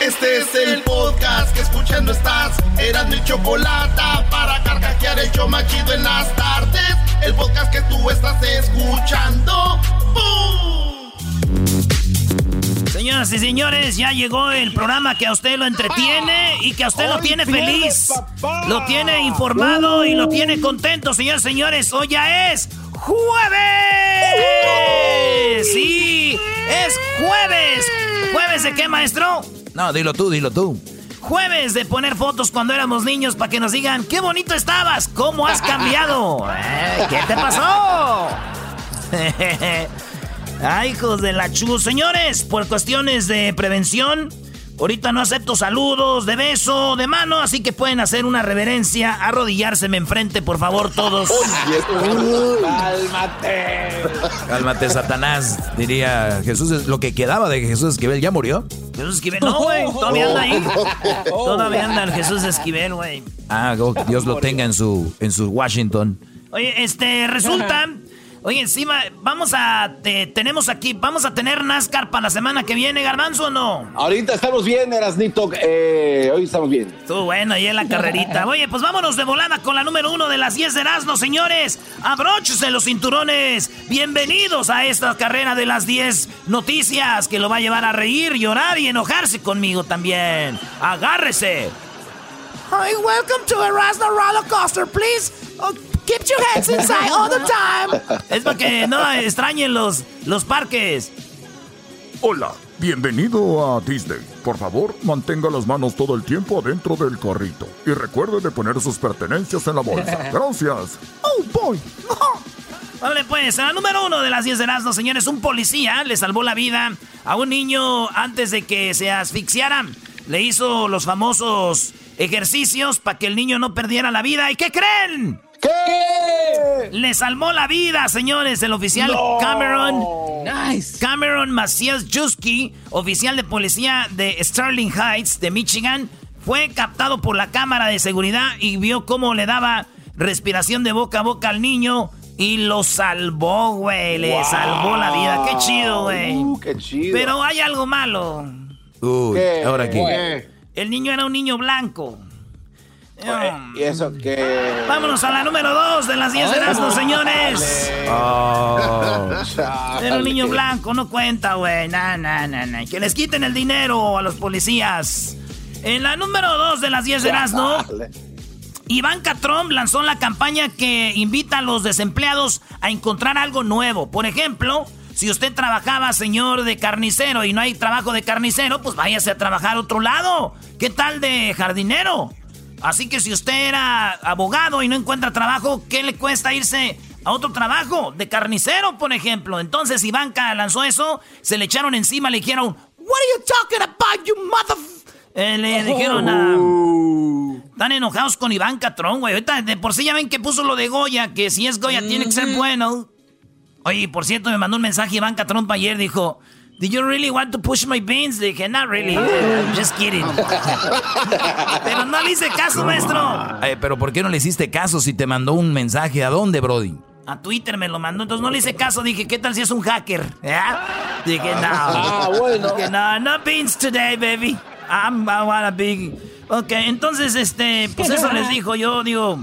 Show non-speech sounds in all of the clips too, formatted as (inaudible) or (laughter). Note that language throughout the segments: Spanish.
Este es el podcast que escuchando estás. Eran mi chocolate para carcajear el show machido en las tardes. El podcast que tú estás escuchando. Señoras y señores, ya llegó el programa que a usted lo entretiene y que a usted lo tiene feliz. Lo tiene informado y lo tiene contento, señores y señores. Hoy ya es jueves. Sí, es jueves. ¿Jueves de qué, maestro? No, dilo tú, dilo tú. Jueves de poner fotos cuando éramos niños para que nos digan, qué bonito estabas, cómo has cambiado. (laughs) Eh, ¿Qué te pasó? (laughs) Ay, hijos de la chu. Señores, por cuestiones de prevención, ahorita no acepto saludos, de beso, de mano, así que pueden hacer una reverencia, arrodillárseme enfrente, por favor, todos. ¡Cálmate! Cálmate, Satanás, diría Jesús. Lo que quedaba de Jesús Esquivel ya murió. Jesús Esquivel, no, güey, todavía anda ahí. Todavía anda el Jesús Esquivel, güey. Ah, Dios lo tenga en su, en su Washington. Oye, este, resulta Oye, encima, vamos a. tenemos aquí, vamos a tener NASCAR para la semana que viene, Garbanzo o no? Ahorita estamos bien, Erasnito. Eh, hoy estamos bien. Estuvo bueno ahí en la carrerita. Oye, pues vámonos de volada con la número uno de las 10 de Erasmo, señores. Abróchese los cinturones. Bienvenidos a esta carrera de las 10 noticias que lo va a llevar a reír, llorar y enojarse conmigo también. Agárrese. Hi, welcome to Erasmo Roller Coaster, please. Oh, Keep your heads inside all the time. Es para que no extrañen los, los parques. Hola, bienvenido a Disney. Por favor, mantenga las manos todo el tiempo adentro del carrito. Y recuerde de poner sus pertenencias en la bolsa. (laughs) Gracias. Oh, boy. (laughs) Vale, pues, a la número uno de las 10 de las señores, un policía le salvó la vida a un niño antes de que se asfixiara. Le hizo los famosos ejercicios para que el niño no perdiera la vida. ¿Y qué creen? ¿Qué? Le salvó la vida, señores, el oficial Cameron. Nice. Cameron Macias Juski, oficial de policía de Sterling Heights, de Michigan, fue captado por la cámara de seguridad y vio cómo le daba respiración de boca a boca al niño. Y lo salvó, güey. Le salvó la vida. Qué chido, güey. Uh, qué chido. Pero hay algo malo. Uy, ahora qué. El niño era un niño blanco. ¿Y eso qué? Vámonos a la número dos de las 10 de Erasmus, señores. Oh. Era un niño blanco, no cuenta, güey. Nah, nah, nah, nah. Que les quiten el dinero a los policías. En la número dos de las 10 de Erasmus, Ivanka Trump lanzó la campaña que invita a los desempleados a encontrar algo nuevo. Por ejemplo, si usted trabajaba, señor, de carnicero y no hay trabajo de carnicero, pues váyase a trabajar a otro lado. ¿Qué tal de jardinero? Así que si usted era abogado y no encuentra trabajo, ¿qué le cuesta irse a otro trabajo? De carnicero, por ejemplo. Entonces Ivanka lanzó eso, se le echaron encima, le dijeron, What are you talking about, you mother... Eh, le dijeron a... Oh. Están enojados con Ivanka Tron, güey. Ahorita de por sí ya ven que puso lo de Goya, que si es Goya tiene que ser bueno. Oye, por cierto, me mandó un mensaje Ivanka Trump ayer, dijo... Did you really want to push my beans? Le dije, not really. I'm just kidding. pero no le hice caso, maestro. pero ¿por qué no le hiciste caso si te mandó un mensaje? ¿A dónde, Brody? A Twitter me lo mandó, entonces no le hice caso. Dije, ¿qué tal si es un hacker? Dije, no. Ah, bueno. Dije, no, no beans today, baby. I'm, I wanna be. Ok, entonces, este, pues eso les dijo. Yo digo.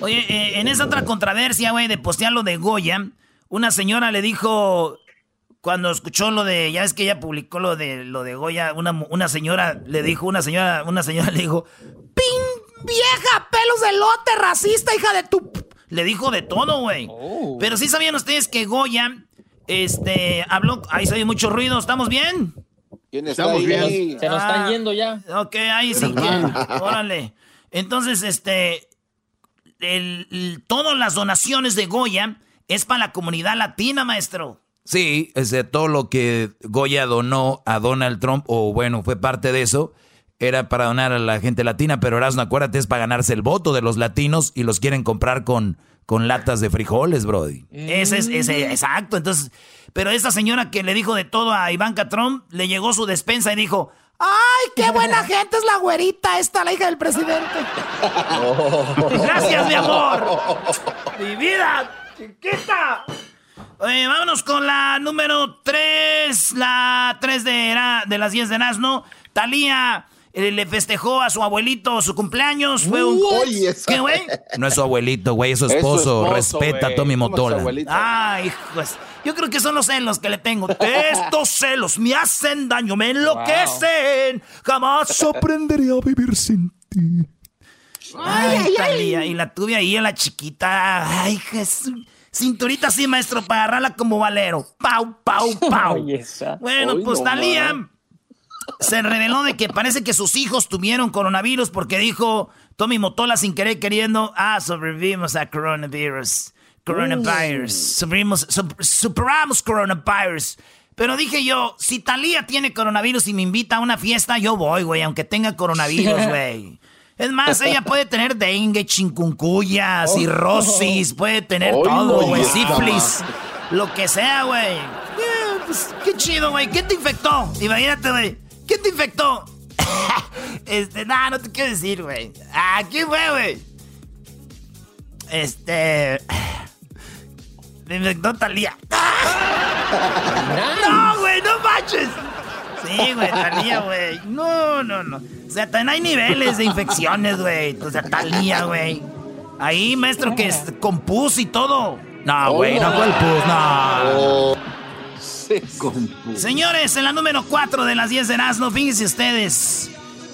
Oye, eh, en esa otra controversia, güey, de postear lo de Goya, una señora le dijo cuando escuchó lo de, ya es que ella publicó lo de lo de Goya, una, una señora le dijo, una señora, una señora (laughs) le dijo, ¡Pin vieja, pelos de lote, racista, hija de tu le dijo de todo, güey. Oh. Pero sí sabían ustedes que Goya, este, habló, ahí se oye mucho ruido, ¿estamos bien? ¿Quién Estamos bien. Se nos están yendo ya. Ok, ahí sí que, órale. Entonces, este, el, todas las donaciones de Goya es para la comunidad latina, maestro. Sí, es de todo lo que Goya donó a Donald Trump, o bueno, fue parte de eso, era para donar a la gente latina, pero Erasmo, acuérdate, es para ganarse el voto de los latinos y los quieren comprar con, con latas de frijoles, Brody. Ese es, ese, exacto. Entonces, pero esa señora que le dijo de todo a Ivanka Trump, le llegó su despensa y dijo, ¡Ay, qué buena (laughs) gente es la güerita esta, la hija del presidente! (laughs) Gracias, mi amor. (laughs) Mi vida, chiquita. Vámonos con la número 3. La 3 de, de las 10 de Nazno. Talía eh, le festejó a su abuelito su cumpleaños. Fue un. ¿Qué, güey? (laughs) No es su abuelito, güey, es su esposo. Respeta a Tommy Motola. Ay, pues. Yo creo que son los celos que le tengo. (laughs) Estos celos me hacen daño, me enloquecen. Jamás aprenderé a vivir sin ti. Ay, ay, ay. Y la tuve ahí en la chiquita. Ay, Jesús. Cinturita así, maestro, para agarrarla como valero. Pau, pau, (laughs) pau. bueno, pues Talía se reveló de que parece que sus hijos tuvieron coronavirus porque dijo Tommy Motola sin querer queriendo, ah, sobrevivimos a coronavirus. Coronavirus. Sobrevivimos, superamos coronavirus. Pero dije yo, si Talía tiene coronavirus y me invita a una fiesta, yo voy, güey, aunque tenga coronavirus, (laughs) güey. Es más, ella (laughs) puede tener dengue, chincuncuya, oh. cirrosis, puede tener todo, güey, sífilis, lo que sea, güey. Eh, pues, qué chido, güey. ¿Qué te infectó? Imagínate, güey. ¿Qué te infectó? (laughs) este, nada, no te quiero decir, güey. Ah, ¿quién fue, güey? Este. (sighs) Me infectó Talía. (laughs) ¡No, güey! ¡No manches! Sí, güey, Talía, güey. No, no, no. O sea, también hay niveles de infecciones, güey. O sea, Talía, güey. Ahí, maestro, que es con pus y todo. No, güey, no fue el pus, no. Se Señores, en la número 4 de las 10 de Erasmo, fíjense ustedes.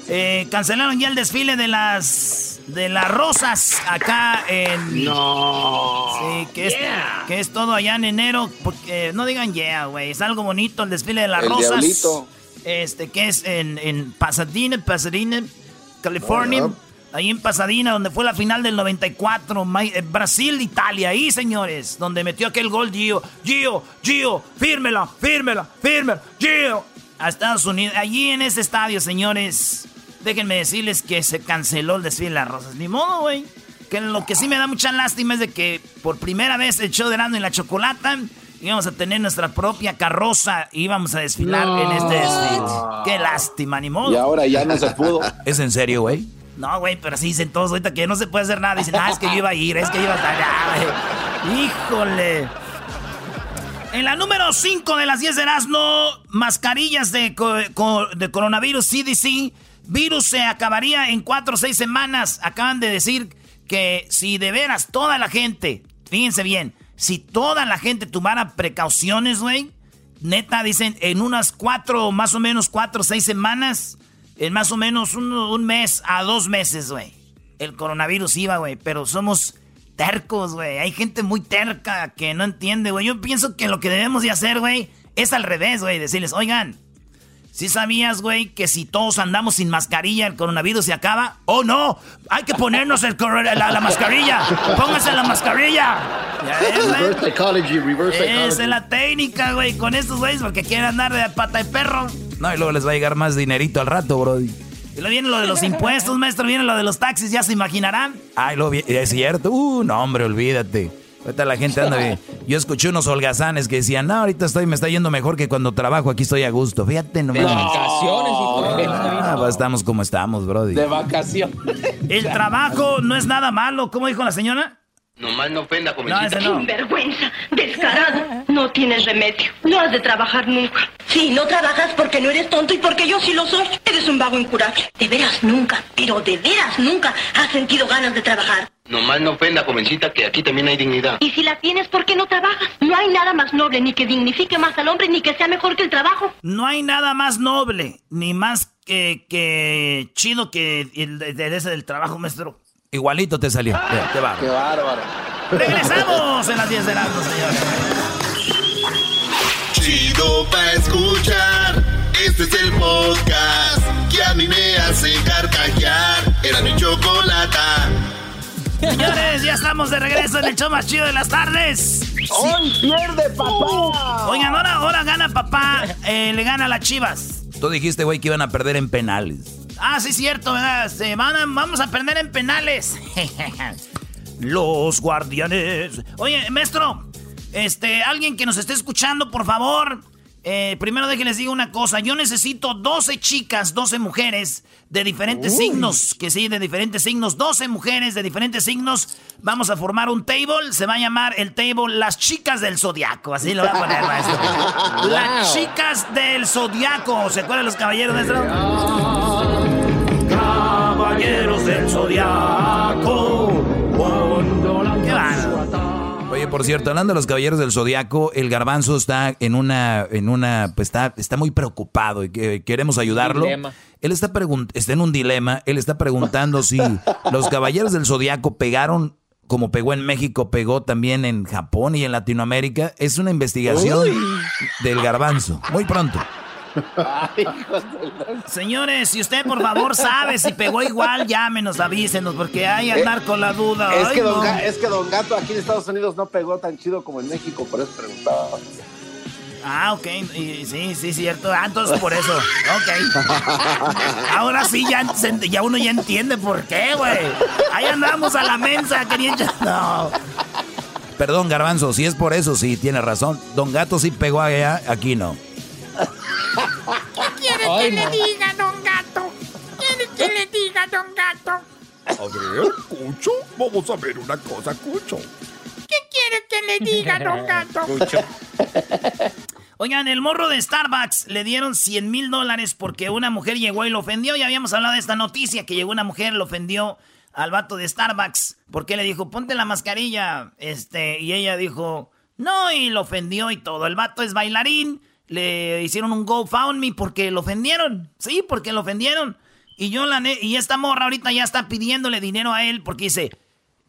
Eh, cancelaron ya el desfile de las de las rosas acá en no sí que es, que es todo allá en enero porque no digan yeah güey es algo bonito el desfile de las rosas este, que es en, en Pasadena, Pasadena, California. Ahí en Pasadena, donde fue la final del 94, eh, Brasil, Italia, ahí señores, donde metió aquel gol Gio, Gio, Gio, fírmela, fírmela, fírmela, Gio, a Estados Unidos, allí en ese estadio, señores, déjenme decirles que se canceló el desfile de las rosas, ni modo, güey, que lo que sí me da mucha lástima es de que por primera vez el show de Rando y la Chocolata íbamos a tener nuestra propia carroza y íbamos a desfilar en este desfile. Qué lástima, ni modo. Y ahora ya no se pudo. (laughs) ¿Es en serio, güey? No, güey, pero así dicen todos ahorita que no se puede hacer nada. Dicen, ah, es que yo iba a ir, es que yo iba a estar allá, Híjole. En la número 5 de las 10 de Erasmo, mascarillas de, de coronavirus CDC. Virus se acabaría en 4 o 6 semanas. Acaban de decir que si de veras toda la gente, fíjense bien, si toda la gente tomara precauciones, güey, neta, dicen, en unas cuatro, más o menos cuatro o seis semanas, en más o menos un, mes a dos meses, güey. El coronavirus iba, güey, pero somos tercos, güey. Hay gente muy terca que no entiende, güey. Yo pienso que lo que debemos de hacer, güey, es al revés, güey. Decirles, oigan, ¿Sí sabías, güey, que si todos andamos sin mascarilla el coronavirus se acaba? ¡Oh, no! Hay que ponernos el la, mascarilla. La mascarilla. reverse psychology, reverse psychology. Esa es la técnica, güey, con estos güeyes porque quieren andar de pata de perro. No, y luego les va a llegar más dinerito al rato, brody. Y luego viene lo de los impuestos, maestro, viene lo de los taxis, ya se imaginarán. Ay, lo es cierto. Uh, no, hombre, olvídate. Ahorita la gente anda bien. (laughs) Yo escuché unos holgazanes que decían, no, ahorita estoy, me está yendo mejor que cuando trabajo, aquí estoy a gusto. Fíjate nomás. De vacaciones y ah, pues estamos como estamos, brody. De vacaciones. El trabajo no es nada malo, ¿cómo dijo la señora? Nomás no ofenda, comecita. No, no. Sinvergüenza, descarado. No tienes remedio. No has de trabajar nunca. Sí, no trabajas porque no eres tonto y porque yo sí lo soy. Eres un vago incurable. De veras nunca, pero de veras nunca has sentido ganas de trabajar. Nomás no ofenda, jovencita, que aquí también hay dignidad. Y si la tienes, ¿por qué no trabajas? No hay nada más noble, ni que dignifique más al hombre, ni que sea mejor que el trabajo. No hay nada más noble, ni más que, que chido que el de ese del trabajo, maestro. Igualito te salió. qué bárbaro. Qué bárbaro. Regresamos en las 10 de la noche, señores. Chido pa' escuchar. Este es el podcast que a mí me hace carcajear. Era mi chocolata. Señores, ya estamos de regreso en el show más chido de las tardes. ¡Hoy pierde papá! Oigan, ahora, ahora gana papá, eh, le gana a las chivas. Tú dijiste, güey, que iban a perder en penales. Ah, sí, cierto, ¿verdad? Se van vamos a perder en penales. (laughs) Los guardianes. Oye, maestro, este, alguien que nos esté escuchando, por favor, Eh, primero déjenles digo una cosa. Yo necesito 12 chicas, 12 mujeres de diferentes signos. Que sí, de diferentes signos. 12 mujeres de diferentes signos. Vamos a formar un table. Se va a llamar el table Las Chicas del Zodiaco. Así lo va a poner, maestro. (laughs) Las Chicas del Zodiaco. ¿Se acuerdan los caballeros, maestro? Caballeros del Zodiaco. Oye, por cierto, hablando de los caballeros del zodiaco, el garbanzo está en una, en una, pues está, está muy preocupado y que queremos ayudarlo. Él está está en un dilema. Él está preguntando si (laughs) los caballeros del zodiaco pegaron como pegó en México, pegó también en Japón y en Latinoamérica. Es una investigación del garbanzo. Muy pronto. (laughs) Señores, si usted por favor sabe si pegó igual, llámenos, avísenos, porque hay andar con la duda. Es, que don, es que Don Gato aquí en Estados Unidos no pegó tan chido como en México, por eso preguntaba. Ah, ok. Sí, sí, cierto. Ah, entonces por eso. Ok. Ahora sí, ya, ya uno ya entiende por qué, güey. Ahí andamos a la mensa queriendo... No. Perdón, Garbanzo, si es por eso, sí, tiene razón. Don Gato sí pegó allá, aquí no. ¿Qué quiere que le diga, don Gato? ¿Quiere que le diga, don Gato? A ver, Cucho, vamos a ver una cosa, Cucho. ¿Qué quiere que le diga, don Gato? Cucho. (laughs) Oigan, el morro de Starbucks le dieron 100 mil dólares porque una mujer llegó y lo ofendió. Ya habíamos hablado de esta noticia, que llegó una mujer, lo ofendió al vato de Starbucks. Porque le dijo, ponte la mascarilla. Este, y ella dijo, no, y lo ofendió y todo. El vato es bailarín. Le hicieron un GoFundMe porque lo ofendieron. Sí, porque lo ofendieron. Y yo la y esta morra ahorita ya está pidiéndole dinero a él porque dice,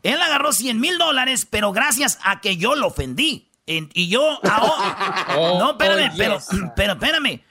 él agarró 100 mil dólares, pero gracias a que yo lo ofendí y yo (laughs) oh, no, espérame, pero, (clears throat) pero espérame.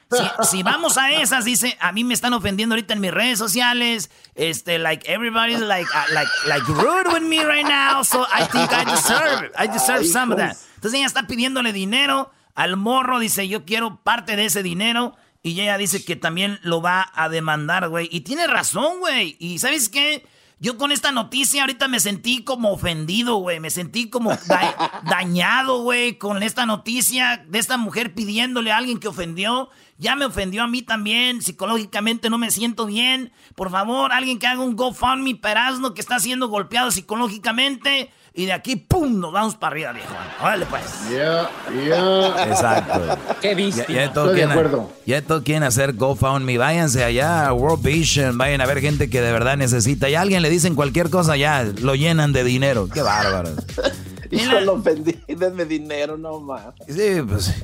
Si, vamos a esas, dice, a mí me están ofendiendo ahorita en mis redes sociales. Este, like, everybody's like, uh, like, like rude with me right now. So I think I deserve, I deserve some of that. Entonces ella está pidiéndole dinero al morro. Dice, yo quiero parte de ese dinero. Y ella dice que también lo va a demandar, güey. Y tiene razón, güey. Y ¿sabes qué? Yo con esta noticia ahorita me sentí como ofendido, güey. Me sentí como (laughs) dañado, güey, con esta noticia de esta mujer pidiéndole a alguien que ofendió. Ya me ofendió a mí también. Psicológicamente no me siento bien. Por favor, alguien que haga un GoFundMe Perazno que está siendo golpeado psicológicamente. Y de aquí, ¡pum! Nos vamos para arriba, viejo. Órale, pues. Ya, ya. Exacto. Qué viste. Ya, Estoy de acuerdo. Ya todos quieren hacer GoFundMe. Váyanse allá a World Vision. Vayan a ver gente que de verdad necesita. Y a alguien le dicen cualquier cosa, ya lo llenan de dinero. Qué bárbaro. (laughs) y yo lo ofendí. Denme dinero nomás. Sí, pues.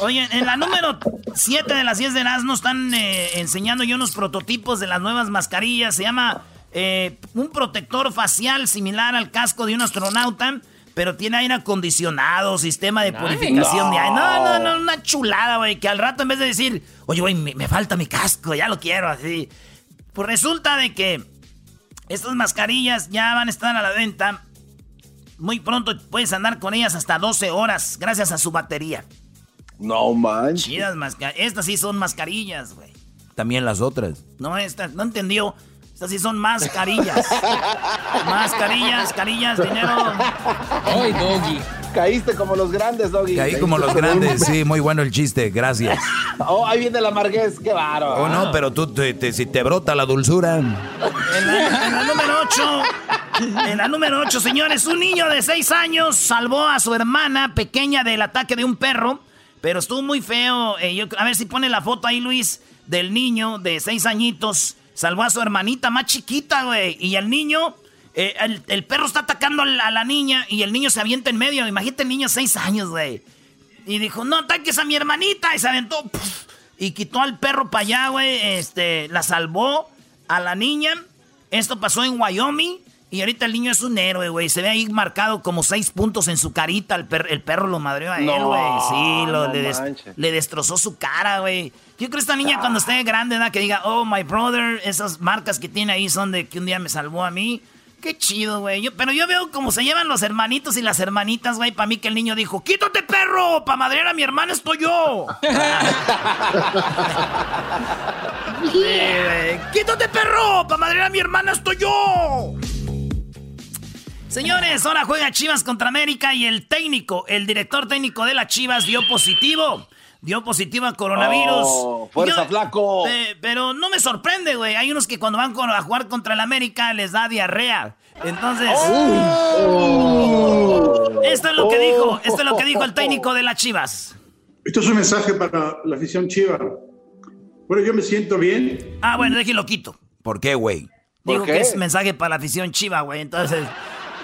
Oye, en la número 7 de las 10 de las nos están eh, enseñando yo unos prototipos de las nuevas mascarillas. Se llama eh, un protector facial similar al casco de un astronauta, pero tiene aire acondicionado, sistema de purificación de aire. No, no, no, una chulada, güey, que al rato en vez de decir, oye, güey, me, falta mi casco, ya lo quiero, así. Pues resulta de que estas mascarillas ya van a estar a la venta. Muy pronto puedes andar con ellas hasta 12 horas gracias a su batería. No manches. Chidas mascarillas. Estas sí son mascarillas, güey. También las otras. No, estas, no entendió. Estas sí son mascarillas. mascarillas, carillas, dinero. Ay, Doggy. Caíste como los grandes, Doggy. Caí como los grandes, sí, muy bueno el chiste, gracias. (laughs) Oh, ahí viene la marguez, qué bárbaro. Oh, no, pero tú, si te brota la dulzura. En la, número 8, en la número 8, señores, un niño de 6 años salvó a su hermana pequeña del ataque de un perro, pero estuvo muy feo. Eh, a ver si pone la foto ahí, Luis, del niño de 6 añitos Salvó a su hermanita más chiquita, güey. Y el niño, eh, el, perro está atacando a la, niña y el niño se avienta en medio. Imagínate el niño seis años, güey. Y dijo, no ataques a mi hermanita. Y se aventó. y quitó al perro para allá, güey. Este, la salvó a la niña. Esto pasó en Wyoming. Y ahorita el niño es un héroe, güey. Se ve ahí marcado como seis puntos en su carita. El, perro lo madreó a él, güey. sí, lo, le, destrozó su cara, güey. Yo creo que esta niña cuando esté grande, ¿no? que diga, oh, my brother, esas marcas que tiene ahí son de que un día me salvó a mí. Qué chido, güey. pero yo veo cómo se llevan los hermanitos y las hermanitas, güey. Para mí que el niño dijo, quítate, perro, para madrear a mi hermana estoy yo. (laughs) (laughs) quítate, perro, para madrear a mi hermana estoy yo. Señores, ahora juega Chivas contra América y el técnico, el director técnico de las Chivas dio positivo dio positivo a coronavirus. Oh, fuerza, flaco. Eh, pero no me sorprende, güey. Hay unos que cuando van a jugar contra el América les da diarrea. Entonces. Oh. Esto es lo que dijo. Esto es lo que dijo el técnico de las Chivas. Esto es un mensaje para la afición Chiva. Bueno, yo me siento bien. Ah, bueno, déjenlo quito. ¿Por qué, güey? Digo que es mensaje para la afición Chiva, güey. Entonces,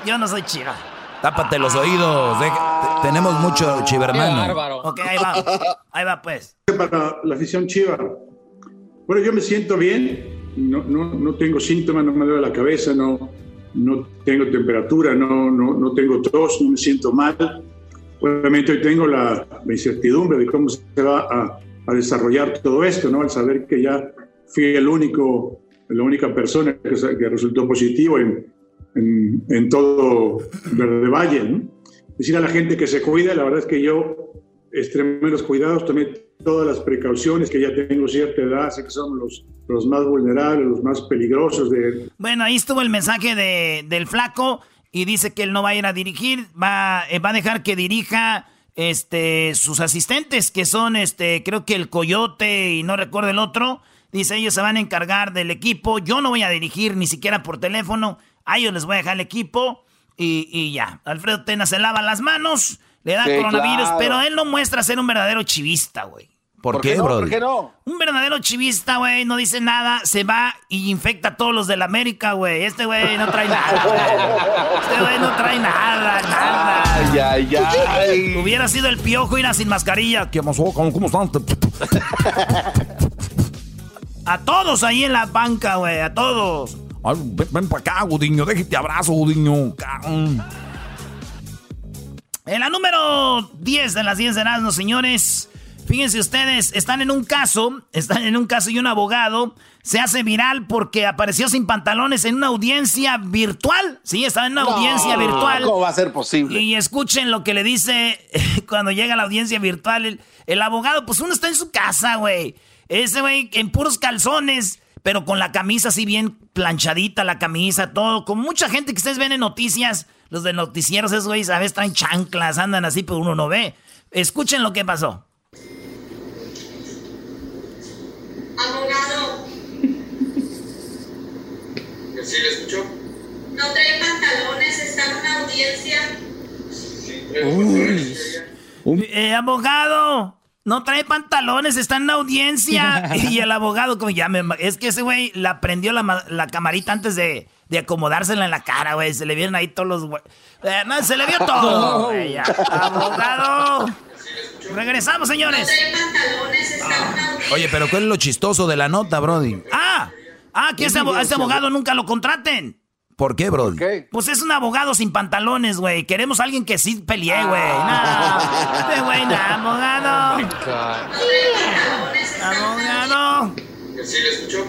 yo no soy Chiva. Tápate los oídos. tenemos mucho chivermano. Ok, ahí va. Ahí va, pues. Para la afición chiva. Bueno, yo me siento bien. No, no, no tengo síntomas, no me duele la cabeza, no, no tengo temperatura, no, no, no tengo tos, no me siento mal. Obviamente hoy tengo la, incertidumbre de cómo se va a, a, desarrollar todo esto, ¿no? Al saber que ya fui el único, la única persona que, que resultó positivo en, en, todo Verde Valle. ¿no? Decir a la gente que se cuide, la verdad es que yo extremé los cuidados, tomé todas las precauciones, que ya tengo cierta edad, sé que somos los, los más vulnerables, los más peligrosos. De... Bueno, ahí estuvo el mensaje de, del flaco y dice que él no va a ir a dirigir, va, eh, va a dejar que dirija este, sus asistentes, que son, este, creo que el Coyote y no recuerdo el otro. Dice, ellos se van a encargar del equipo, yo no voy a dirigir ni siquiera por teléfono, a ellos les voy a dejar el equipo y, ya. Alfredo Tena se lava las manos, le da coronavirus, pero él no muestra ser un verdadero chivista, güey. ¿Por, qué, bro? ¿Por qué no? Un verdadero chivista, güey, no dice nada, se va y infecta a todos los de la América, güey. Este güey no trae nada, güey. Este güey no trae nada, nada. Ay, ay, ay. Hubiera sido el piojo ir a sin mascarilla. ¿Qué pasó? ¿Cómo, cómo están? a todos ahí en la banca, güey, a todos ven, para acá, Gudiño. Déjate abrazo, Gudiño. En la número 10 de las 10 de Erasmo, señores. Fíjense ustedes, están en un caso, están en un caso y un abogado se hace viral porque apareció sin pantalones en una audiencia virtual. Sí, estaba en una audiencia virtual. ¿Cómo va a ser posible? Y escuchen lo que le dice (laughs) cuando llega a la audiencia virtual el, el abogado. Pues uno está en su casa, güey. Ese güey en puros calzones pero con la camisa así bien planchadita, la camisa, todo. Con mucha gente que ustedes ven en noticias, los de noticieros, esos güeyes a veces traen chanclas, andan así, pero uno no ve. Escuchen lo que pasó. Abogado. ¿Sí le escuchó? No trae pantalones, está en una audiencia. Uy. Eh, abogado, no trae pantalones, está en la audiencia. (laughs) y el abogado, como ya me. Es que ese güey la prendió la, camarita antes de, de, acomodársela en la cara, güey. Se le vieron ahí todos los. Eh, no, se le vio (laughs) todo. Abogado. Regresamos, señores. No trae pantalones, está en una audiencia. Oye, pero ¿cuál es lo chistoso de la nota, Brody? Ah, ah, que ese, ese abogado nunca lo contraten. ¿Por qué, bro? Pues es un abogado sin pantalones, güey. Queremos a alguien que sí pelee, güey. No, este güey, no, (laughs) abogado. Abogado. ¿Sí le escuchó?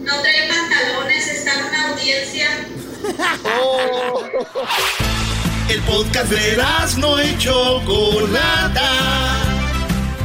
No trae pantalones, está en una audiencia. El podcast de no hecho Chocolata.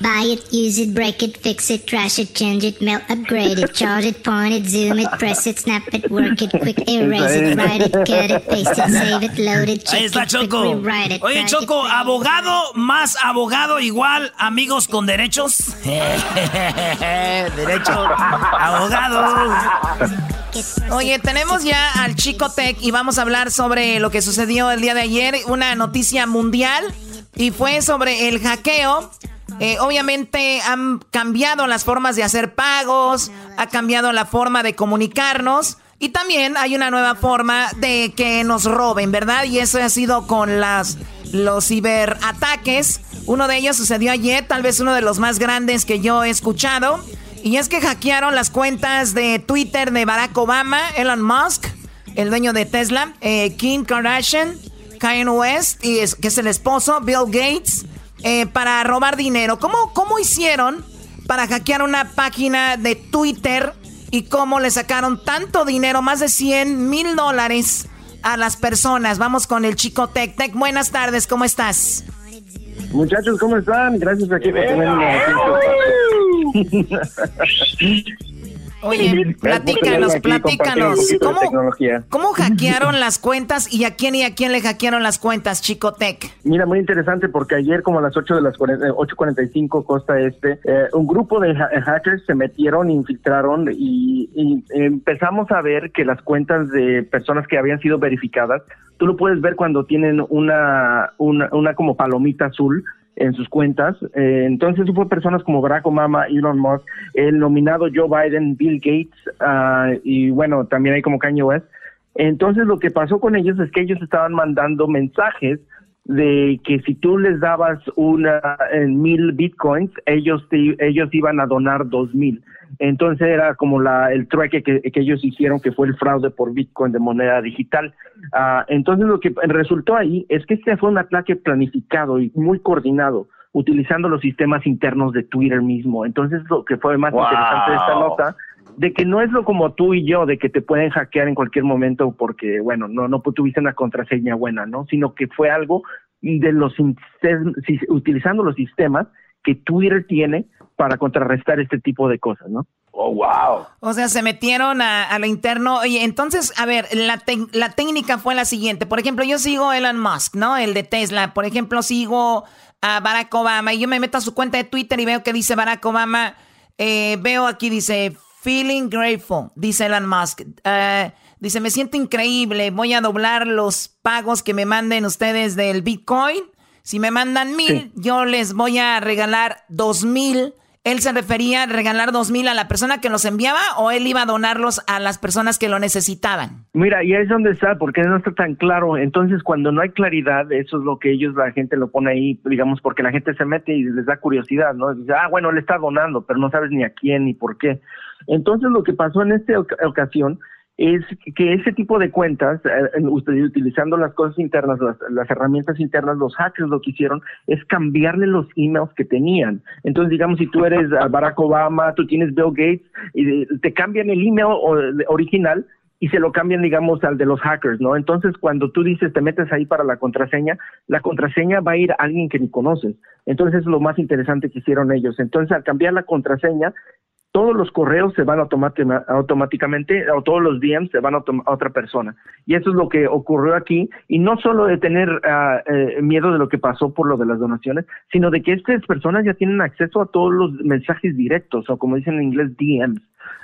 Buy it, use it, break it, fix it, trash it, change it, melt, upgrade it, charge it, point it, zoom it, press it, snap it, work it, quick (laughs) erase it, write it, cut it, paste it, save it, load it, check Ahí está it, Choco. quick rewrite it, Oye, Choco, it, abogado más abogado igual amigos con derechos. (laughs) Derecho, abogado. Oye, tenemos ya al Chico Tech y vamos a hablar sobre lo que sucedió el día de ayer, una noticia mundial y fue sobre el hackeo. Eh, obviamente han cambiado las formas de hacer pagos, ha cambiado la forma de comunicarnos y también hay una nueva forma de que nos roben, ¿verdad? Y eso ha sido con las, los ciberataques. Uno de ellos sucedió ayer, tal vez uno de los más grandes que yo he escuchado. Y es que hackearon las cuentas de Twitter de Barack Obama, Elon Musk, el dueño de Tesla, eh, Kim Kardashian, Kanye West, y que es el esposo, Bill Gates, eh, para robar dinero. ¿Cómo, ¿Cómo hicieron para hackear una página de Twitter y cómo le sacaron tanto dinero, más de 100 mil dólares a las personas? Vamos con el chico Tech. Tech, buenas tardes, ¿cómo estás? Muchachos, ¿cómo están? Gracias aquí por tenerme (laughs) Oye, platícanos, platícanos. ¿Cómo, ¿Cómo hackearon las cuentas y a quién y a quién le hackearon las cuentas, Chico Tech? Mira, muy interesante porque ayer como a las 8 de las 8.45 Costa Este, eh, un grupo de hackers se metieron, infiltraron y, y empezamos a ver que las cuentas de personas que habían sido verificadas, tú lo puedes ver cuando tienen una, una, una como palomita azul en sus cuentas. Eh, entonces fue personas como Barack Obama, Elon Musk, el nominado Joe Biden, Bill Gates uh, y bueno, también hay como Kanye West. Entonces lo que pasó con ellos es que ellos estaban mandando mensajes de que si tú les dabas una en mil bitcoins, ellos te, ellos iban a donar dos mil. Entonces era como la, el trueque que, ellos hicieron, que fue el fraude por Bitcoin de moneda digital. Uh, entonces lo que resultó ahí es que este fue un ataque planificado y muy coordinado, utilizando los sistemas internos de Twitter mismo. Entonces lo que fue más interesante de esta nota de que no es lo como tú y yo, de que te pueden hackear en cualquier momento porque, bueno, no, no tuviste una contraseña buena, ¿no? Sino que fue algo de los utilizando los sistemas que Twitter tiene para contrarrestar este tipo de cosas, ¿no? Oh, wow. O sea, se metieron a, lo interno. Oye, entonces, a ver, la, la técnica fue la siguiente. Por ejemplo, yo sigo Elon Musk, ¿no? El de Tesla. Por ejemplo, sigo a Barack Obama y yo me meto a su cuenta de Twitter y veo que dice Barack Obama. Eh, veo aquí, dice, feeling grateful, dice Elon Musk. Eh, dice, me siento increíble. Voy a doblar los pagos que me manden ustedes del Bitcoin. Si me mandan mil, yo les voy a regalar dos mil ¿Él se refería a regalar dos mil a la persona que los enviaba o él iba a donarlos a las personas que lo necesitaban? Mira, y ahí es donde está, porque no está tan claro. Entonces, cuando no hay claridad, eso es lo que ellos, la gente lo pone ahí, digamos, porque la gente se mete y les da curiosidad, ¿no? Dice, ah, bueno, le está donando, pero no sabes ni a quién ni por qué. Entonces, lo que pasó en esta ocasión es que ese tipo de cuentas, eh, utilizando las cosas internas, las, herramientas internas, los hackers lo que hicieron es cambiarle los emails que tenían. Entonces, digamos, si tú eres Barack Obama, tú tienes Bill Gates, y te cambian el email original y se lo cambian, digamos, al de los hackers, ¿no? Entonces, cuando tú dices, te metes ahí para la contraseña, la contraseña va a ir a alguien que ni conoces. Entonces, es lo más interesante que hicieron ellos. Entonces, al cambiar la contraseña, todos los correos se van automáticamente, o todos los DMs se van a, otra persona. Y eso es lo que ocurrió aquí. Y no solo de tener eh, miedo de lo que pasó por lo de las donaciones, sino de que estas personas ya tienen acceso a todos los mensajes directos, o como dicen en inglés, DMs.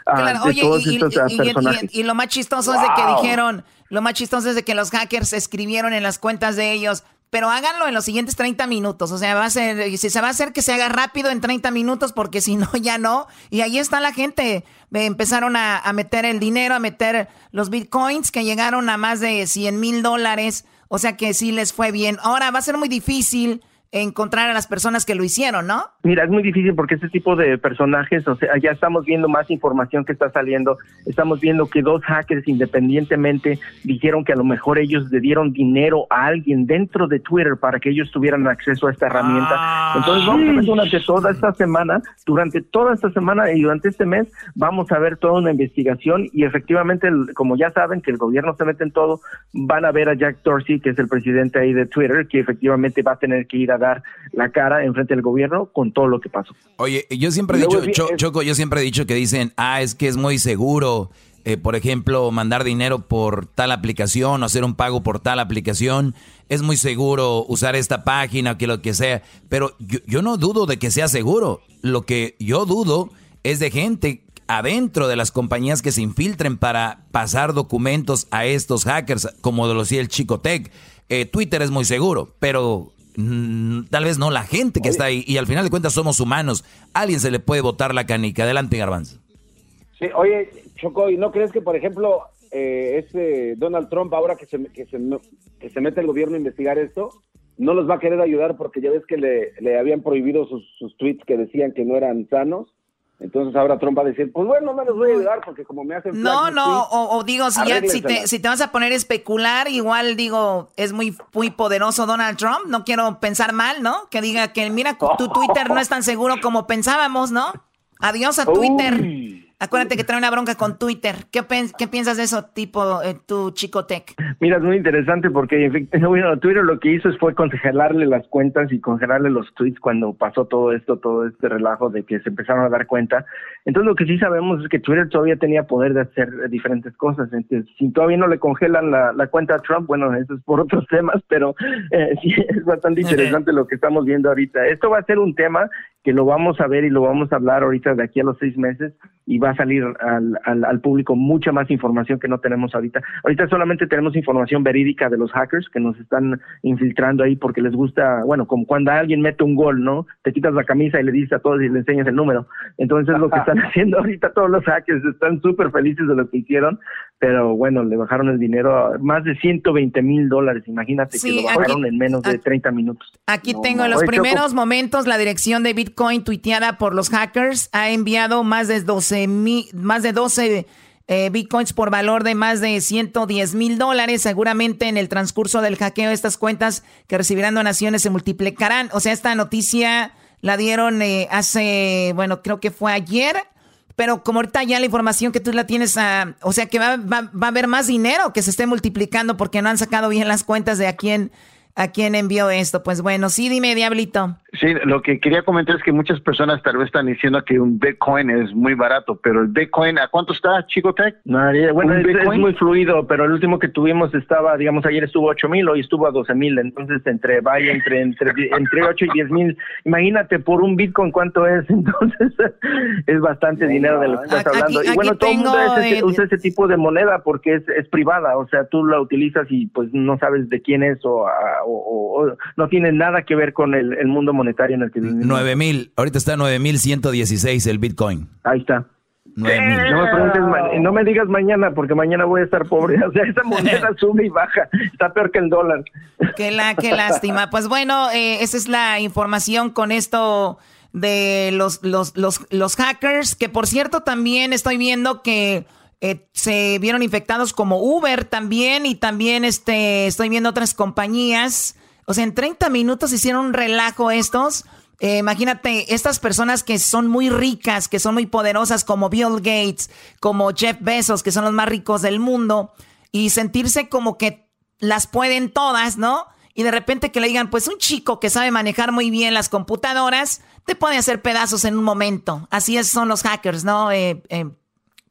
Ah, de todos estos ah, personajes. Y, lo más chistoso es de que dijeron, lo más chistoso es de que los hackers escribieron en las cuentas de ellos, pero háganlo en los siguientes 30 minutos. O sea, va a ser, si se va a hacer que se haga rápido en 30 minutos, porque si no, (laughs) ya no. Y ahí está la gente. Empezaron a, a meter el dinero, a meter los bitcoins que llegaron a más de 100 mil dólares. O sea que sí les fue bien. Ahora va a ser muy difícil encontrar a las personas que lo hicieron, ¿no? Mira, es muy difícil porque este tipo de personajes, o sea, ya estamos viendo más información que está saliendo, estamos viendo que dos hackers independientemente dijeron que a lo mejor ellos le dieron dinero a alguien dentro de Twitter para que ellos tuvieran acceso a esta herramienta. Ah, Entonces vamos a ver durante toda esta semana, durante toda esta semana y durante este mes vamos a ver toda una investigación y efectivamente, como ya saben que el gobierno se mete en todo, van a ver a Jack Dorsey, que es el presidente ahí de Twitter, que efectivamente va a tener que ir a la cara en frente del gobierno con todo lo que pasó. Oye, yo siempre he dicho, Choco, yo siempre he dicho que dicen, ah, es que es muy seguro, eh, por ejemplo, mandar dinero por tal aplicación o hacer un pago por tal aplicación. Es muy seguro usar esta página, que lo que sea. Pero yo, yo no dudo de que sea seguro. Lo que yo dudo es de gente adentro de las compañías que se infiltren para pasar documentos a estos hackers, como lo decía el Chico Tech. Eh, Twitter es muy seguro, pero tal vez no la gente que está ahí. Y al final de cuentas somos humanos. alguien se le puede botar la canica. Adelante, Garbanzo. Sí, oye, Choco, ¿y no crees que, por ejemplo, eh, este Donald Trump, ahora que se, que, se, que se mete el gobierno a investigar esto, no los va a querer ayudar porque ya ves que le, le habían prohibido sus, sus tweets que decían que no eran sanos? Entonces ahora Trump va a decir, pues bueno, no les voy a ayudar porque como me hacen... No, no, o, digo, si, ya, si, te, si te vas a poner a especular, igual digo, es muy, muy poderoso Donald Trump, no quiero pensar mal, ¿no? Que diga que mira, tu (laughs) Twitter no es tan seguro como pensábamos, ¿no? Adiós a Twitter. Acuérdate que trae una bronca con Twitter. ¿Qué, qué piensas de eso, tipo, eh, tu chico tech? Mira, es muy interesante porque (laughs) bueno, Twitter lo que hizo fue congelarle las cuentas y congelarle los tweets cuando pasó todo esto, todo este relajo de que se empezaron a dar cuenta. Entonces lo que sí sabemos es que Twitter todavía tenía poder de hacer diferentes cosas. Entonces, si todavía no le congelan la, cuenta a Trump, bueno, eso es por otros (laughs) temas, pero eh, sí es bastante interesante lo que estamos viendo ahorita. Esto va a ser un tema que lo vamos a ver y lo vamos a hablar ahorita de aquí a los seis meses y va a salir al, al, al, público mucha más información que no tenemos ahorita. Ahorita solamente tenemos información verídica de los hackers que nos están infiltrando ahí porque les gusta, bueno, como cuando alguien mete un gol, ¿no? Te quitas la camisa y le dices a todos y le enseñas el número. Entonces lo que están (laughs) haciendo ahorita todos los hackers están súper felices de lo que hicieron, pero bueno, le bajaron el dinero a más de 120 mil dólares. Imagínate que lo bajaron en menos de 30 minutos. Aquí tengo los primeros momentos la dirección de Bitcoin tuiteada por los hackers ha enviado más de 12, más de 12 eh, Bitcoins por valor de más de 110 mil dólares. Seguramente en el transcurso del hackeo estas cuentas que recibirán donaciones se multiplicarán. O sea, esta noticia la dieron eh, hace, bueno, creo que fue ayer. Pero como ahorita ya la información que tú la tienes, a, o sea que va, va, va, a haber más dinero que se esté multiplicando porque no han sacado bien las cuentas de a quién, a quién envió esto. Pues bueno, sí, dime, Diablito. Sí, lo que quería comentar es que muchas personas tal vez están diciendo que un Bitcoin es muy barato, pero el Bitcoin, ¿a cuánto está, Chico Tech? bueno, es, muy fluido, pero el último que tuvimos estaba, digamos, ayer estuvo 8 mil, hoy estuvo a 12 mil, entonces entre, vaya, entre, entre, (laughs) entre 8 y 10 mil, imagínate por un Bitcoin cuánto es, (laughs) entonces es bastante dinero de lo que estás hablando. y bueno, todo el mundo usa ese tipo de moneda porque es, es privada, o sea, tú la utilizas y pues no sabes de quién es o, o, no tiene nada que ver con el, el mundo monetario en el que vivimos. 9 mil, ahorita está 9116 el Bitcoin. Ahí está. No me, no me digas mañana porque mañana voy a estar pobre. (laughs) O sea, esa moneda (laughs) sube y baja. Está peor que el dólar. Qué, la, qué lástima. Pues bueno, eh, esa es la información con esto de los, los, los, los hackers. Que por cierto, también estoy viendo que eh, se vieron infectados como Uber también. Y también este, estoy viendo otras compañías o sea, en 30 minutos hicieron un relajo estos. Eh, imagínate, estas personas que son muy ricas, que son muy poderosas, como Bill Gates, como Jeff Bezos, que son los más ricos del mundo, y sentirse como que las pueden todas, ¿no? Y de repente que le digan, pues un chico que sabe manejar muy bien las computadoras, te puede hacer pedazos en un momento. Así es, son los hackers, ¿no? Eh,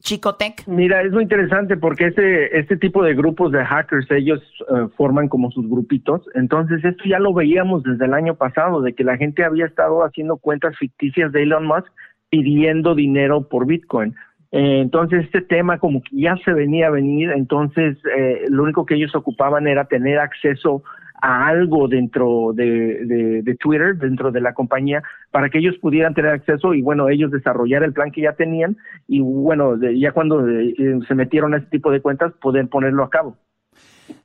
Chicotec? Mira, es muy interesante porque este, este tipo de grupos de hackers, ellos eh, forman como sus grupitos. Entonces, esto ya lo veíamos desde el año pasado, de que la gente había estado haciendo cuentas ficticias de Elon Musk pidiendo dinero por Bitcoin. Eh, entonces, este tema como que ya se venía a venir, entonces eh, lo único que ellos ocupaban era tener acceso a algo dentro de, de, Twitter, dentro de la compañía, para que ellos pudieran tener acceso y bueno, ellos desarrollar el plan que ya tenían y bueno, ya cuando eh, se metieron a este tipo de cuentas, poder ponerlo a cabo.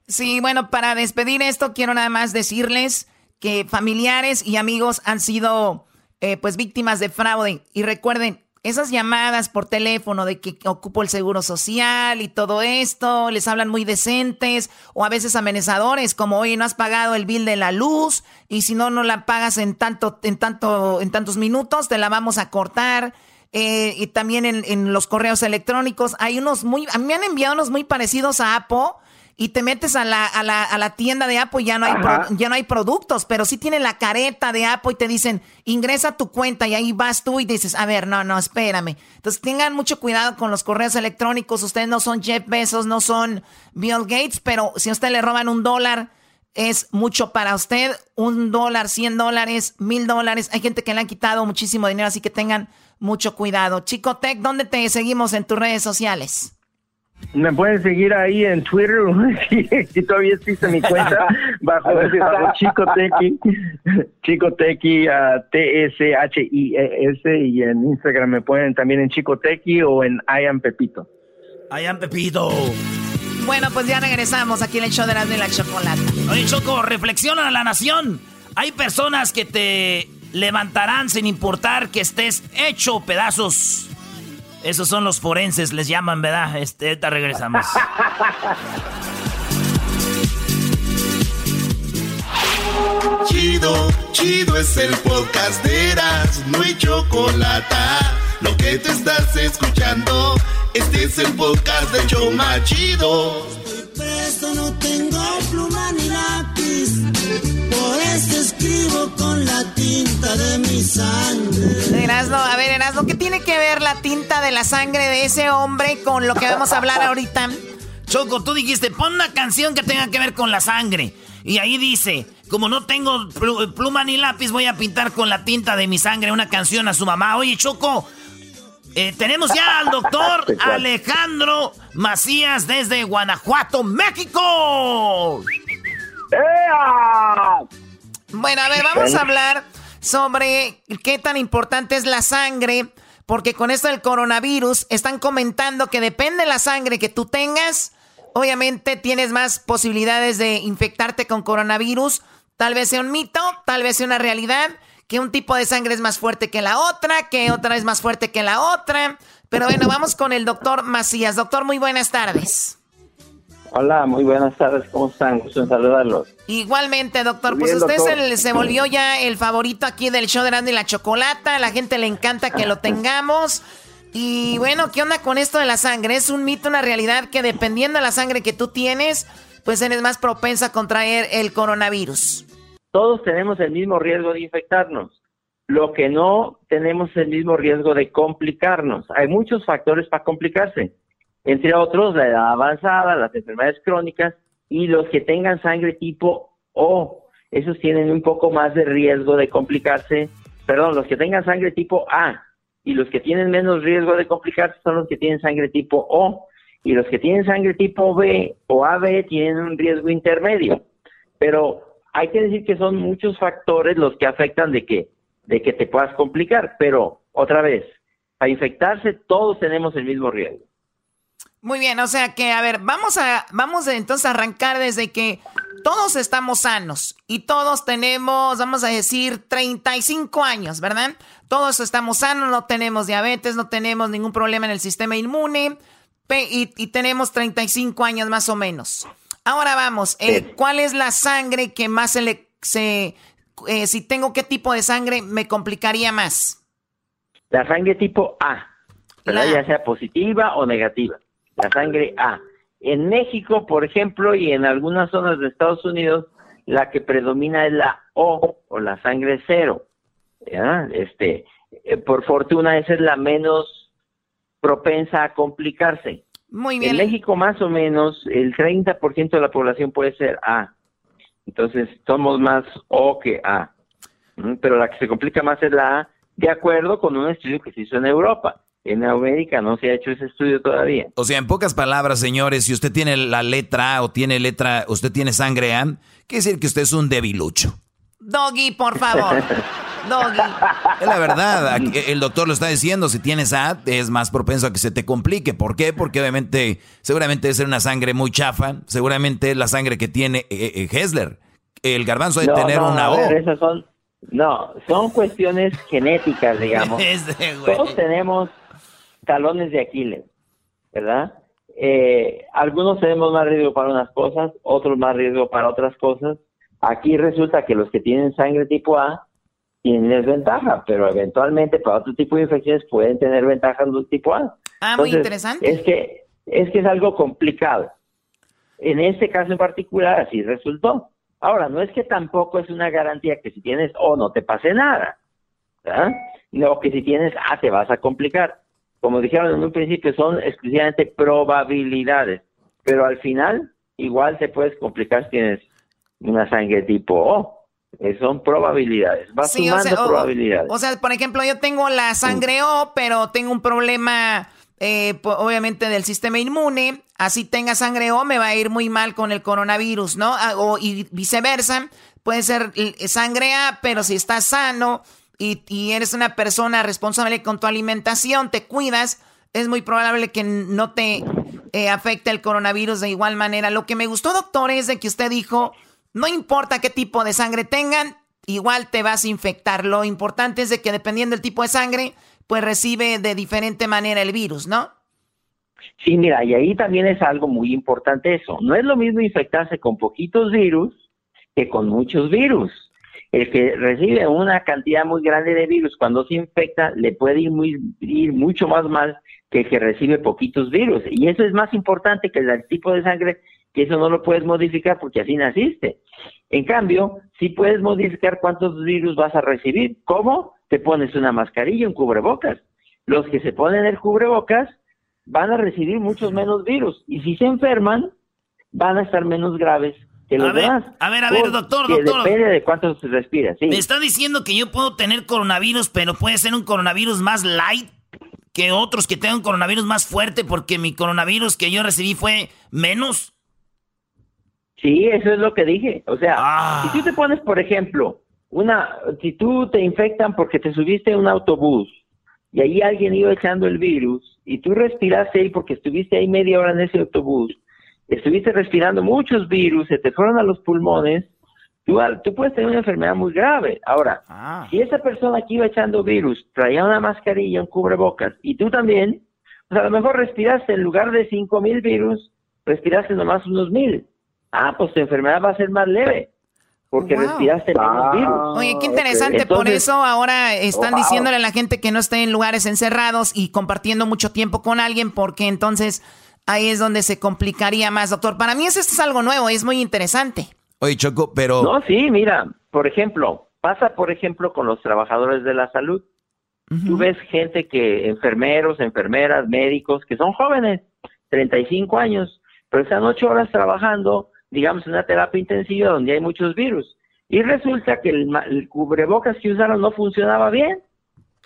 Sí, bueno, para despedir esto, quiero nada más decirles que familiares y amigos han sido eh, pues víctimas de fraude y recuerden, esas llamadas por teléfono de que ocupo el seguro social y todo esto, les hablan muy decentes o a veces amenazadores como, oye, no has pagado el bill de la luz y si no, no la pagas en tanto, en tanto, en tantos minutos, te la vamos a cortar. Eh, y también en, en, los correos electrónicos hay unos muy, a mí me han enviado unos muy parecidos a Apple y te metes a la, a la, a la tienda de Apple y ya no, hay ya no hay productos, pero sí tienen la careta de Apple y te dicen, ingresa tu cuenta y ahí vas tú y dices, a ver, no, no, espérame. Entonces tengan mucho cuidado con los correos electrónicos. Ustedes no son Jeff Bezos, no son Bill Gates, pero si a usted le roban un dólar, es mucho para usted. Un dólar, cien dólares, mil dólares. Hay gente que le han quitado muchísimo dinero, así que tengan mucho cuidado. Chico Tech, ¿dónde te seguimos en tus redes sociales? Me pueden seguir ahí en Twitter, (laughs) si, todavía existe mi cuenta, (laughs) bajo, Chico Tequi, Chico Tequi, T-S-H-I-E-S, y en Instagram me pueden también en Chico Tequi o en I am Pepito. I am Pepito. Bueno, pues ya regresamos aquí en el show de la de la chocolate. Oye, Choco, reflexiona a la nación. Hay personas que te levantarán sin importar que estés hecho pedazos esos son los forenses, les llaman, ¿verdad? Este, te regresamos. Chido, chido es el podcast de Eras, no hay chocolate. lo que te estás escuchando, este es el podcast de Choma Chido. Presto no tengo pluma ni lápiz, por eso escribo con la tinta de mi sangre. Erasno, a ver, Erasno, ¿qué tiene que ver la tinta de la sangre de ese hombre con lo que vamos a hablar ahorita? Choco, tú dijiste, pon una canción que tenga que ver con la sangre. Y ahí dice, como no tengo pluma ni lápiz, voy a pintar con la tinta de mi sangre una canción a su mamá. Oye, Choco, eh, tenemos ya al doctor (laughs) Alejandro Macías desde Guanajuato, México. Bueno, a ver, vamos a hablar sobre qué tan importante es la sangre, porque con esto del coronavirus están comentando que depende de la sangre que tú tengas, obviamente tienes más posibilidades de infectarte con coronavirus. Tal vez sea un mito, tal vez sea una realidad que un tipo de sangre es más fuerte que la otra, que otra es más fuerte que la otra. Pero bueno, vamos con el doctor Macías. Doctor, muy buenas tardes. Hola, muy buenas tardes, ¿cómo están? Gusto en saludarlos. Igualmente, doctor. pues usted Se, volvió ya el favorito aquí del show de Randy y la Chocolata. A la gente le encanta que lo tengamos. Y bueno, ¿qué onda con esto de la sangre? ¿Es un mito, una realidad que dependiendo de la sangre que tú tienes, pues eres más propensa a contraer el coronavirus? todos tenemos el mismo riesgo de infectarnos. Lo que no tenemos es el mismo riesgo de complicarnos. Hay muchos factores para complicarse, entre otros la edad avanzada, las enfermedades crónicas y los que tengan sangre tipo O. Esos tienen un poco más de riesgo de complicarse. Perdón, los que tengan sangre tipo A y los que tienen menos riesgo de complicarse son los que tienen sangre tipo O. Y los que tienen sangre tipo B o AB tienen un riesgo intermedio. Pero hay que decir que son muchos factores los que afectan de que, de que te puedas complicar, pero otra vez, para infectarse todos tenemos el mismo riesgo. Muy bien, o sea que, a ver, vamos a, vamos entonces a arrancar desde que todos estamos sanos y todos tenemos, vamos a decir, 35 años, ¿verdad? Todos estamos sanos, no tenemos diabetes, no tenemos ningún problema en el sistema inmune y, y tenemos 35 años más o menos. Ahora vamos, eh, ¿cuál es la sangre que más se le... Se, eh, si tengo qué tipo de sangre, me complicaría más? La sangre tipo A, ya sea positiva o negativa. La sangre A. En México, por ejemplo, y en algunas zonas de Estados Unidos, la que predomina es la O o la sangre cero. Este, eh, por fortuna, esa es la menos propensa a complicarse. Muy bien. En México más o menos el 30% de la población puede ser A. Entonces somos más O que A. Pero la que se complica más es la A, de acuerdo con un estudio que se hizo en Europa. En América no se ha hecho ese estudio todavía. O sea, en pocas palabras, señores, si usted tiene la letra A o tiene letra, usted tiene sangre A, quiere decir que usted es un debilucho. Doggy, por favor. (laughs) Doggy. Es la verdad, el doctor lo está diciendo, si tienes A, es más propenso a que se te complique. ¿Por qué? Porque obviamente, seguramente debe ser una sangre muy chafa, seguramente es la sangre que tiene eh, eh, Hessler. El garbanzo debe tener una O. son, no, son cuestiones genéticas, digamos. (laughs) Todos tenemos talones de Aquiles, ¿verdad? Eh, algunos tenemos más riesgo para unas cosas, otros más riesgo para otras cosas. Aquí resulta que los que tienen sangre tipo A tienen desventaja, pero eventualmente para otro tipo de infecciones pueden tener ventajas de tipo A. Ah, muy interesante. Es que, es que es algo complicado. En este caso en particular así resultó. Ahora, no es que tampoco es una garantía que si tienes O no te pase nada. ¿verdad? No, que si tienes A te vas a complicar. Como dijeron en un principio, son exclusivamente probabilidades. Pero al final, igual te puedes complicar si tienes una sangre tipo O. Eh, son probabilidades, va sumando probabilidades. O, sea, por ejemplo, yo tengo la sangre O, pero tengo un problema, eh, obviamente, del sistema inmune. Así tenga sangre O, me va a ir muy mal con el coronavirus, ¿no? Ah, o, y viceversa, puede ser sangre A, pero si estás sano y, y eres una persona responsable con tu alimentación, te cuidas, es muy probable que no te eh, afecte el coronavirus de igual manera. Lo que me gustó, doctor, es de que usted dijo no importa qué tipo de sangre tengan, igual te vas a infectar. Lo importante es de que dependiendo del tipo de sangre, pues recibe de diferente manera el virus, ¿no? Sí, mira, y ahí también es algo muy importante eso. No es lo mismo infectarse con poquitos virus que con muchos virus. El que recibe una cantidad muy grande de virus, cuando se infecta, le puede ir, muy, ir mucho más mal que el que recibe poquitos virus. Y eso es más importante que el tipo de sangre, que eso no lo puedes modificar porque así naciste. En cambio, sí puedes modificar cuántos virus vas a recibir. ¿Cómo? Te pones una mascarilla, un cubrebocas. Los que se ponen el cubrebocas van a recibir muchos menos virus. Y si se enferman, van a estar menos graves a ver. A ver, a ver, doctor, doctor. Depende de cuánto se respira, sí. Me está diciendo que yo puedo tener coronavirus, pero puede ser un coronavirus más light que otros que tengan coronavirus más fuerte porque mi coronavirus que yo recibí fue menos. Sí, eso es lo que dije. O sea, Ah. si tú te pones, por ejemplo, una, si tú te infectan porque te subiste a un autobús y ahí alguien iba echando el virus y tú respiraste ahí porque estuviste ahí media hora en ese autobús, estuviste respirando muchos virus, se te fueron a los pulmones, tú, al- tú puedes tener una enfermedad muy grave. Ahora, si esa persona que iba echando virus traía una mascarilla, un cubrebocas, y tú también, pues a lo mejor respiraste en lugar de 5000 virus, respiraste nomás unos mil. Ah, pues tu enfermedad va a ser más leve, porque Wow. respiraste menos virus. Oye, qué interesante. Por Entonces- eso ahora están Wow. diciéndole a la gente que no esté en lugares encerrados y compartiendo mucho tiempo con alguien, porque entonces ahí es donde se complicaría más, doctor. Para mí eso esto es algo nuevo, es muy interesante. Oye, Choco, pero... No, sí, mira, por ejemplo, pasa por ejemplo con los trabajadores de la salud. Tú ves gente que, enfermeros, enfermeras, médicos, que son jóvenes, 35 años, pero están ocho horas trabajando, digamos, en una terapia intensiva donde hay muchos virus. Y resulta que el, ma- el cubrebocas que usaron no funcionaba bien,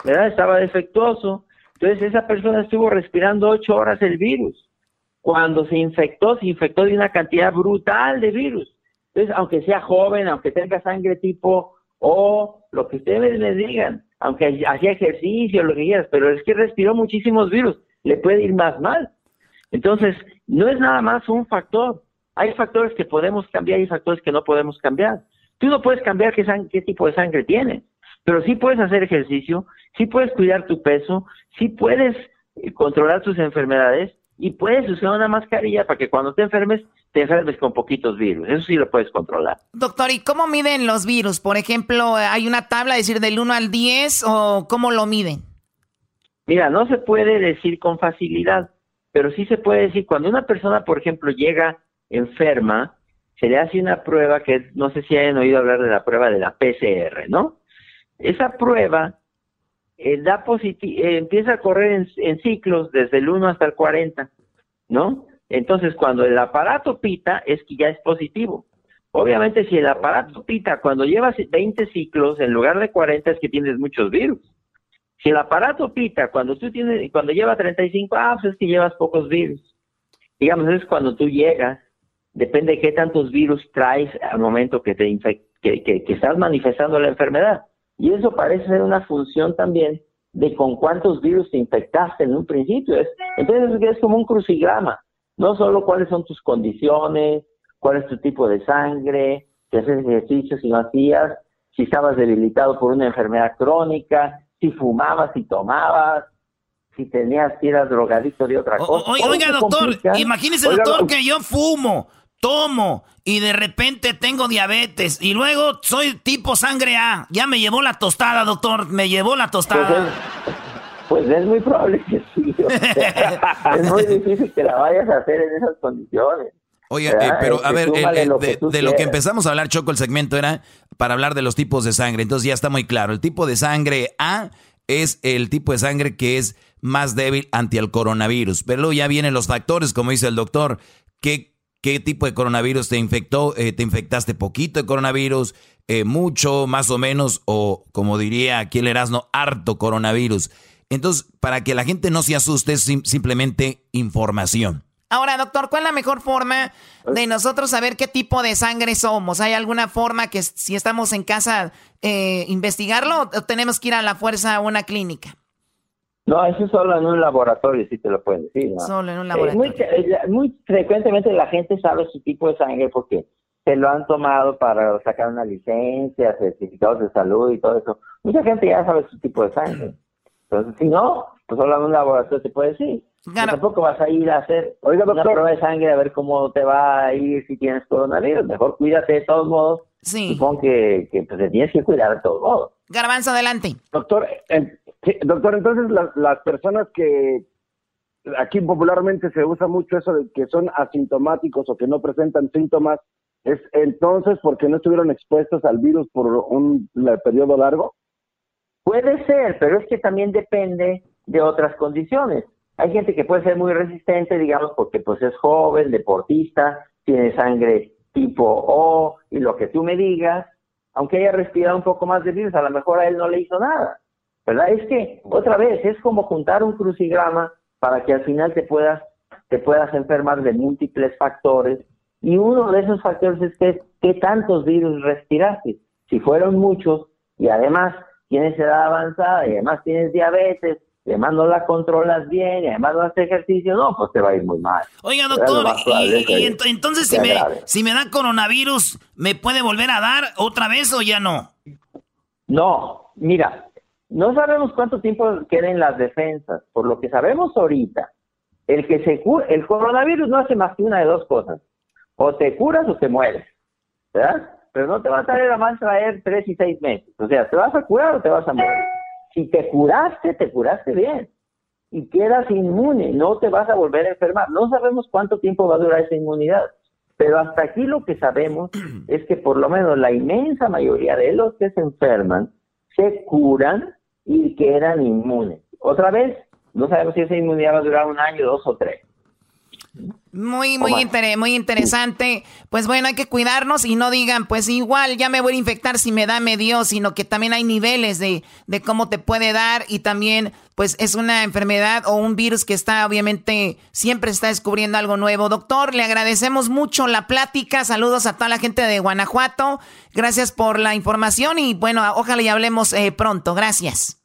¿verdad? Estaba defectuoso. Entonces esa persona estuvo respirando ocho horas el virus. Cuando se infectó, se infectó de una cantidad brutal de virus. Entonces, aunque sea joven, aunque tenga sangre tipo O, lo que ustedes me digan, aunque hacía ejercicio, lo que quieras, pero es que respiró muchísimos virus, le puede ir más mal. Entonces, no es nada más un factor. Hay factores que podemos cambiar y factores que no podemos cambiar. Tú no puedes cambiar qué, qué tipo de sangre tienes, pero sí puedes hacer ejercicio, sí puedes cuidar tu peso, sí puedes eh, controlar tus enfermedades y puedes usar una mascarilla para que cuando te enfermes, te enfermes con poquitos virus. Eso sí lo puedes controlar. Doctor, ¿y cómo miden los virus? Por ejemplo, ¿hay una tabla, decir, del 1 al 10 o cómo lo miden? Mira, no se puede decir con facilidad, pero sí se puede decir cuando una persona, por ejemplo, llega enferma, se le hace una prueba que no sé si hayan oído hablar de la prueba de la PCR, ¿no? Esa prueba eh, da eh, empieza a correr en, ciclos desde el 1 hasta el 40, ¿no? Entonces, cuando el aparato pita, es que ya es positivo. Obviamente, si el aparato pita cuando llevas 20 ciclos en lugar de 40, es que tienes muchos virus. Si el aparato pita cuando tú tienes, cuando lleva 35, ah, pues es que llevas pocos virus. Digamos, es cuando tú llegas, depende de qué tantos virus traes al momento que te que estás manifestando la enfermedad. Y eso parece ser una función también de con cuántos virus te infectaste en un principio. Es, entonces es como un crucigrama, no solo cuáles son tus condiciones, cuál es tu tipo de sangre, si haces ejercicios, si no hacías, si estabas debilitado por una enfermedad crónica, si fumabas, si tomabas, si tenías, si eras drogadicto de otra cosa. O- oiga, doctor, complica. imagínese, Oiga, doctor, doc- que yo fumo, tomo y de repente tengo diabetes y luego soy tipo sangre A. Ya me llevó la tostada, doctor, me llevó la tostada. Pues es muy probable que sí. o sea, (laughs) es muy difícil que la vayas a hacer en esas condiciones. Oye, eh, pero a ver, el- súmale el- lo que de, de lo que empezamos a hablar, Choco, el segmento era para hablar de los tipos de sangre. Entonces ya está muy claro. El tipo de sangre A es el tipo de sangre que es más débil ante el coronavirus. Pero luego ya vienen los factores, como dice el doctor. ¿Qué, qué tipo de coronavirus te infectó? Eh, ¿Te infectaste poquito de coronavirus? Eh, ¿Mucho, más o menos? O como diría aquí el Erasmo, harto coronavirus. Entonces, para que la gente no se asuste, es sim- simplemente información. Ahora, doctor, ¿cuál es la mejor forma de nosotros saber qué tipo de sangre somos? ¿Hay alguna forma que si estamos en casa eh, investigarlo o tenemos que ir a la fuerza a una clínica? No, eso solo en un laboratorio sí te lo pueden decir. ¿no? Solo en un Eh, laboratorio. muy, eh, muy frecuentemente la gente sabe su tipo de sangre porque se lo han tomado para sacar una licencia, certificados de salud y todo eso. Mucha gente ya sabe su tipo de sangre. Entonces, si no, pues solo en un laboratorio te puede decir. Pero tampoco vas a ir a hacer una prueba de sangre a ver cómo te va a ir si tienes coronavirus. Mejor cuídate de todos modos Sí. supongo que, que pues, te tienes que cuidar de todos modos. Garbanzo, adelante. Doctor, eh, sí, doctor, entonces la- las personas que aquí popularmente se usa mucho eso de que son asintomáticos o que no presentan síntomas, es entonces porque no estuvieron expuestos al virus por un la- periodo largo. Puede ser, pero es que también depende de otras condiciones. Hay gente que puede ser muy resistente, digamos, porque pues es joven, deportista, tiene sangre tipo O y lo que tú me digas, aunque haya respirado un poco más de virus, a lo mejor a él no le hizo nada. ¿Verdad? Es que, otra vez, es como juntar un crucigrama para que al final te puedas, te puedas enfermar de múltiples factores. Y uno de esos factores es que, qué tantos virus respiraste. Si fueron muchos y además tienes edad avanzada y además tienes diabetes, y además no la controlas bien y además no haces ejercicio, no, pues te va a ir muy mal. Oiga, doctor, y, y ent- entonces si me, grave. si me da coronavirus, ¿me puede volver a dar otra vez o ya no? No, mira, no sabemos cuánto tiempo queden las defensas. Por lo que sabemos ahorita, el que se cura, el coronavirus no hace más que una de dos cosas. O te curas o te mueres. ¿Verdad? Pero no te va a traer a más traer tres y seis meses. O sea, te vas a curar o te vas a morir. Si te curaste, te curaste bien. Y quedas inmune, no te vas a volver a enfermar. No sabemos cuánto tiempo va a durar esa inmunidad. Pero hasta aquí lo que sabemos (clears throat) es que por lo menos la inmensa mayoría de los que se enferman se curan y quedan inmunes. Otra vez, no sabemos si esa inmunidad va a durar un año, dos o tres. Muy, muy, Omar. inter- muy interesante. Pues bueno, hay que cuidarnos y no digan, pues igual ya me voy a infectar si me da, me dio, sino que también hay niveles de, de cómo te puede dar y también, pues es una enfermedad o un virus que está, obviamente, siempre está descubriendo algo nuevo. Doctor, le agradecemos mucho la plática. Saludos a toda la gente de Guanajuato. Gracias por la información y bueno, ojalá y hablemos eh, pronto. Gracias.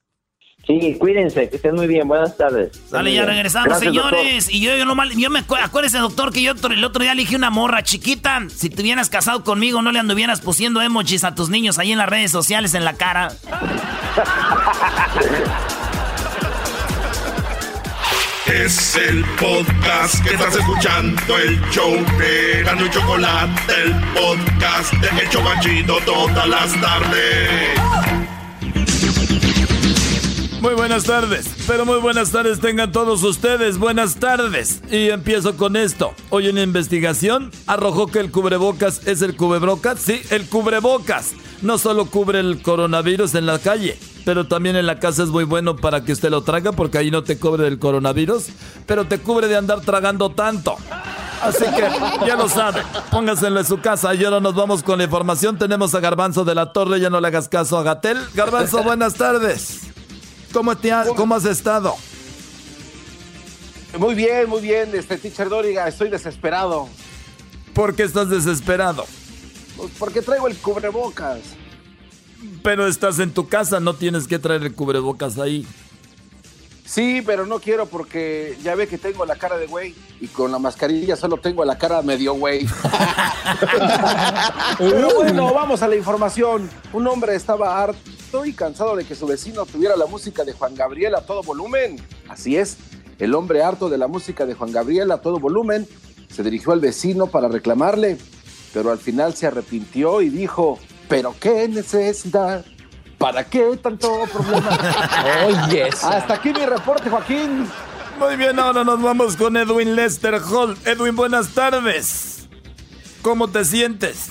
Sí, cuídense, que estén muy bien. Buenas tardes. Dale, ya regresamos, Gracias, doctor. señores. Y yo, yo no mal, yo me acu- acuérdese, doctor, que yo el otro día elegí una morra chiquita. Si te hubieras casado conmigo, no le anduvieras pusiendo emojis a tus niños ahí en las redes sociales en la cara. Es el podcast que estás escuchando, el show de Gano y Chocolate, el podcast de El Chobachito todas las tardes. Muy buenas tardes, pero muy buenas tardes tengan todos ustedes, buenas tardes. Y empiezo con esto. Hoy una investigación arrojó que el cubrebocas es el cubrebocas, sí, el cubrebocas. No solo cubre el coronavirus en la calle, pero también en la casa es muy bueno para que usted lo traga porque ahí no te cubre el coronavirus, pero te cubre de andar tragando tanto. Así que ya lo saben, póngaselo en su casa y ahora nos vamos con la información. Tenemos a Garbanzo de la Torre, ya no le hagas caso a Gatel. Garbanzo, buenas tardes. ¿Cómo, te ha- ¿Cómo has estado? Muy bien, muy bien, este teacher Doriga, estoy desesperado. ¿Por qué estás desesperado? Pues porque traigo el cubrebocas. Pero estás en tu casa, no tienes que traer el cubrebocas ahí. Sí, pero no quiero porque ya ve que tengo la cara de güey y con la mascarilla solo tengo la cara medio güey. (laughs) pero bueno, vamos a la información. Un hombre estaba harto y cansado de que su vecino tuviera la música de Juan Gabriel a todo volumen. Así es, el hombre harto de la música de Juan Gabriel a todo volumen se dirigió al vecino para reclamarle, pero al final se arrepintió y dijo, pero qué necesidad. ¿Para qué tanto problema? Oye, Hasta aquí mi reporte, Joaquín. Muy bien, ahora nos vamos con Edwin Lester Hall. Edwin, buenas tardes. ¿Cómo te sientes?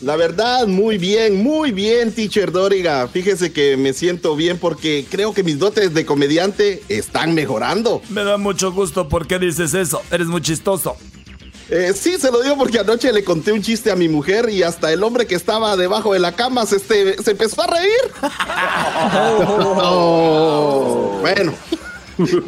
La verdad, muy bien, muy bien, teacher Doriga. Fíjese que me siento bien porque creo que mis dotes de comediante están mejorando. Me da mucho gusto. ¿Por qué dices eso? Eres muy chistoso. Eh, sí, se lo digo porque anoche le conté un chiste a mi mujer y hasta el hombre que estaba debajo de la cama se, este, se empezó a reír. (laughs) No. Bueno,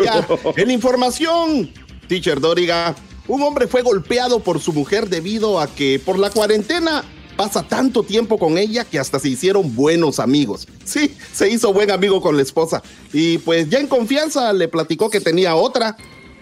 ya, en información, teacher Doriga, un hombre fue golpeado por su mujer debido a que por la cuarentena pasa tanto tiempo con ella que hasta se hicieron buenos amigos. Sí, se hizo buen amigo con la esposa y pues ya en confianza le platicó que tenía otra.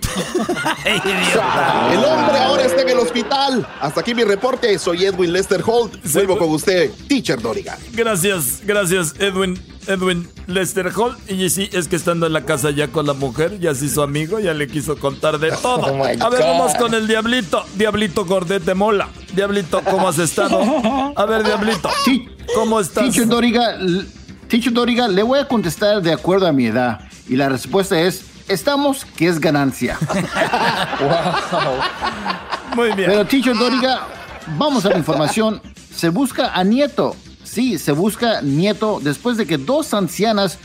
(laughs) El hombre ahora está en el hospital. Hasta aquí mi reporte. Soy Edwin Lester Holt. Vuelvo con usted, Teacher Doriga. Gracias, gracias, Edwin. Edwin Lester Hall. Y sí, es que estando en la casa ya con la mujer, ya se hizo amigo, ya le quiso contar de (laughs) todo. Oh A ver, vamos con el Diablito. Diablito Gordete Mola. Diablito, ¿cómo has estado? A ver, Diablito, ¿cómo estás? Teacher Doriga, Teacher Doriga, le voy a contestar de acuerdo a mi edad. Y la respuesta es, estamos, que es ganancia. (laughs) Muy bien. Pero Teacher Doriga, vamos a la información. Se busca a Nieto. Sí, se busca Nieto después de que dos ancianas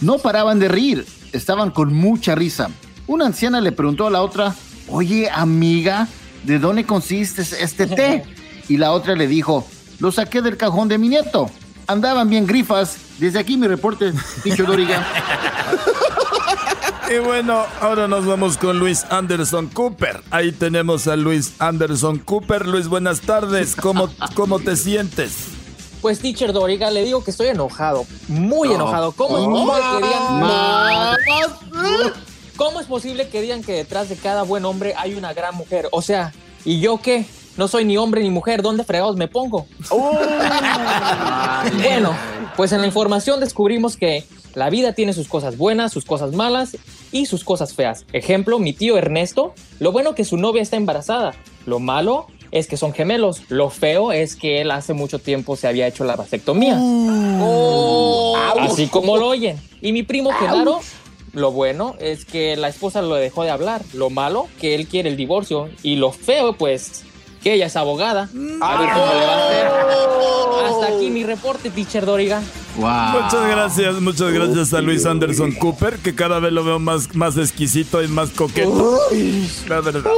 no paraban de reír. Estaban con mucha risa. Una anciana le preguntó a la otra, oye amiga, ¿de dónde consiste este té? Y la otra le dijo, lo saqué del cajón de mi nieto. Andaban bien grifas. Desde aquí mi reporte, Teacher Doriga. (laughs) Y bueno, ahora nos vamos con Luis Anderson Cooper. Ahí tenemos a Luis Anderson Cooper. Luis, buenas tardes. ¿Cómo, (laughs) cómo te sientes? Pues, teacher Doriga, le digo que estoy enojado. Muy No. enojado. ¿Cómo es Oh. posible que digan... Más. ¿Cómo es posible que digan que detrás de cada buen hombre hay una gran mujer? O sea, ¿y yo qué? No soy ni hombre ni mujer. ¿Dónde fregados me pongo? (laughs) bueno, pues en la información descubrimos que la vida tiene sus cosas buenas, sus cosas malas y sus cosas feas. Ejemplo, mi tío Ernesto, lo bueno que su novia está embarazada. Lo malo es que son gemelos. Lo feo es que él hace mucho tiempo se había hecho la vasectomía. Así como lo oyen. Y mi primo Genaro, lo bueno es que la esposa lo dejó de hablar. Lo malo, que él quiere el divorcio. Y lo feo, pues, que ella es abogada. A ver cómo le va a hacer. Hasta aquí mi reporte, teacher Doriga. Muchas gracias, muchas gracias a Luis Anderson Cooper, que cada vez lo veo más, más exquisito y más coqueto. La verdad.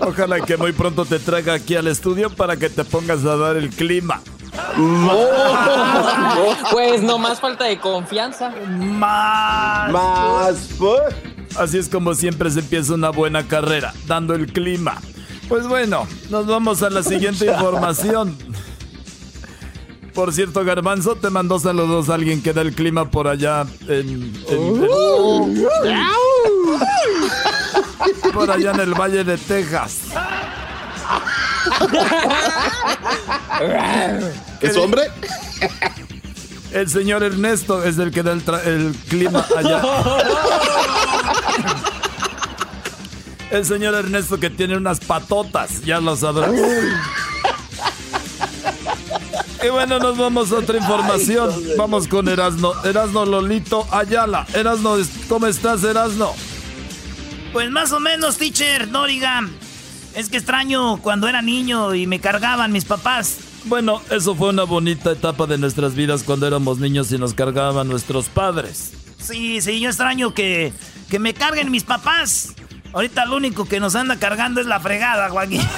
Ojalá que muy pronto te traiga aquí al estudio para que te pongas a dar el clima. (laughs) Pues no más falta de confianza. Más. Más. Así es como siempre se empieza una buena carrera, dando el clima. Pues bueno, nos vamos a la siguiente (laughs) información. Por cierto, Garbanzo, te mandó saludos a alguien que da el clima por allá en... en- en- por allá en el Valle de Texas. (laughs) ¿Es hombre? El señor Ernesto es el que da el, el clima allá. (laughs) El señor Ernesto que tiene unas patotas, ya lo sabrás. Y bueno, nos vamos a otra información. Vamos con Erasno. Erasno Lolito Ayala. Erasno, ¿cómo estás, Erasno? Pues más o menos, teacher Doriga. Es que extraño cuando era niño y me cargaban mis papás. Bueno, eso fue una bonita etapa de nuestras vidas cuando éramos niños y nos cargaban nuestros padres. Sí, sí, yo extraño que, que me carguen mis papás. Ahorita lo único que nos anda cargando es la fregada, Joaquín. (laughs)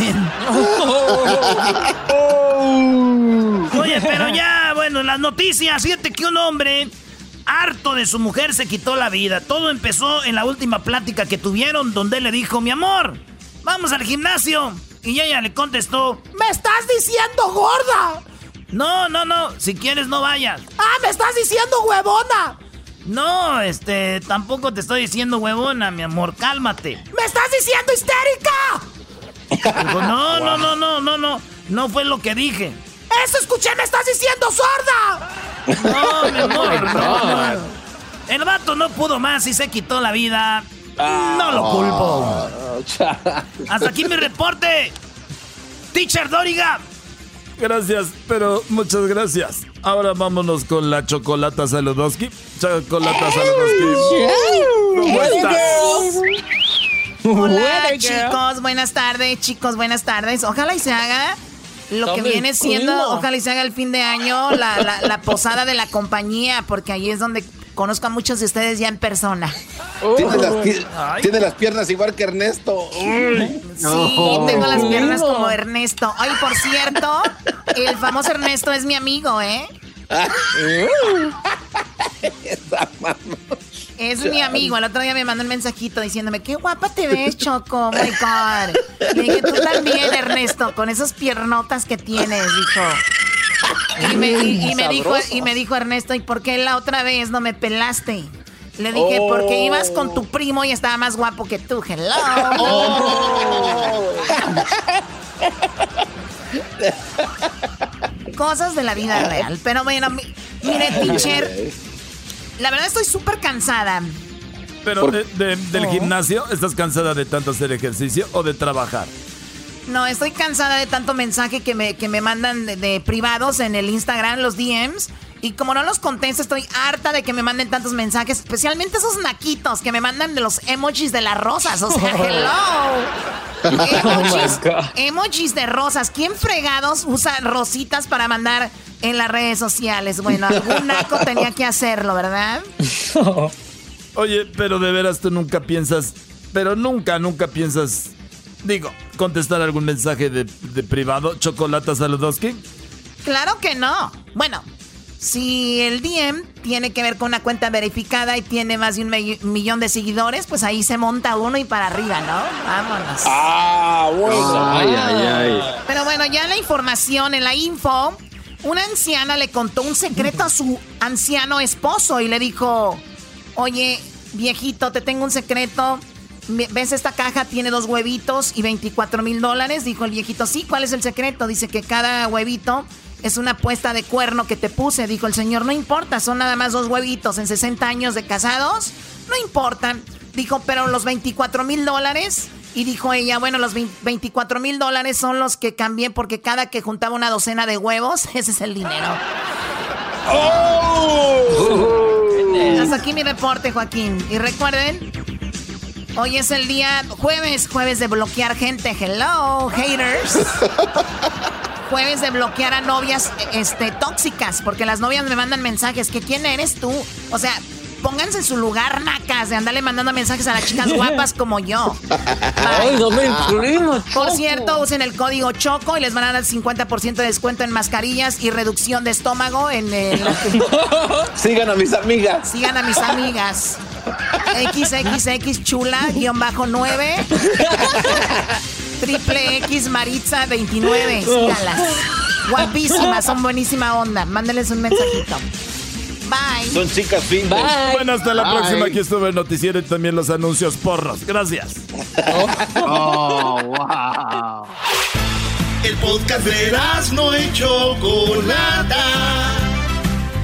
Oye, pero ya, bueno, las noticias. Fíjate que un hombre harto de su mujer se quitó la vida. Todo empezó en la última plática que tuvieron donde él le dijo, mi amor, vamos al gimnasio. Y ella le contestó, ¡Me estás diciendo gorda! no, no, no, si quieres no vayas. ¡Ah, me estás diciendo huevona! No, este, tampoco te estoy diciendo huevona, mi amor, cálmate. ¡Me estás diciendo histérica! Dijo, no, (laughs) no, no, no, no, no, no fue lo que dije. ¡Eso escuché! ¡Me estás diciendo sorda! No, mi (laughs) amor, no. El vato no pudo más y se quitó la vida. No lo culpo. Hasta aquí mi reporte. Teacher Doriga. Gracias, pero muchas gracias. Ahora vámonos con la Chocolata Saludowski. Chocolata Saludowski. ¿Cómo estás? Hola chicos, buenas tardes, chicos, buenas tardes. Ojalá y se haga lo que viene siendo, ojalá y se haga el fin de año, la, la- la posada de la compañía, porque ahí es donde conozco a muchos de ustedes ya en persona. Tiene las, pi- tiene las piernas igual que Ernesto. Uy. Sí, tengo las piernas como Ernesto. Ay, por cierto, el famoso Ernesto es mi amigo, ¿eh? Es mi amigo. El otro día me mandó un mensajito diciéndome, qué guapa te ves, Choco. Oh my God. Le dije, tú también, Ernesto, con esas piernotas que tienes, dijo. Y me, y- y me dijo, y me dijo Ernesto, ¿y por qué la otra vez no me pelaste? Le dije, Oh. porque ibas con tu primo y estaba más guapo que tú. Hello. Cosas de la vida real. Pero bueno, mi- mire, teacher, la verdad estoy súper cansada. Pero de- de- del gimnasio, ¿estás cansada de tanto hacer ejercicio o de trabajar? No, estoy cansada de tanto mensaje que me, que me mandan de, privados en el Instagram, los DMs. Y como no los contesto, estoy harta de que me manden tantos mensajes, especialmente esos naquitos que me mandan de los emojis de las rosas. O sea, (laughs) hello. (laughs) Emojis, oh emojis de rosas. ¿Quién fregados usa rositas para mandar en las redes sociales? Bueno, algún naco (laughs) tenía que hacerlo, ¿verdad? Oye, pero de veras tú nunca piensas, pero nunca, nunca piensas, digo, contestar algún mensaje de, privado, Chocolata Saludowski? Claro que no. Bueno, si el DM tiene que ver con una cuenta verificada y tiene más de un millón de seguidores, pues ahí se monta uno y para arriba, ¿no? Vámonos. Ah, bueno. Ay, ay, ay. Pero bueno, ya la información en la info, una anciana le contó un secreto a su anciano esposo y le dijo, oye, viejito, te tengo un secreto. ¿Ves esta caja? Tiene dos huevitos y 24 mil dólares. Dijo el viejito, sí, ¿cuál es el secreto? Dice que cada huevito es una puesta de cuerno que te puse. Dijo el señor, no importa, son nada más dos huevitos en 60 años de casados. No importa. Dijo, pero los 24 mil dólares. Y dijo ella, bueno, los 24 mil dólares son los que cambié porque cada que juntaba una docena de huevos, (laughs) ese es el dinero. ¡Oh! Hasta aquí mi reporte, Joaquín. Y recuerden, hoy es el día jueves, jueves de bloquear gente. Hello, haters. (laughs) Jueves de bloquear a novias este, tóxicas, porque las novias me mandan mensajes que quién eres tú. O sea, pónganse en su lugar, nacas, de andarle mandando mensajes a las chicas (laughs) guapas como yo. Ay, no me Por cierto, usen el código CHOCO y les van a dar 50% de descuento en mascarillas y reducción de estómago en el... (laughs) Sigan a mis amigas. Sigan a mis amigas. XXX chula, guion bajo 9. Triple X Maritza 29. Síganlas. Guapísimas, son buenísima onda. Mándenles un mensajito. Bye. Son chicas fin. Bueno, hasta la próxima. Aquí estuve el noticiero y también los anuncios porros. Gracias. oh, wow. El podcast de no hecho Chocolata.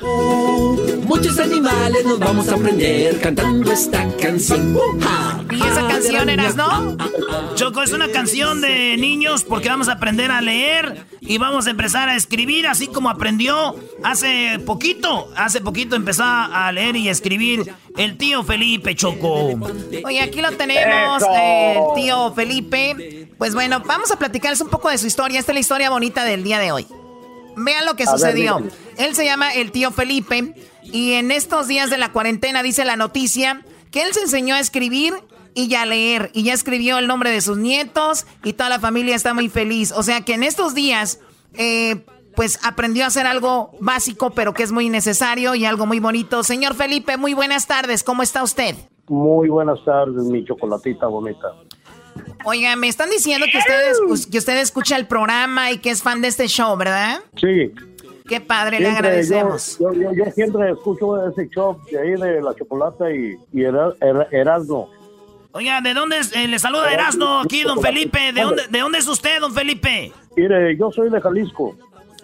Muchos animales nos vamos a aprender cantando esta canción. ¿Y esa canción eras, no? Choco, es una canción de niños porque vamos a aprender a leer y vamos a empezar a escribir así como aprendió hace poquito. Hace poquito empezó a leer y a escribir el tío Felipe Choco. Oye, aquí lo tenemos, el tío Felipe. Pues bueno, vamos a platicarles un poco de su historia. Esta es la historia bonita del día de hoy. Vean lo que sucedió. él se llama el tío Felipe y en estos días de la cuarentena dice la noticia que él se enseñó a escribir y ya leer y ya escribió el nombre de sus nietos y toda la familia está muy feliz. O sea que en estos días eh, pues aprendió a hacer algo básico pero que es muy necesario y algo muy bonito. Señor Felipe, muy buenas tardes. ¿Cómo está usted? Muy buenas tardes, mi chocolatita bonita. Oiga, me están diciendo que usted, que usted escucha el programa y que es fan de este show, ¿verdad? Sí. Qué padre, le agradecemos. Yo, siempre escucho ese show de ahí de la chocolate y, y Erasmo. Oiga, ¿de dónde es? Eh, le saluda Erasmo aquí, don Felipe. ¿De dónde, ¿De dónde es usted, don Felipe? Mire, yo soy de Jalisco.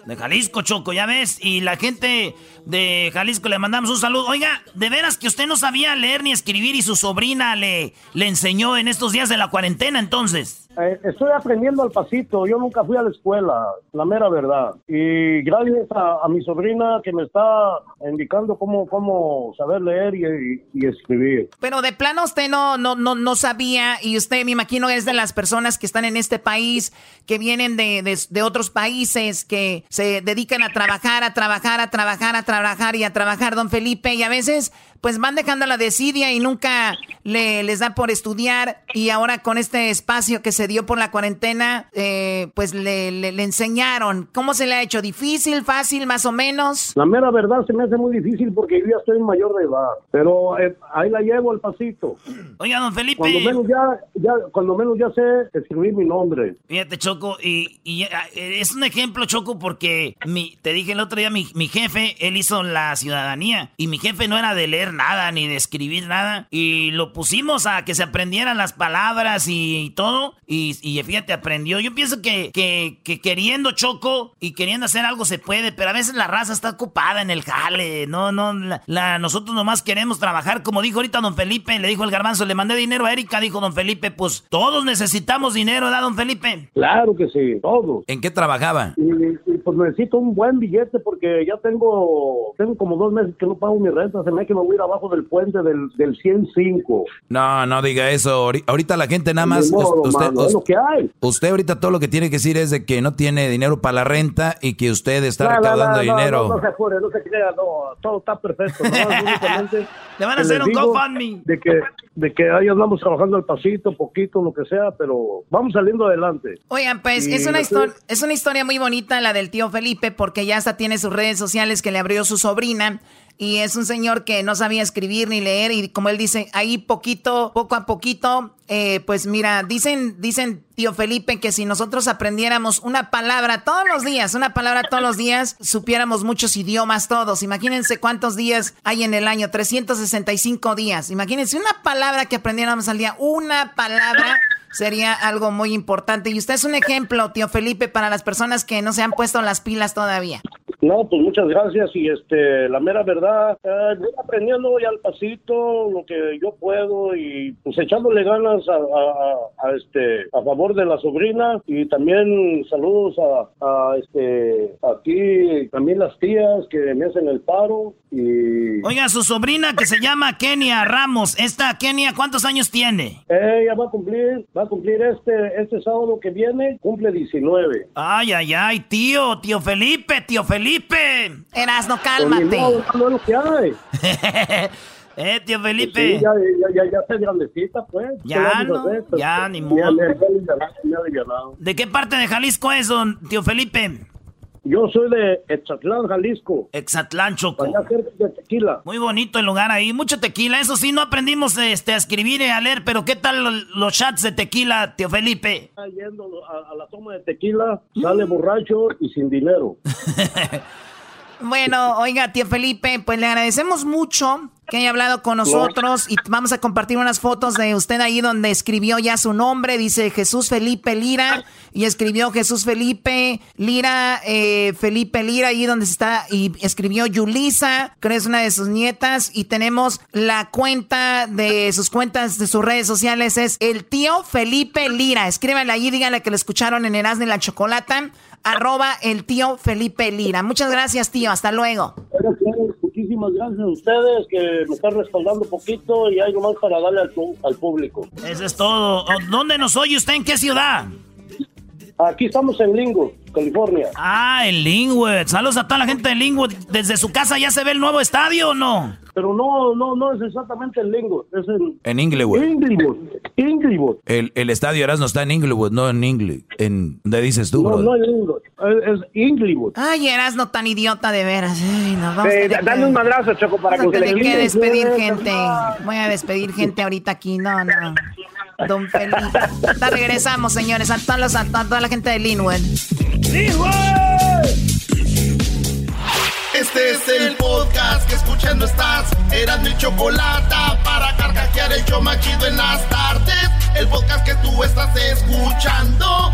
De Jalisco, Choco, ya ves. Y la gente de Jalisco le mandamos un saludo. Oiga, de veras que usted no sabía leer ni escribir y su sobrina le, le enseñó en estos días de la cuarentena, entonces. Eh, estoy aprendiendo al pasito. Yo nunca fui a la escuela, la mera verdad. Y gracias a, mi sobrina que me está indicando cómo, cómo saber leer y, escribir. Pero de plano usted no, no, no, no sabía y usted me imagino es de las personas que están en este país, que vienen de, de, de otros países, que se dedican a trabajar, a trabajar, a trabajar, a trabajar y a trabajar, don Felipe. Y a veces pues van dejando la desidia y nunca le, les da por estudiar. Y ahora con este espacio que se dio por la cuarentena, eh, pues le, le, enseñaron. ¿Cómo se le ha hecho? ¿Difícil, fácil, más o menos? La mera verdad se me hace muy difícil porque yo ya estoy mayor de edad. Pero eh, ahí la llevo al pasito. Oiga, don Felipe. Cuando menos ya, ya, cuando menos ya sé escribir mi nombre. Fíjate, Choco, y, y eh, es un ejemplo, Choco, porque mi, te dije el otro día, mi, mi jefe, él hizo la ciudadanía y mi jefe no era de leer nada, ni de escribir nada. Y lo pusimos a que se aprendieran las palabras y, todo. Y, y, fíjate, aprendió. Yo pienso que, que, que, queriendo Choco y queriendo hacer algo se puede, pero a veces la raza está ocupada en el jale. No, no, la, nosotros nomás queremos trabajar. Como dijo ahorita don Felipe, le dijo el garbanzo, le mandé dinero a Erika, dijo don Felipe, pues todos necesitamos dinero, ¿verdad, don Felipe? Claro que sí, todos. ¿En qué trabajaba? Y, pues necesito un buen billete porque ya tengo, tengo como dos meses que no pago mi renta. Se me hace que me voy a ir abajo del puente del, del 105. No, no diga eso. Ahorita la gente nada más. usted, usted, ahorita todo lo que tiene que decir es de que no tiene dinero para la renta y que usted está recaudando dinero. No, no, se apure, no se crea, no, todo está perfecto. (laughs) Le van a hacer un GoFundMe. De que, de que ahí andamos trabajando al pasito, poquito, lo que sea, pero vamos saliendo adelante. Oigan, pues es una, es una historia muy bonita la del tío Felipe, porque ya hasta tiene sus redes sociales que le abrió su sobrina. Y es un señor que no sabía escribir ni leer y como él dice, ahí poquito, poco a poquito, eh, pues mira, dicen, dicen tío Felipe que si nosotros aprendiéramos una palabra todos los días, una palabra todos los días, supiéramos muchos idiomas todos. Imagínense cuántos días hay en el año, 365 días. Imagínense una palabra que aprendiéramos al día, una palabra sería algo muy importante. Y usted es un ejemplo, tío Felipe, para las personas que no se han puesto las pilas todavía. No, pues muchas gracias y este, la mera verdad, eh, aprendiendo al pasito lo que yo puedo y pues echándole ganas a, este, a favor de la sobrina y también saludos a, a este, aquí también las tías que me hacen el paro y... Oiga, su sobrina que se llama Kenia Ramos, esta Kenia, ¿cuántos años tiene? Ella va a cumplir, va a cumplir este, este sábado que viene, cumple 19. Ay, ay, ay, tío, tío Felipe, tío Felipe. Erasno, cálmate. No, no, que hay. (laughs) eh, tío Felipe. Sí, ya, ya, ya, ya grandecita, pues. Ya, no, ya, ni modo. ¿De qué parte de Jalisco es, don tío Felipe? Yo soy de Exatlán, Jalisco. Exatlán, Choco. Allá cerca de tequila. Muy bonito el lugar ahí, mucho tequila. Eso sí, no aprendimos este, a escribir y a leer, pero ¿qué tal los chats de tequila, tío Felipe? Yendo a, a la toma de tequila, sale borracho y sin dinero. (laughs) Bueno, oiga, tío Felipe, pues le agradecemos mucho que haya hablado con nosotros y vamos a compartir unas fotos de usted ahí donde escribió ya su nombre, dice Jesús Felipe Lira y escribió Jesús Felipe Lira, eh, Felipe Lira ahí donde está y escribió Yulisa, que es una de sus nietas. Y tenemos la cuenta de sus cuentas de sus redes sociales es el tío Felipe Lira, escríbanle ahí, díganle que lo escucharon en Erasmo y la Chocolata arroba el tío Felipe Lira. Muchas gracias, tío. Hasta luego. Muchísimas gracias a ustedes que me están respaldando un poquito y hay nomás para darle al, al público. Eso es todo. ¿Dónde nos oye usted? ¿En qué ciudad? Aquí estamos en Linwood, California. Ah, en Linwood. Saludos a toda la gente de Linwood. ¿Desde su casa ya se ve el nuevo estadio o no? Pero no, no, no es exactamente en Linwood. Es en, en Inglewood. Inglewood. Inglewood. El, el estadio Erasmo está en Inglewood, no en Inglewood. En, ¿Dónde dices tú, No, no en Inglewood. Es, Inglewood. Ay, Erasmo tan idiota de veras. Ay, vamos dale un madrazo, Choco, para que que despedir gente. Voy a despedir gente ahorita aquí. No, no. Don Felipe. Hasta regresamos, señores. A, todos a, toda la gente de Linwood. Este es el podcast que escuchando estás. Eran mi chocolate para carcajear el yo machido en las tardes. El podcast que tú estás escuchando.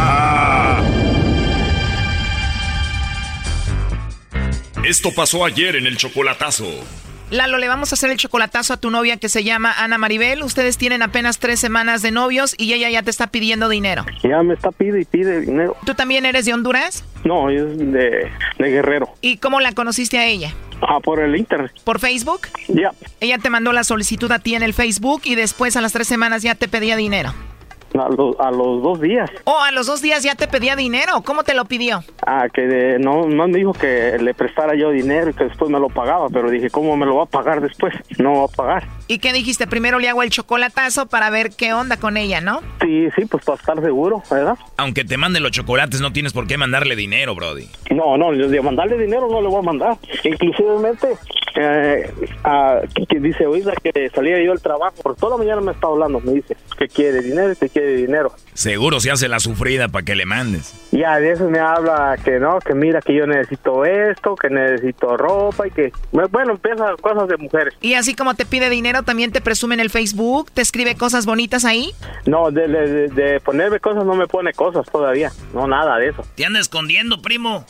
Esto pasó ayer en el chocolatazo. Lalo, le vamos a hacer el chocolatazo a tu novia que se llama Ana Maribel. Ustedes tienen apenas tres semanas de novios y ella ya te está pidiendo dinero. Ya me está pide y pide dinero. ¿Tú también eres de Honduras? No, yo es de, de Guerrero. ¿Y cómo la conociste a ella? Ah, por el internet. ¿Por Facebook? Ya. Ella te mandó la solicitud a ti en el Facebook y después a las tres semanas ya te pedía dinero. A, los- a los dos días. Oh, a los dos días ya te pedía dinero. ¿Cómo te lo pidió? Ah, que de- no, no me dijo que le prestara yo dinero y que después me lo pagaba, pero dije, ¿cómo me lo va a pagar después? No va a pagar. ¿Y qué dijiste? Primero le hago el chocolatazo para ver qué onda con ella, ¿no? Sí, sí, pues para estar seguro, ¿verdad? Aunque te mande los chocolates, no tienes por qué mandarle dinero, Brody. No, no, de mandarle dinero no le voy a mandar. Inclusivemente, eh, a- que, dice, oiga, que salía yo del trabajo, por toda la mañana me está hablando, me dice que quiere dinero y que quiere dinero. Seguro se hace la sufrida para que le mandes. Ya, de eso me habla que no, que mira que yo necesito esto, que necesito ropa y que, bueno, empieza cosas de mujeres. Y así como te pide dinero, también te presume en el Facebook, te escribe cosas bonitas ahí. No, de, de- de- de ponerme cosas no me pone cosas todavía, no, nada de eso. Te anda escondiendo, primo.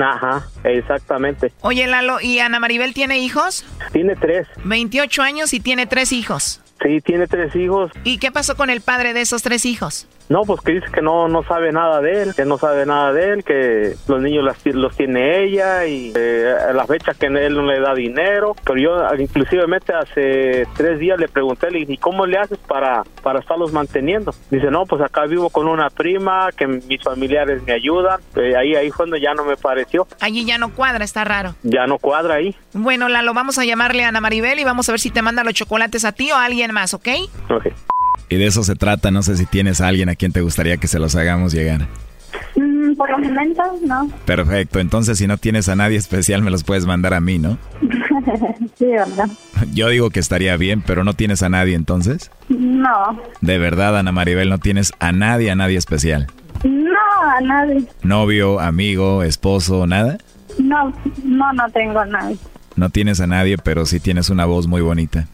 Ajá, exactamente. Oye, Lalo, ¿y Ana Maribel tiene hijos? Tiene tres. 28 años y tiene tres hijos. Sí, tiene tres hijos. ¿Y qué pasó con el padre de esos tres hijos? No, pues que dice que no, no sabe nada de él, que no sabe nada de él, que los niños las- los tiene ella y eh, a la fecha que él no le da dinero. Pero yo inclusivemente hace tres días le pregunté, le dije, ¿y cómo le haces para, para estarlos manteniendo? Dice, no, pues acá vivo con una prima, que mis familiares me ayudan. Eh, ahí, ahí fue donde ya no me pareció, Allí ya no cuadra, está raro. ya no cuadra ahí. Bueno, Lalo, vamos a llamarle a Ana Maribel y vamos a ver si te manda los chocolates a ti o a alguien más, ¿ok? Ok. Y de eso se trata, no sé si tienes a alguien a quien te gustaría que se los hagamos llegar. Mm, por los momentos, no. Perfecto, entonces si no tienes a nadie especial me los puedes mandar a mí, ¿no? (laughs) sí, ¿verdad? Yo digo que estaría bien, pero no tienes a nadie entonces. No, De verdad, Ana Maribel, no tienes a nadie, a nadie especial. no, a nadie. Novio, amigo, esposo, nada. No, no, no tengo a nadie. No tienes a nadie, pero sí tienes una voz muy bonita.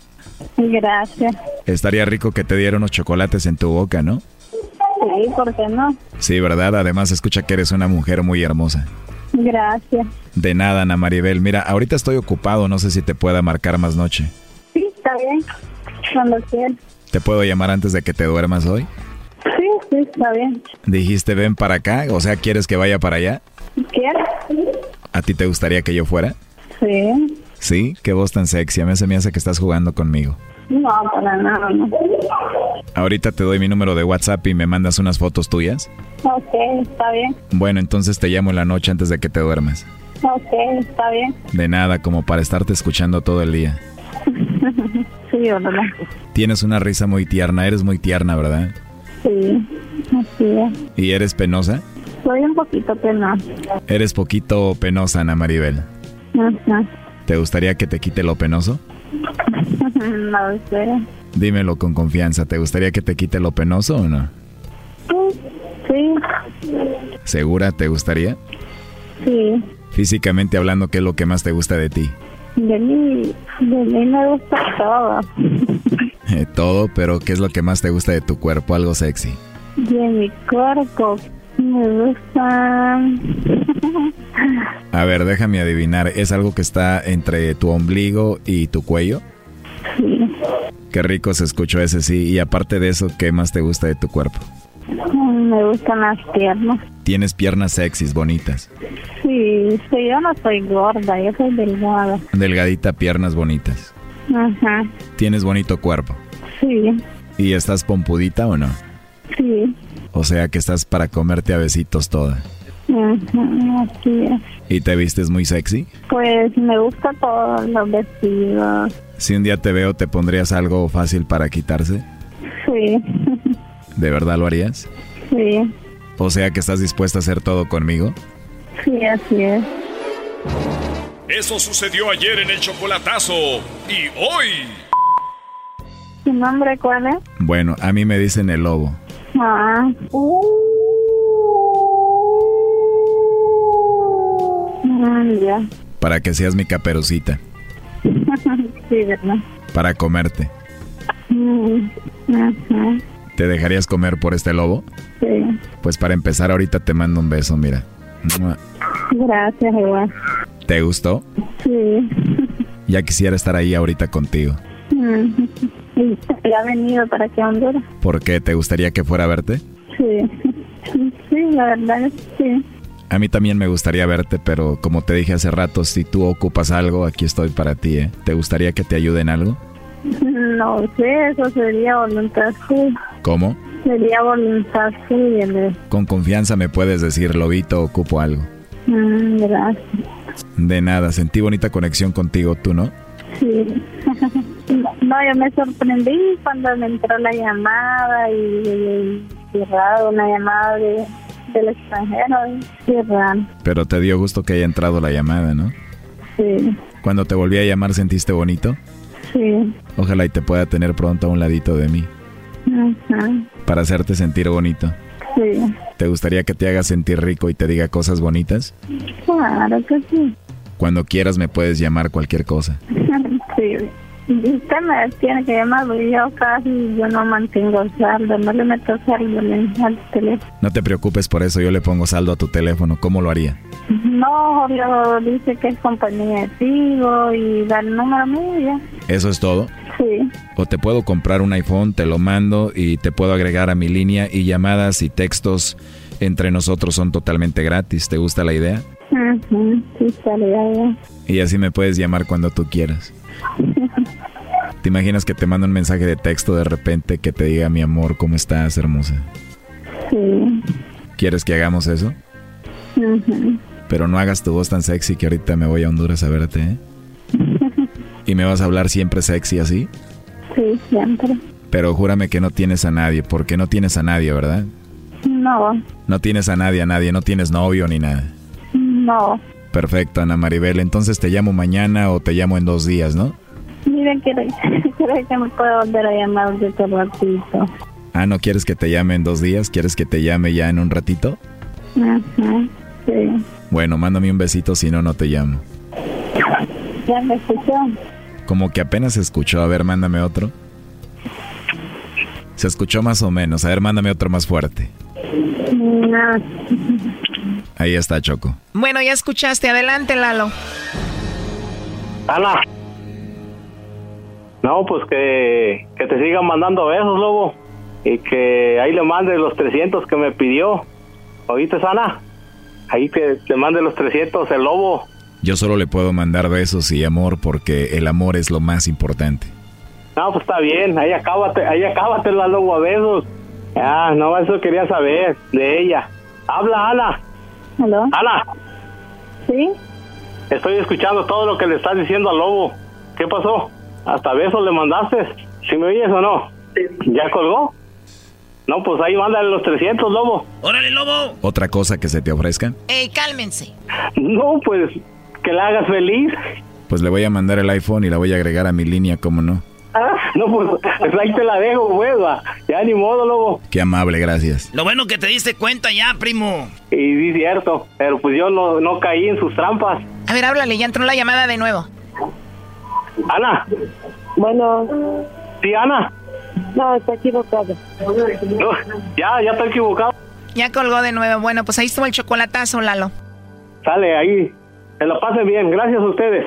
Gracias. Estaría rico que te diera unos chocolates en tu boca, ¿no? Sí, ¿por qué no? Sí, ¿verdad? Además, escucha que eres una mujer muy hermosa. Gracias. De nada, Ana Maribel. Mira, ahorita estoy ocupado, no sé si te pueda marcar más noche. Sí, está bien. Cuando quieras. ¿Te puedo llamar antes de que te duermas hoy? Sí, sí, está bien. Dijiste ven para acá, o sea, ¿quieres que vaya para allá? ¿Quieres? ¿A ti te gustaría que yo fuera? Sí. Sí, qué voz tan sexy, a mí se me hace que estás jugando conmigo. No, para nada, no. Ahorita te doy mi número de WhatsApp y me mandas unas fotos tuyas. Ok, está bien. Bueno, entonces te llamo en la noche antes de que te duermas. Ok, está bien. De nada, como para estarte escuchando todo el día. (laughs) sí, ¿verdad? Tienes una risa muy tierna, eres muy tierna, ¿verdad? Sí, así es. ¿Y eres penosa? Soy un poquito penosa. Eres poquito penosa, Ana Maribel. Ajá. ¿Te gustaría que te quite lo penoso? (laughs) no sé. Dímelo con confianza, ¿te gustaría que te quite lo penoso o no? Sí, ¿Segura te gustaría? sí. Físicamente hablando, ¿qué es lo que más te gusta de ti? De mí, de mí me gusta todo. Eh, todo, pero ¿qué es lo que más te gusta de tu cuerpo? Algo sexy. De mi cuerpo me gusta... A ver, déjame adivinar, ¿es algo que está entre tu ombligo y tu cuello? Sí. Qué rico se escuchó ese sí. Y aparte de eso, ¿qué más te gusta de tu cuerpo? Me gustan las piernas. Tienes piernas sexys, bonitas. Sí, sí, yo no soy gorda, yo soy delgada. Delgadita, piernas bonitas. Ajá, Tienes bonito cuerpo. sí, ¿Y estás pompudita o no? sí. O sea que estás para comerte a besitos toda. Ajá, así es. ¿Y te vistes muy sexy? Pues me gusta todos los vestidos. Si un día te veo, ¿te pondrías algo fácil para quitarse? Sí, ¿De verdad lo harías? sí, O sea que estás dispuesta a hacer todo conmigo. sí, así es. Eso sucedió ayer en el chocolatazo. Y hoy. ¿Tu nombre cuál es? Bueno, a mí me dicen el lobo. Ah. Ah, ya. Para que seas mi caperucita. (laughs) sí, ¿verdad? Para comerte. Mm, Ajá, ¿Te dejarías comer por este lobo? sí. Pues para empezar ahorita te mando un beso, mira. Gracias, igual. ¿Te gustó? Sí. Ya quisiera estar ahí ahorita contigo. Mm, ¿Y ha venido para aquí a Honduras? ¿Por qué? ¿Te gustaría que fuera a verte? Sí. Sí, la verdad es que sí. A mí también me gustaría verte, pero como te dije hace rato, si tú ocupas algo, aquí estoy para ti, ¿eh? ¿Te gustaría que te ayude en algo? No sé, eso sería voluntad suya. ¿Cómo? Sería voluntad suya. Con confianza me puedes decir, Lobito, ocupo algo. Mm, gracias. De nada, sentí bonita conexión contigo, ¿tú no? Sí. (laughs) no, yo me sorprendí cuando me entró la llamada y, y, una llamada de, del extranjero. Y raro. Pero te dio gusto que haya entrado la llamada, ¿no? Sí. Cuando te volví a llamar, ¿sentiste bonito? Sí. Ojalá y te pueda tener pronto a un ladito de mí. Para hacerte sentir bonito. Sí. ¿Te gustaría que te haga sentir rico y te diga cosas bonitas? Claro que sí. Cuando quieras me puedes llamar cualquier cosa. (laughs) sí. Usted me tiene que llamar, yo casi yo no mantengo saldo, no le meto saldo al teléfono. No te preocupes por eso, yo le pongo saldo a tu teléfono. ¿Cómo lo haría? No, Julio dice que es compañía de Tigo y da el número mío ¿Eso es todo? Sí. O te puedo comprar un iPhone, te lo mando y te puedo agregar a mi línea y llamadas y textos entre nosotros son totalmente gratis. ¿Te gusta la idea? sí, está bien. Y así me puedes llamar cuando tú quieras. (laughs) ¿Te imaginas que te mando un mensaje de texto de repente que te diga mi amor, ¿cómo estás, hermosa? Sí. ¿Quieres que hagamos eso? Pero no hagas tu voz tan sexy que ahorita me voy a Honduras a verte, ¿eh? (laughs) ¿Y me vas a hablar siempre sexy así? Sí, siempre. Pero júrame que no tienes a nadie, porque no tienes a nadie, ¿verdad? No. No tienes a nadie, a nadie, no tienes novio ni nada. No. Perfecto, Ana Maribel. Entonces te llamo mañana o te llamo en dos días, ¿no? Miren, quiero, que (laughs) me pueda volver a llamar de este ratito. Ah, ¿no quieres que te llame en dos días? ¿Quieres que te llame ya en un ratito? Ajá, sí. Bueno, mándame un besito, si no, no te llamo. ¿Ya me escuchó? Como que apenas se escuchó. A ver, mándame otro. Se escuchó más o menos. A ver, mándame otro más fuerte. No. Ahí está, Choco. Bueno, ya escuchaste. Adelante, Lalo. Ana. No, pues que, que te sigan mandando besos, Lobo. Y que ahí le mande los 300 que me pidió. ¿Oíste, Ana? Ahí que te mande los 300 el Lobo. Yo solo le puedo mandar besos y amor porque el amor es lo más importante. No, pues está bien. Ahí acábate, ahí acábate la Lobo a besos. Ah, no, eso quería saber de ella. Habla, Ana. ¿Aló? Ana. ¿Sí? Estoy escuchando todo lo que le estás diciendo al lobo. ¿Qué pasó? ¿Hasta besos le mandaste? ¿Si me oyes o no? ¿Ya colgó? No, pues ahí mándale los 300, lobo. ¡Órale, lobo! ¿Otra cosa que se te ofrezca? Ey, cálmense. No, pues que la hagas feliz. Pues le voy a mandar el iPhone y la voy a agregar a mi línea, ¿cómo no? Ah, no, pues, pues ahí te la dejo, pues, Ya ni modo, lobo. Qué amable, gracias. Lo bueno que te diste cuenta ya, primo. Y sí, cierto. Pero pues yo no, no caí en sus trampas. A ver, háblale, ya entró la llamada de nuevo. Ana. Bueno. Sí, Ana. No, está equivocado. No, ya, ya está equivocado. Ya colgó de nuevo. Bueno, pues ahí estuvo el chocolatazo, Lalo. Sale ahí. Se lo pasen bien. Gracias a ustedes.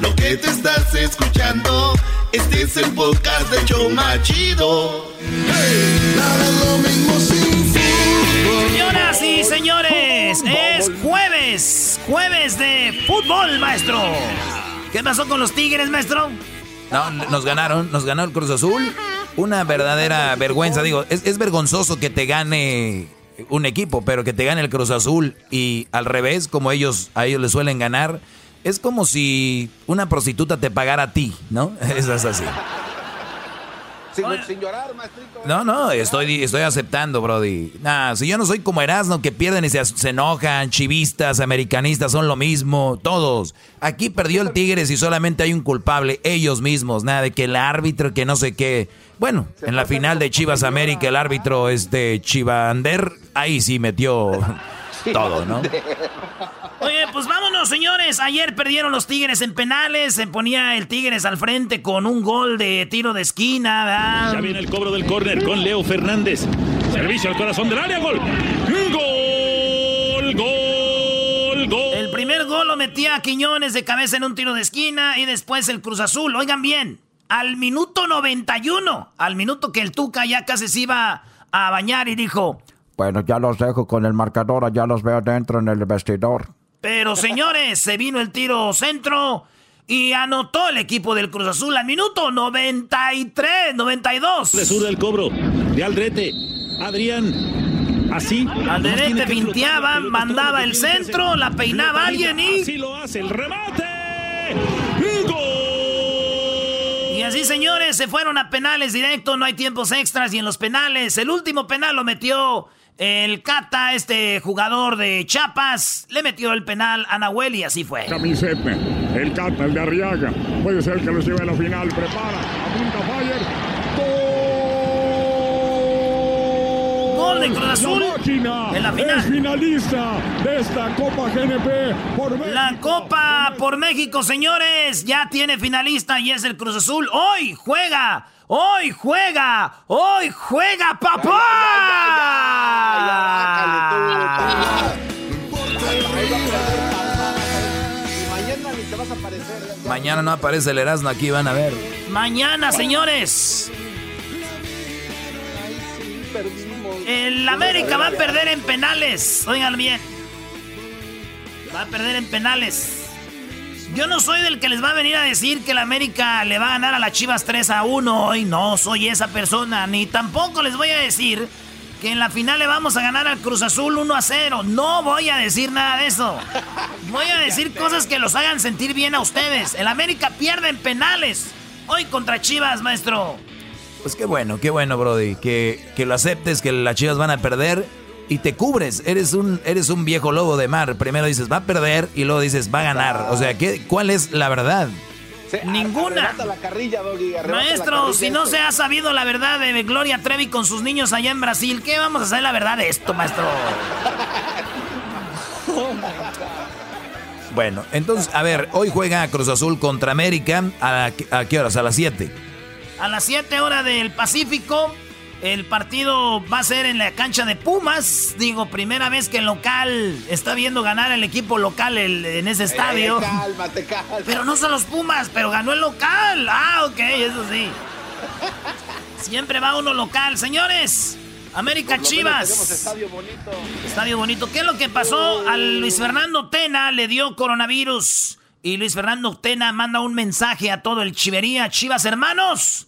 lo que te estás escuchando, este es el podcast de Choma Chido. Señoras y señores, es jueves, jueves de fútbol, maestro. ¿Qué pasó con los Tigres, maestro? No, nos ganaron, nos ganó el Cruz Azul. Una verdadera vergüenza, digo, es, es vergonzoso que te gane un equipo, pero que te gane el Cruz Azul y al revés, como ellos a ellos les suelen ganar es como si una prostituta te pagara a ti, ¿no? (laughs) Eso es así. Sin, llorar, maestrito. No, no, estoy, estoy aceptando, Brody. Nah, si yo no soy como Erasmo, que pierden y se, se, enojan, chivistas, americanistas, son lo mismo, todos. Aquí perdió el Tigres y solamente hay un culpable, ellos mismos, nada de que el árbitro, que no sé qué. Bueno, en la final de Chivas América, el árbitro, este, Chivander, ahí sí metió (laughs) todo, ¿no? Oye, pues vámonos Bueno, señores, ayer perdieron los Tigres en penales. Se ponía el Tigres al frente con un gol de tiro de esquina. ¿verdad? Ya viene el cobro del córner con Leo Fernández. Servicio al corazón del área, gol. Gol, gol, gol. El primer gol lo metía a Quiñones de cabeza en un tiro de esquina y después el Cruz Azul. Oigan bien, al minuto 91, al minuto que el Tuca ya casi se iba a bañar y dijo, Bueno, ya los dejo con el marcador, ya los veo dentro en el vestidor. Pero señores, se vino el tiro centro y anotó el equipo del Cruz Azul al minuto 93, 92. De sur del cobro de Aldrete. Adrián. Así. Aldrete pinteaba, mandaba el centro, la peinaba alguien y... Así lo hace el remate. Y así, señores, se fueron a penales directo, no hay tiempos extras y en los penales, el último penal lo metió el Cata, este jugador de Chiapas, le metió el penal a Nahuel y así fue. Camiseta, el Cata, el de Arriaga. Puede ser que los lleve a la final. Prepara, apunta Fire. Gol de Cruz Azul La máquina en la final. es finalista de esta Copa GNP por México. La Copa por México, señores, ya tiene finalista y es el Cruz Azul. Hoy juega, hoy juega, hoy juega, papá. Mañana no aparece el Erasmo aquí, van a ver. Mañana, señores. El América va a perder en penales. Oigan bien. Va a perder en penales. Yo no soy del que les va a venir a decir que el América le va a ganar a las Chivas 3 a 1. Hoy no soy esa persona. Ni tampoco les voy a decir que en la final le vamos a ganar al Cruz Azul 1 a 0. No voy a decir nada de eso. Voy a decir cosas que los hagan sentir bien a ustedes. El América pierde en penales. Hoy contra Chivas, maestro. Pues qué bueno, qué bueno, Brody. Que, que lo aceptes, que las chivas van a perder y te cubres. Eres un, eres un viejo lobo de mar. Primero dices, va a perder y luego dices, va a ganar. O sea, ¿qué, ¿cuál es la verdad? Ninguna. Arrebata la carrilla, Doggy. arrebata la Maestro, carrilla si no esto. se ha sabido la verdad de Gloria Trevi con sus niños allá en Brasil, ¿qué vamos a saber la verdad de esto, maestro? (laughs) Bueno, entonces, a ver, hoy juega Cruz Azul contra América. ¿A, a qué horas? A las 7. A las 7 horas del Pacífico, el partido va a ser en la cancha de Pumas. Digo, primera vez que el local está viendo ganar el equipo local el- en ese estadio. Eh, cálmate, cálmate. Pero no son los Pumas, pero ganó el local. Ah, ok, eso sí. Siempre va uno local. Señores, América Chivas. tenemos estadio bonito. Estadio bonito. ¿Qué es lo que pasó? A Luis Fernando Tena le dio coronavirus. Y Luis Fernando Tena manda un mensaje a todo el chivería. Chivas, hermanos.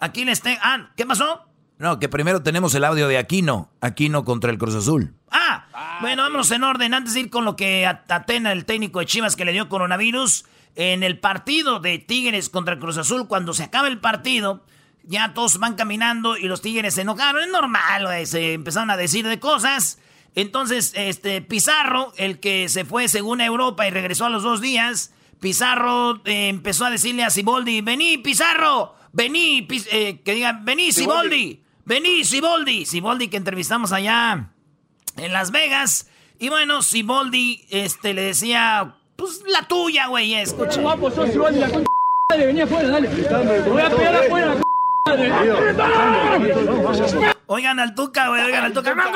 Aquí les tengo. Ah, ¿qué pasó? No, que primero tenemos el audio de Aquino. Aquino contra el Cruz Azul. Ah, bueno, vámonos en orden. Antes de ir con lo que Atena, el técnico de Chivas, que le dio coronavirus, en el partido de Tigres contra el Cruz Azul, cuando se acaba el partido, ya todos van caminando y los Tigres se enojaron. Es normal, güey, se empezaron a decir de cosas. Entonces, este Pizarro, el que se fue según a Europa y regresó a los dos días, Pizarro eh, empezó a decirle a Siboldi, vení, Pizarro, vení, Piz- eh, que digan, vení, Siboldi, vení, Siboldi. Siboldi que entrevistamos allá en Las Vegas. Y bueno, Siboldi este, le decía, pues la tuya, güey, escucha. Guapo, sos Siboldi, la madre, vení afuera, dale. Te voy a pegar afuera, la madre. Oigan al Tuca, güey, oigan al Tuca. ¡Vámonos!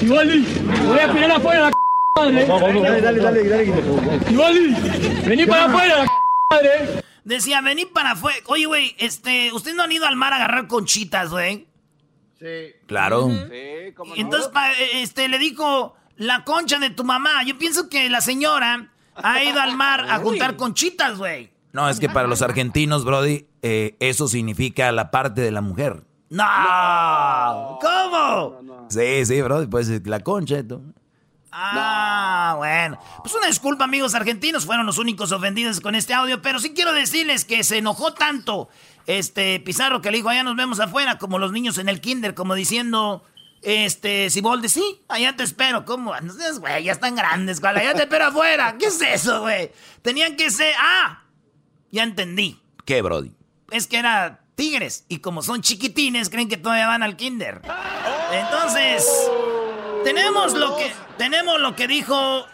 Siboldi, voy a pegar afuera, la madre. Dale, dale, dale, dale. Siboldi, vení para afuera, la madre. Decía, vení para afuera. Oye, güey, este, ¿ustedes no han ido al mar a agarrar conchitas, güey? Sí. Claro. Sí, cómo no. Entonces, pa- este, le dijo, la concha de tu mamá. Yo pienso que la señora ha ido al mar a juntar conchitas, güey. No, es que para los argentinos, Brody, eh, eso significa la parte de la mujer. No. ¿Cómo? Sí, sí, Brody, pues la concha. Ah, bueno. Pues una disculpa, amigos argentinos, fueron los únicos ofendidos con este audio, pero sí quiero decirles que se enojó tanto este Pizarro que le dijo, allá nos vemos afuera, como los niños en el kinder, como diciendo, este, Siboldi, sí, allá te espero, ¿cómo? No seas, güey, ya están grandes, güey, allá te espero afuera, ¿qué es eso, güey? Tenían que ser, ah, ya entendí, ¿Qué, Brody? es que era tigres, y como son chiquitines, creen que todavía van al kinder. Entonces... tenemos lo que tenemos lo que dijo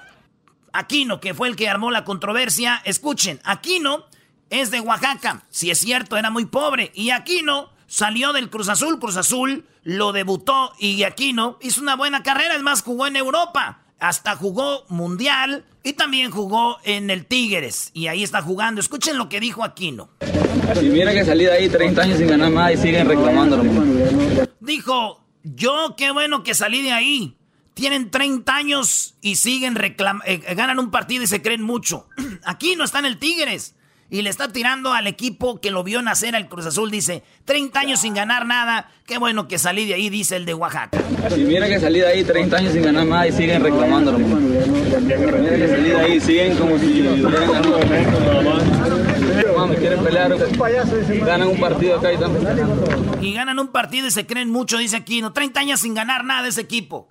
Aquino, que fue el que armó la controversia. Escuchen, Aquino es de Oaxaca. Si es cierto, era muy pobre. Y Aquino salió del Cruz Azul. Cruz Azul lo debutó y Aquino hizo una buena carrera. Es más, jugó en Europa. Hasta jugó Mundial y también jugó en el Tigres. Y ahí está jugando. Escuchen lo que dijo Aquino. Y mira que salí de ahí 30 años sin ganar más y siguen reclamándolo. Dijo, yo qué bueno que salí de ahí. Tienen 30 años y siguen reclamando, eh, ganan un partido y se creen mucho. (clears throat) Aquí no está en el Tigres. Y le está tirando al equipo que lo vio nacer al Cruz Azul. Dice, 30 años sin ganar nada. Qué bueno que salí de ahí, dice el de Oaxaca. Y mira que salí de ahí 30 años sin ganar más y siguen reclamándolo. Mira que salí de ahí, siguen como si me quieren pelear. Ganan un partido acá y también. Y ganan un partido y se creen mucho, dice Aquino. 30 años sin ganar nada ese equipo.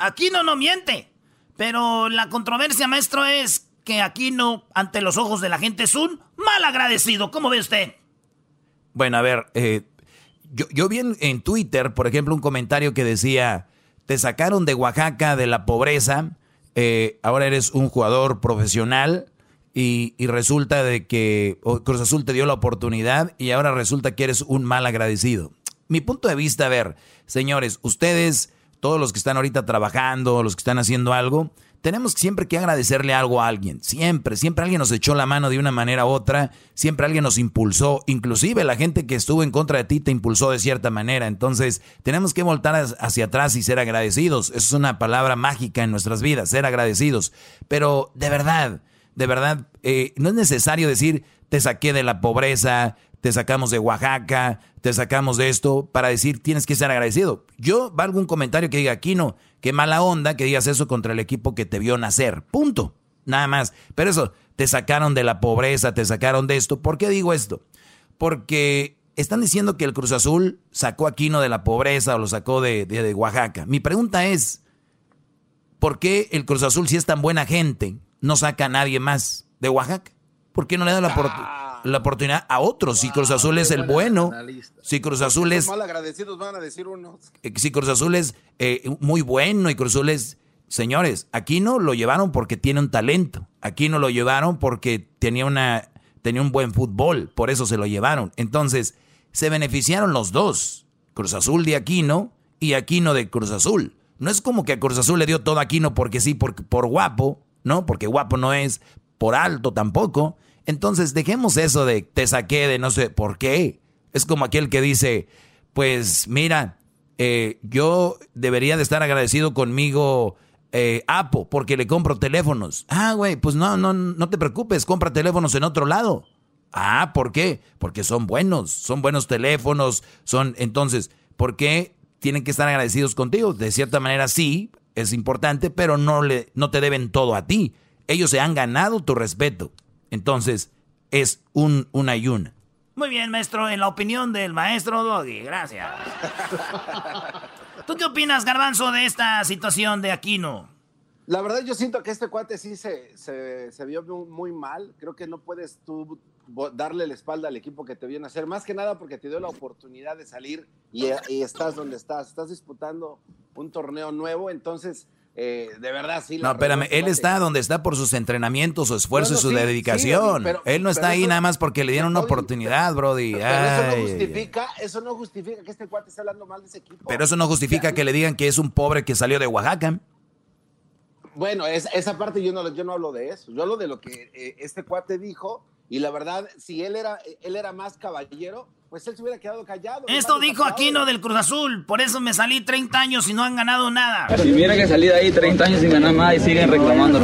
Aquino no miente. Pero la controversia, maestro, es que Aquino, ante los ojos de la gente, es un mal agradecido. ¿Cómo ve usted? Bueno, a ver, eh, yo, yo, vi en, Twitter, por ejemplo, un comentario que decía, te sacaron de Oaxaca de la pobreza, eh, ahora eres un jugador profesional y, y, resulta de que Cruz Azul te dio la oportunidad y ahora resulta que eres un mal agradecido. Mi punto de vista, a ver, señores, ustedes todos los que están ahorita trabajando, los que están haciendo algo, tenemos siempre que agradecerle algo a alguien. Siempre, siempre alguien nos echó la mano de una manera u otra, siempre alguien nos impulsó, inclusive la gente que estuvo en contra de ti te impulsó de cierta manera. Entonces, tenemos que voltar hacia atrás y ser agradecidos. Eso es una palabra mágica en nuestras vidas, ser agradecidos. Pero de verdad, de verdad, eh, no es necesario decir, te saqué de la pobreza, te sacamos de Oaxaca, te sacamos de esto, para decir tienes que ser agradecido. Yo valgo un comentario que diga, aquí no, qué mala onda que digas eso contra el equipo que te vio nacer. Punto. Nada más. Pero eso, te sacaron de la pobreza, te sacaron de esto. ¿Por qué digo esto? Porque están diciendo que el Cruz Azul sacó a Aquino de la pobreza o lo sacó de, de Oaxaca. Mi pregunta es, ¿por qué el Cruz Azul, si es tan buena gente, no saca a nadie más de Oaxaca? ¿Por qué no le da la oportunidad? La oportunidad a otros. si Cruz Azul es el bueno, si Cruz Azul es... Mal agradecidos van a decir unos. Eh, si Cruz Azul es eh, muy bueno y Cruz Azul es... Señores, aquí no lo llevaron porque tiene un talento. Aquí no lo llevaron porque tenía, una, tenía un buen fútbol. Por eso se lo llevaron. Entonces, se beneficiaron los dos. Cruz Azul de Aquino y Aquino de Cruz Azul. No es como que a Cruz Azul le dio todo Aquino porque sí, por, por guapo, ¿no? Porque guapo no es, por alto tampoco. Entonces dejemos eso de te saqué de no sé por qué. Es como aquel que dice, pues mira, eh, yo debería de estar agradecido conmigo eh, Apo porque le compro teléfonos. Ah, güey, pues no, no, no te preocupes, compra teléfonos en otro lado. Ah, ¿por qué? Porque son buenos, son buenos teléfonos, son entonces, ¿por qué tienen que estar agradecidos contigo? De cierta manera sí, es importante, pero no le no te deben todo a ti. Ellos se han ganado tu respeto. Entonces, es un, una ayuna. Muy bien, maestro. En la opinión del maestro Doggy. Gracias. ¿Tú qué opinas, Garbanzo, de esta situación de Aquino? La verdad, yo siento que este cuate sí se, se, vio muy, mal. Creo que no puedes tú darle la espalda al equipo que te viene a hacer. Más que nada porque te dio la oportunidad de salir y, y estás donde estás. Estás disputando un torneo nuevo. Entonces, eh, de verdad, sí. No, espérame, él está donde está por sus entrenamientos, su esfuerzo y su dedicación. él no está ahí nada más porque le dieron una oportunidad, Brody. Pero, eso no justifica, eso no justifica que este cuate esté hablando mal de ese equipo. Pero eso no justifica que le digan que es un pobre que salió de Oaxaca. Bueno, esa parte yo no, yo no hablo de eso. Yo hablo de lo que eh, este cuate dijo. Y la verdad, si él era, él era más caballero, pues él se hubiera quedado callado. Esto dijo Aquino del Cruz Azul, por eso me salí 30 años y no han ganado nada. Y mira que salí de ahí 30 años sin ganar nada y siguen reclamando.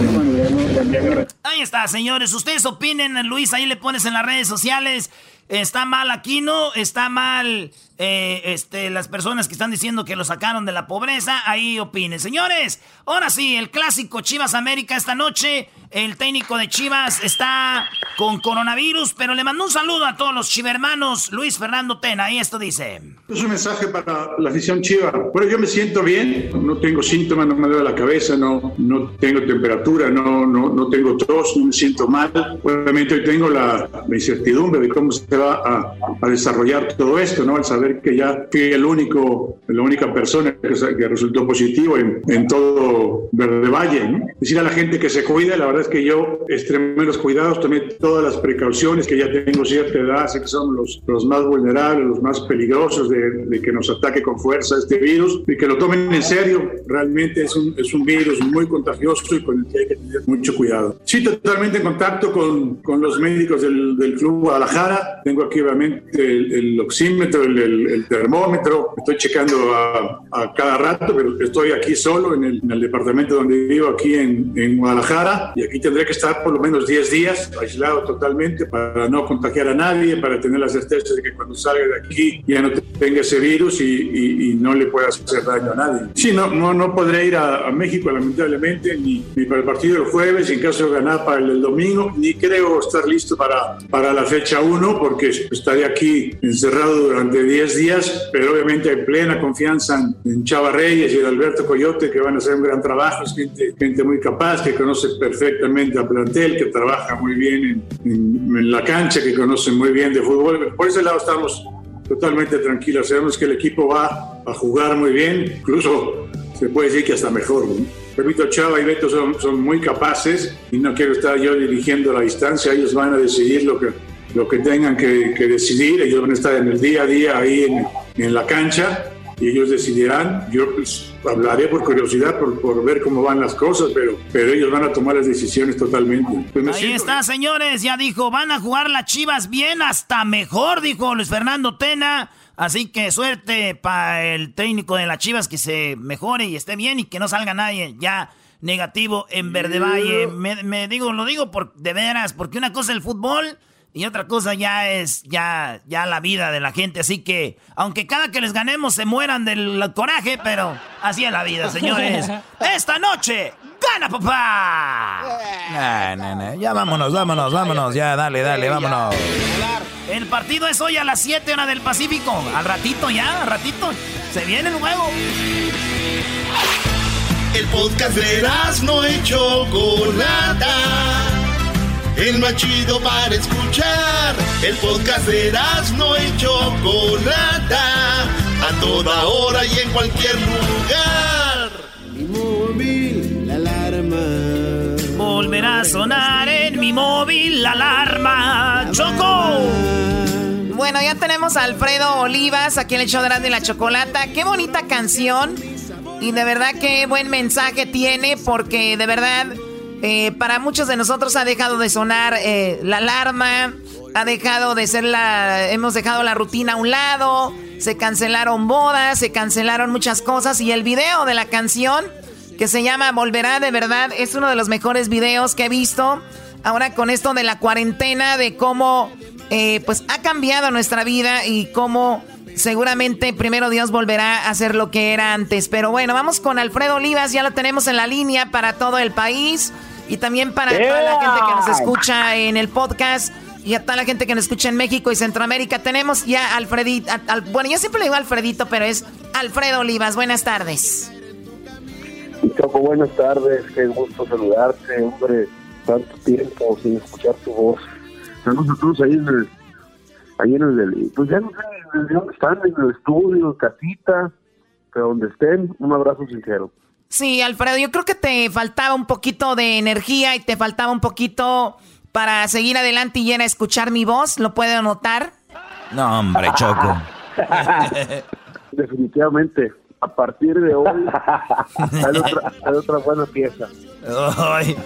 Ahí está, señores, ustedes opinen, Luis, ahí le pones en las redes sociales. Está mal Aquino, está mal eh, este, las personas que están diciendo que lo sacaron de la pobreza. Ahí opinen. Señores, ahora sí, el clásico Chivas América esta noche. El técnico de Chivas está con coronavirus, pero le mando un saludo a todos los chivermanos. Luis Fernando Tena y esto dice. Es un mensaje para la afición chiva. Bueno, yo me siento bien, no tengo síntomas, no me duele la cabeza, no, no tengo temperatura, no, no, no tengo tos, no me siento mal. Obviamente hoy tengo la, incertidumbre de cómo se va a, a, desarrollar todo esto, ¿no? Al saber que ya fui el único, la única persona que, que resultó positivo en, en, todo Verde Valle, ¿no? Decir a la gente que se cuide, la verdad es que yo extremé los cuidados, tomé todas las precauciones, que ya tengo cierta edad, sé que somos los, los más vulnerables, los más peligrosos de, de, que nos ataque con fuerza este virus y que lo tomen en serio. Realmente es un, es un virus muy contagioso y con el que hay que tener mucho cuidado. Sí, totalmente en contacto con, con los médicos del, del, Club Guadalajara. Tengo aquí obviamente el, el oxímetro, el, el, termómetro. Estoy checando a, a, cada rato, pero estoy aquí solo en el, en el departamento donde vivo, aquí en, en, Guadalajara. Y aquí tendré que estar por lo menos 10 días aislado totalmente para no contagiar a nadie, para tener la certeza de que cuando salga de aquí ya no tenga ese virus y, y, y no le pueda hacer daño a nadie. Sí, no, no, no podré ir a, a México lamentablemente ni, ni, para el partido del jueves, en caso de ganar para el domingo, ni creo estar listo para, para la fecha 1 porque estaré aquí encerrado durante 10 días, pero obviamente hay plena confianza en Chava Reyes y en Alberto Coyote que van a hacer un gran trabajo, es gente, gente muy capaz, que conoce perfectamente al plantel, que trabaja muy bien en, en, en la cancha, que conoce muy bien de fútbol. Por ese lado estamos totalmente tranquilos. Sabemos que el equipo va a jugar muy bien, incluso se puede decir que hasta mejor. ¿no? Repito, Chava y Beto son, son, muy capaces y no quiero estar yo dirigiendo la distancia. Ellos van a decidir lo que, lo que tengan que, que decidir. Ellos van a estar en el día a día ahí en, en la cancha y ellos decidirán. Yo pues, hablaré por curiosidad, por, por, ver cómo van las cosas, pero, pero ellos van a tomar las decisiones totalmente. Pues Ahí siento... está, señores, ya dijo, van a jugar las Chivas bien, hasta mejor, dijo Luis Fernando Tena. Así que suerte para el técnico de las Chivas que se mejore y esté bien y que no salga nadie ya negativo en Verde Valle. Me, me digo, lo digo por de veras, porque una cosa es el fútbol y otra cosa ya es ya, ya la vida de la gente. Así que, aunque cada que les ganemos se mueran del coraje, pero así es la vida, señores. (laughs) Esta noche, ¡gana, papá! Nah, nah, nah. Ya vámonos, vámonos, vámonos. Ya, dale, dale, vámonos. El partido es hoy a las 7 horas del Pacífico. Al ratito ya, al ratito. Se viene el juego. El podcast de no hecho Chocolata el más chido para escuchar. El podcast de no y Chocolata, a toda hora y en cualquier lugar. Mi móvil, la alarma. Volverá a sonar en mi móvil la alarma. ¡Choco! Bueno, ya tenemos a Alfredo Olivas aquí en el show de de la Chocolata. Qué bonita canción. Y de verdad qué buen mensaje tiene porque de verdad eh, para muchos de nosotros ha dejado de sonar eh, la alarma, ha dejado de ser la... Hemos dejado la rutina a un lado, se cancelaron bodas, se cancelaron muchas cosas y el video de la canción que se llama Volverá de verdad es uno de los mejores videos que he visto. Ahora con esto de la cuarentena, de cómo eh, pues ha cambiado nuestra vida y cómo seguramente primero Dios volverá a ser lo que era antes. Pero bueno, vamos con Alfredo Olivas, ya lo tenemos en la línea para todo el país y también para toda la gente que nos escucha en el podcast y a toda la gente que nos escucha en México y Centroamérica. Tenemos ya a Alfredito, al, bueno, yo siempre le digo Alfredito, pero es Alfredo Olivas. Buenas tardes. Choco, buenas tardes, qué gusto saludarte, hombre, tanto tiempo sin escuchar tu voz. Saludos a todos ahí en el ahí en el, pues ya no sé dónde están, en el estudio, casita, pero donde estén, un abrazo sincero. Sí, Alfredo, yo creo que te faltaba un poquito de energía y te faltaba un poquito para seguir adelante y a escuchar mi voz, ¿lo puedo notar? No, hombre, Choco. (laughs) Definitivamente, a partir de hoy hay otra, hay otra buena pieza. Ay,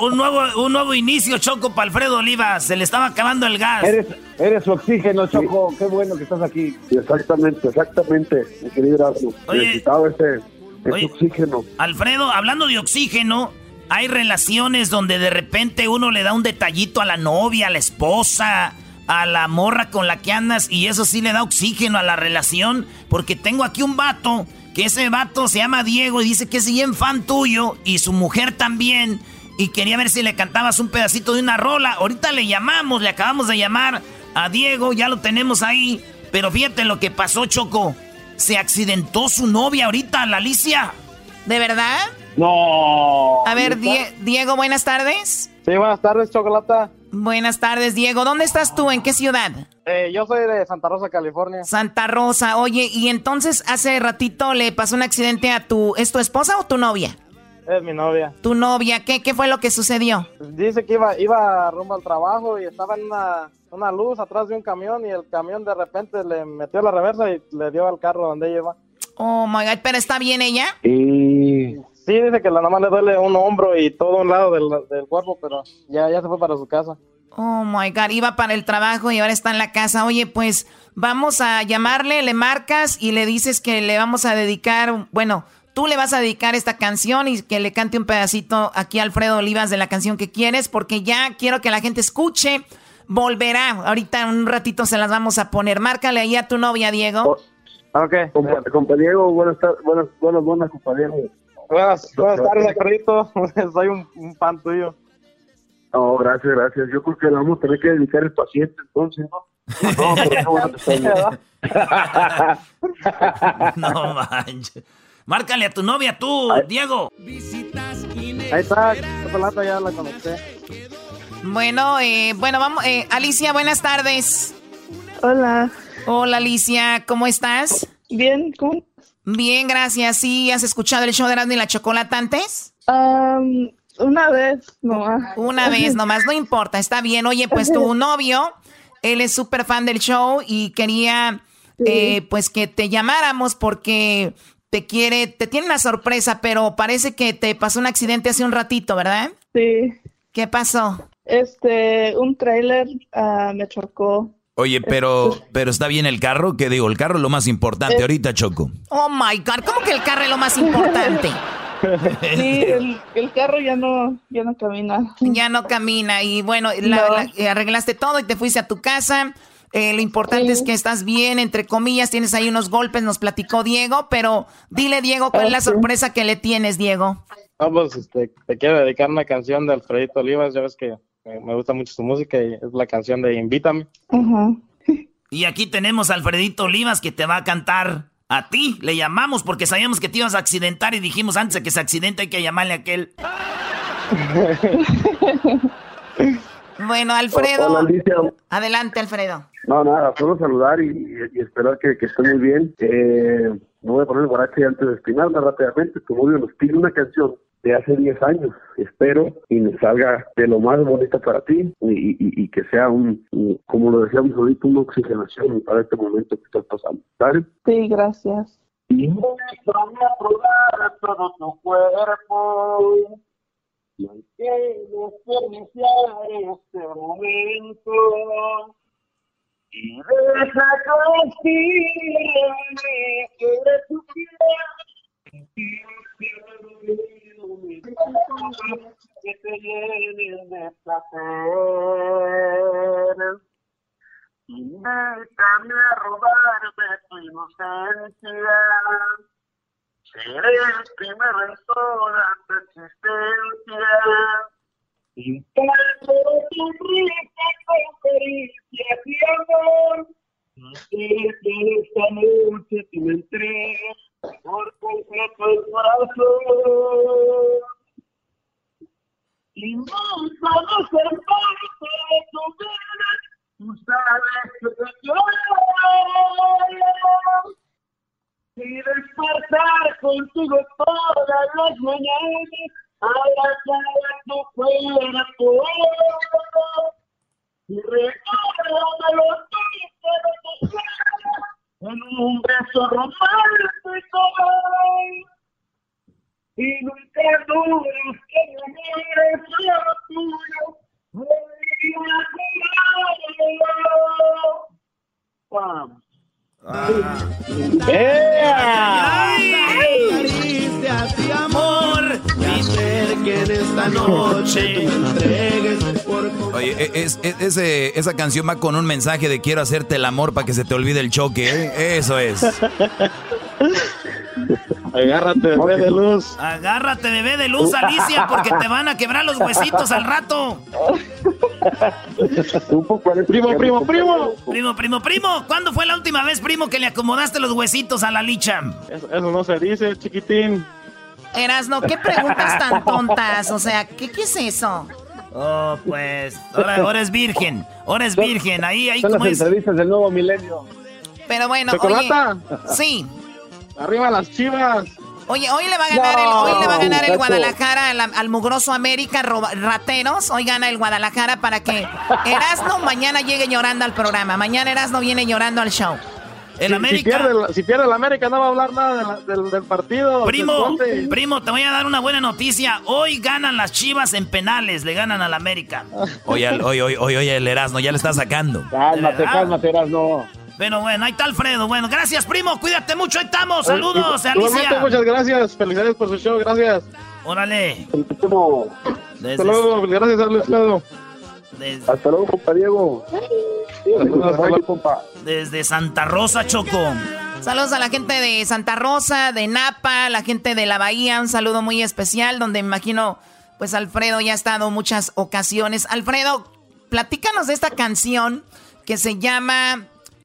un, nuevo, un nuevo inicio, Choco, para Alfredo Oliva. Se le estaba acabando el gas. Eres, eres su oxígeno, Choco. Sí. Qué bueno que estás aquí. Exactamente, exactamente, mi querido Arthur. Necesitaba ese, ese oye, oxígeno. Alfredo, hablando de oxígeno, hay relaciones donde de repente uno le da un detallito a la novia, a la esposa, a la morra con la que andas y eso sí le da oxígeno a la relación. Porque tengo aquí un vato que ese vato se llama Diego y dice que es bien fan tuyo y su mujer también. Y quería ver si le cantabas un pedacito de una rola. Ahorita le llamamos, le acabamos de llamar a Diego, ya lo tenemos ahí. Pero fíjate lo que pasó, Choco. Se accidentó su novia ahorita, la Alicia. ¿De verdad? No. A ver, Diego, buenas tardes. Sí, buenas tardes, Chocolata. Buenas tardes, Diego. ¿Dónde estás tú? ¿En qué ciudad? Eh, yo soy de Santa Rosa, California. Santa Rosa. Oye, y entonces hace ratito le pasó un accidente a tu... ¿Es tu esposa o tu novia? Es mi novia. ¿Tu novia? ¿Qué, qué fue lo que sucedió? Dice que iba, iba rumbo al trabajo y estaba en una, una luz atrás de un camión y el camión de repente le metió la reversa y le dio al carro donde ella iba. Oh my god, ¿pero está bien ella? Y sí, dice que la mamá le duele un hombro y todo un lado del, del cuerpo, pero ya, ya se fue para su casa. Oh my god, iba para el trabajo y ahora está en la casa. Oye, pues vamos a llamarle, le marcas y le dices que le vamos a dedicar, bueno, tú le vas a dedicar esta canción y que le cante un pedacito aquí a Alfredo Olivas de la canción que quieres, porque ya quiero que la gente escuche. Volverá. Ahorita en un ratito se las vamos a poner. Márcale ahí a tu novia, Diego. Oh, ok. compañero, buenas tardes, buenas, buenas, buenas, compañero. Buenas, buenas tardes, Carlito. (laughs) Soy un, un fan tuyo. No, gracias, gracias. Yo creo que le vamos a tener que dedicar el paciente, entonces, ¿no? (laughs) No, pero no, (laughs) no manches. Márcale a tu novia tú, Diego. Ahí está, ya la conecté. Bueno, eh, bueno, vamos. Eh, Alicia, buenas tardes. Hola. Hola, Alicia, ¿cómo estás? Bien, ¿cómo? Bien, gracias. ¿Sí has escuchado el show de Erasmo y la Chocolata antes? una vez nomás. Una (laughs) vez nomás, no importa, está bien. Oye, pues tu (laughs) novio, él es súper fan del show y quería, eh, pues, que te llamáramos porque te quiere, te tiene una sorpresa, pero parece que te pasó un accidente hace un ratito, ¿verdad? Sí. ¿Qué pasó? Este, un tráiler ah, me chocó. Oye, pero, pero está bien el carro, que digo, el carro es lo más importante ahorita, Choco. Oh my God, ¿cómo que el carro es lo más importante? (laughs) Sí, el, carro ya no, ya no camina. Ya no camina y bueno, eh, arreglaste todo y te fuiste a tu casa. Eh, lo importante es que estás bien, entre comillas, tienes ahí unos golpes, nos platicó Diego, pero dile, Diego, ¿cuál es la sorpresa que le tienes, Diego? Vamos, pues, este, te quiero dedicar una canción de Alfredito Olivas, ya ves que me gusta mucho su música y es la canción de Invítame. Y aquí tenemos a Alfredito Olivas que te va a cantar a ti. Le llamamos porque sabíamos que te ibas a accidentar y dijimos antes de que se accidente hay que llamarle a aquel. (laughs) Bueno, Alfredo. Adelante, Alfredo. No, nada, solo saludar y, esperar que, esté muy bien. Eh, me voy a poner el antes de espinarme rápidamente. Tu novio nos pide una canción de hace 10 años. Espero y me salga de lo más bonito para ti y, que sea un, como lo decíamos ahorita, una oxigenación para este momento que estás pasando. ¿Sabes? Sí, gracias. Y a probar todo tu cuerpo y hay que desperdiciar este momento. Y deja que que tu piel que te llenen de placer invítame a robarme tu inocencia Primero en toda tu existencia. Intento tu risa con caricias y amor. Que esta noche tú me entregas por completo el corazón. Invítame a ser parte de tu vida. Tú sabes que te quiero y despertar contigo todas las mañanas, abrazar a tu cuerpo. Y recordarme los días de tu en un beso romántico. Y nunca dudes que mi amor es solo tuyo. Vamos. amor, esta noche Oye, es, esa canción va con un mensaje de quiero hacerte el amor para que se te olvide el choque. ¿eh? Eso es. Agárrate, bebé de luz. Agárrate, bebé de luz, Alicia, porque te van a quebrar los huesitos al rato. Primo, primo, primo. Primo, primo, primo. ¿Cuándo fue la última vez, primo, que le acomodaste los huesitos a la licha? Eso, no se dice, chiquitín. Erasno, ¿qué preguntas tan (laughs) tontas? O sea, ¿qué, qué es eso? Oh, pues, ahora, ahora es virgen, ahora es virgen, ahí, ahí Son como las es. entrevistas del nuevo milenio. Pero bueno, ¿Chocolata? oye, sí. Arriba las chivas. Oye, hoy le va a ganar el, hoy le va a ganar el. Guadalajara al, al mugroso América roba- rateros. Hoy gana el Guadalajara para que Erasno mañana llegue llorando al programa. Mañana Erasno viene llorando al show. El Si- América. Si pierde, la- si pierde el América no va a hablar nada de la- del, del partido. Primo, primo, te voy a dar una buena noticia. Hoy ganan las chivas en penales, le ganan al América. (laughs) Oye, oye, oye, oye, el Erasmo ya le está sacando. Cálmate, cálmate, no. Pero bueno, ahí está Alfredo. Bueno, gracias, primo. Cuídate mucho. Ahí estamos. Saludos, Igualmente, Alicia. muchas gracias. Felicidades por su show. Gracias. Órale. Desde, Hasta luego. Gracias, Alfredo. desde- Hasta luego, compa Diego. compa. desde Santa Rosa, Choco. Saludos a la gente de Santa Rosa, de Napa, la gente de la Bahía, un saludo muy especial donde me imagino, pues Alfredo ya ha estado muchas ocasiones. Alfredo, platícanos de esta canción que se llama,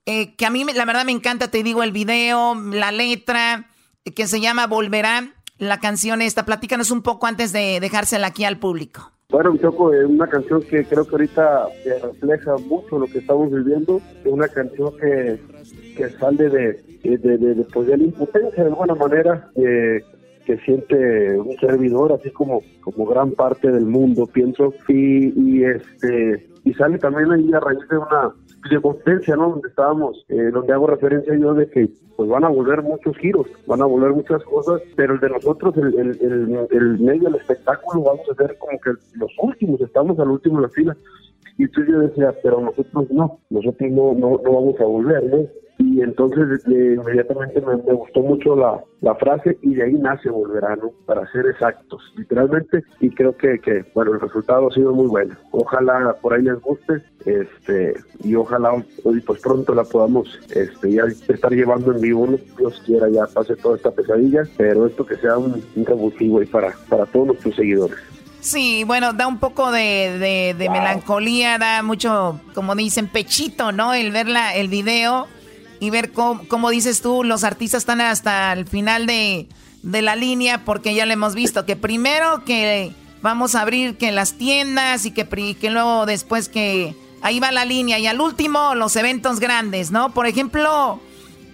eh, que a mí la verdad me encanta, te digo, el video, la letra, que se llama Volverá, la canción esta. Platícanos un poco antes de dejársela aquí al público. Bueno, Choco, es una canción que creo que ahorita refleja mucho lo que estamos viviendo. Una canción que, que sale de, de, pues, de la impotencia de alguna manera que siente un servidor, así como, como gran parte del mundo, pienso. Y, y este y sale también ahí a raíz de una videoconferencia, ¿no? Donde estábamos, eh, donde hago referencia yo de que pues van a volver muchos giros, van a volver muchas cosas, pero el de nosotros, el, el, el, el medio del espectáculo, vamos a ser como que los últimos, estamos al último de la fila. Y entonces yo decía, pero nosotros no, nosotros no, no, no vamos a volver, ¿no? Y entonces eh, inmediatamente me, me gustó mucho la, la frase y de ahí nace Volverá, ¿no? Para ser exactos, literalmente. Y creo que, que, bueno, el resultado ha sido muy bueno. Ojalá por ahí les guste este y ojalá hoy pues pronto la podamos este ya estar llevando en vivo, ¿no? Dios quiera ya pase toda esta pesadilla, pero esto que sea un, un revulsivo ahí para, para todos nuestros seguidores. Sí, bueno, da un poco de, de- de melancolía, da mucho, como dicen, pechito, ¿no? El ver la, el video y ver cómo, cómo dices tú, los artistas están hasta el final de, de la línea porque ya lo hemos visto, que primero que vamos a abrir que las tiendas y que, que luego después que ahí va la línea y al último los eventos grandes, ¿no? Por ejemplo,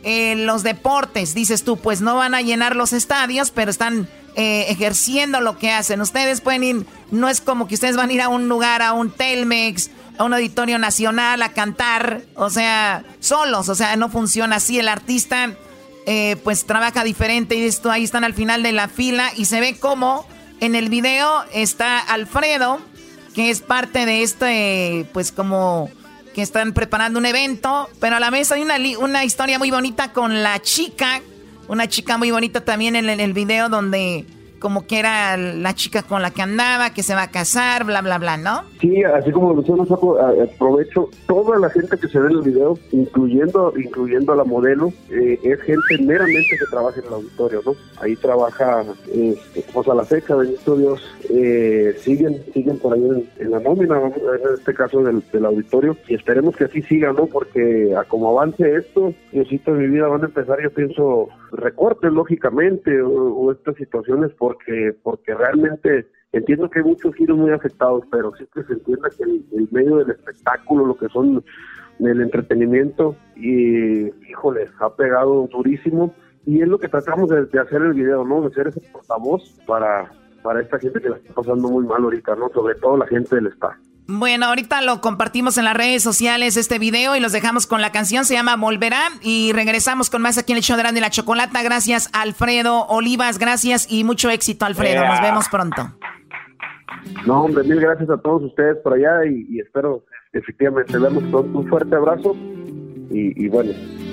eh, los deportes, dices tú, pues no van a llenar los estadios, pero están eh, ejerciendo lo que hacen. Ustedes pueden ir, no es como que ustedes van a ir a un lugar, a un Telmex, a un auditorio nacional a cantar, o sea, solos, o sea, no funciona así. El artista, eh, pues trabaja diferente y esto ahí están al final de la fila y se ve como en el video está Alfredo, que es parte de este, pues como que están preparando un evento, pero a la vez hay una, una historia muy bonita con la chica, una chica muy bonita también en, el video donde como que era la chica con la que andaba, que se va a casar, bla, bla, bla, ¿no? Sí, así como lo mencionas, aprovecho toda la gente que se ve en el video, incluyendo incluyendo a la modelo, eh, es gente meramente que trabaja en el auditorio, ¿no? Ahí trabaja, este, pues a la fecha, bendito Dios, eh, siguen siguen por ahí en, la nómina, en este caso del, del auditorio, y esperemos que así siga, ¿no? Porque a como avance esto, Diosito de mi vida van a empezar, yo pienso, recortes, lógicamente, o, estas situaciones, porque porque realmente entiendo que hay muchos giros muy afectados, pero sí que se entienda que el, medio del espectáculo, lo que son el entretenimiento, y híjole, ha pegado durísimo. Y es lo que tratamos de, de hacer el video, ¿no? De ser ese portavoz para, para esta gente que la está pasando muy mal ahorita, ¿no? Sobre todo la gente del spa. Bueno, ahorita lo compartimos en las redes sociales este video y los dejamos con la canción, se llama Volverá y regresamos con más aquí en el show de Grande la Chocolata. Gracias Alfredo Olivas, gracias y mucho éxito Alfredo, nos vemos pronto. No, hombre, mil gracias a todos ustedes por allá y, y espero efectivamente verlos pronto. Un fuerte abrazo y, y bueno,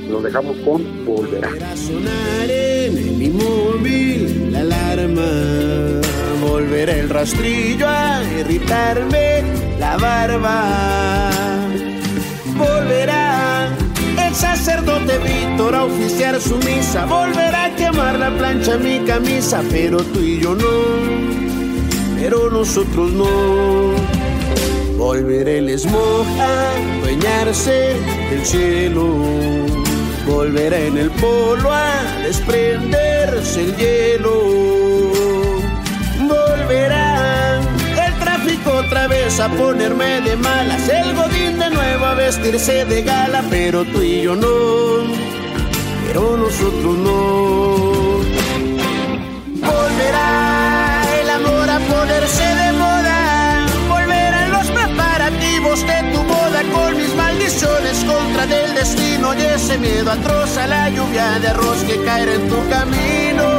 los dejamos con Volverá. sonar en mi móvil la alarma. Volverá el rastrillo a irritarme la barba. Volverá el sacerdote Víctor a oficiar su misa. Volverá a quemar la plancha mi camisa, pero tú y yo no. Pero nosotros no. Volver el smog a dueñarse del cielo. Volverá en el polo a desprenderse el hielo. El tráfico otra vez a ponerme de malas. El godín de nuevo a vestirse de gala, pero tú y yo no. Pero nosotros no. Volverá el amor a ponerse de moda. Volverán los preparativos de tu boda con mis maldiciones contra del destino y ese miedo atroz a la lluvia de arroz que caerá en tu camino.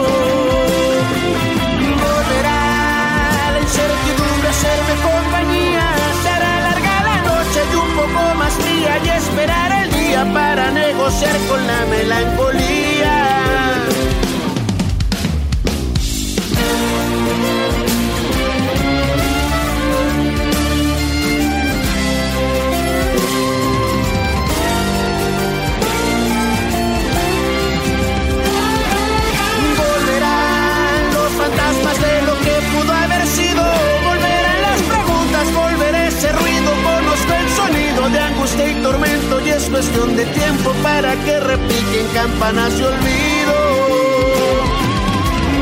Y esperar el día para negociar con la melancolía. Cuestión de tiempo para que repiquen campanas de olvido.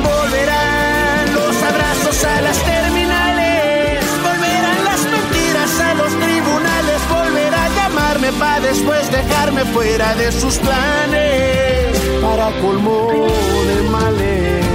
Volverán los abrazos a las terminales. Volverán las mentiras a los tribunales. Volverá a llamarme para después dejarme fuera de sus planes. Para colmo de males.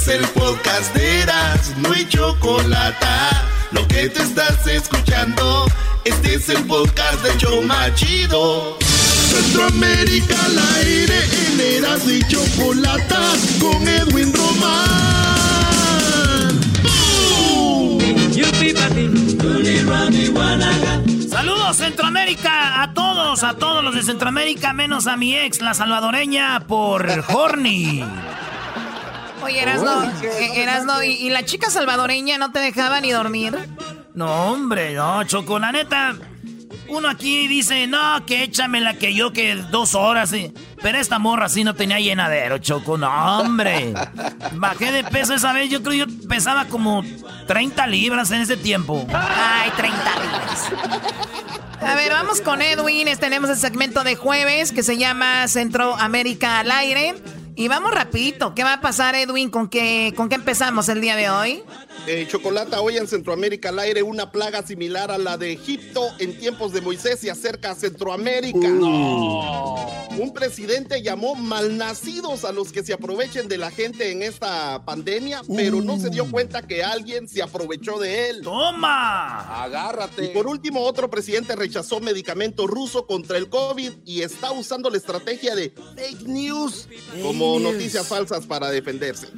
Es el podcast de Eras, no hay chocolate. Lo que te estás escuchando, este es el podcast de Choma Chido. Centroamérica al aire, en Eras y Chocolata, con Edwin Román. Saludos Centroamérica a todos, a todos los de Centroamérica, menos a mi ex, la salvadoreña, por Horny. Oye, Erasno, eh, Erasno, ¿y, y la chica salvadoreña no te dejaba ni dormir? No, hombre, no, Choco, la neta. Uno aquí dice, no, que échamela que yo que dos horas. Pero esta morra sí no tenía llenadero, Choco. No, hombre. Bajé de peso esa vez. Yo creo que yo pesaba como 30 libras en ese tiempo. Ay, 30 libras. A ver, vamos con Edwin. Tenemos el segmento de jueves que se llama Centroamérica al aire. Y vamos rapidito. ¿Qué va a pasar, Edwin? ¿Con qué, ¿Con qué empezamos el día de hoy? Eh, Chocolata, hoy en Centroamérica al aire una plaga similar a la de Egipto en tiempos de Moisés se acerca a Centroamérica. Un presidente llamó malnacidos a los que se aprovechen de la gente en esta pandemia, pero no se dio cuenta que alguien se aprovechó de él. ¡Toma! Agárrate. Y por último, otro presidente rechazó medicamento ruso contra el COVID y está usando la estrategia de fake news como news. noticias falsas para defenderse.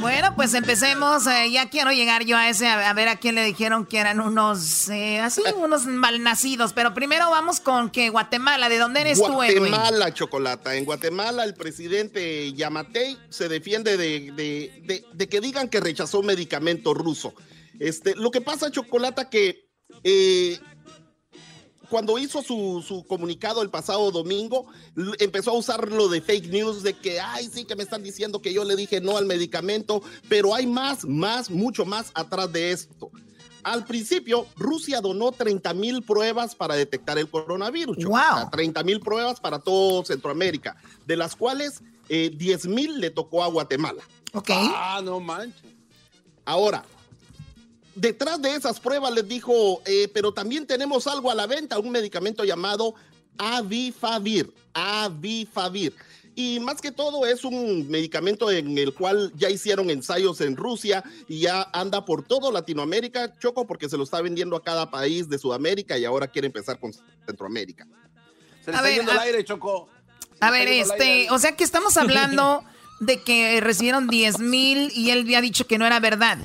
Bueno, pues empecemos. eh, ya quiero llegar yo a ese, a, ver a quién le dijeron que eran unos, eh, así, (laughs) unos malnacidos. Pero primero vamos con que Guatemala, ¿de dónde eres tú, Edwin? Guatemala, Chocolata. En Guatemala, el presidente Yamatei se defiende de, de- de- de que digan que rechazó medicamento ruso. Este, lo que pasa, Chocolata, que eh, cuando hizo su, su comunicado el pasado domingo, empezó a usar lo de fake news, de que, ay, sí, que me están diciendo que yo le dije no al medicamento, pero hay más, más, mucho más atrás de esto. Al principio, Rusia donó 30 mil pruebas para detectar el coronavirus. O sea, 30 mil pruebas para todo Centroamérica, de las cuales 10 mil le tocó a Guatemala. Ok. Ah, no manches. Ahora, detrás de esas pruebas les dijo, eh, pero también tenemos algo a la venta, un medicamento llamado Avifavir. Avifavir. Y más que todo es un medicamento en el cual ya hicieron ensayos en Rusia y ya anda por todo Latinoamérica, Choco, porque se lo está vendiendo a cada país de Sudamérica y ahora quiere empezar con Centroamérica. Se le está yendo el aire, Choco. A ver, este, o sea que estamos hablando (laughs) de que recibieron 10 mil y él había dicho que no era verdad.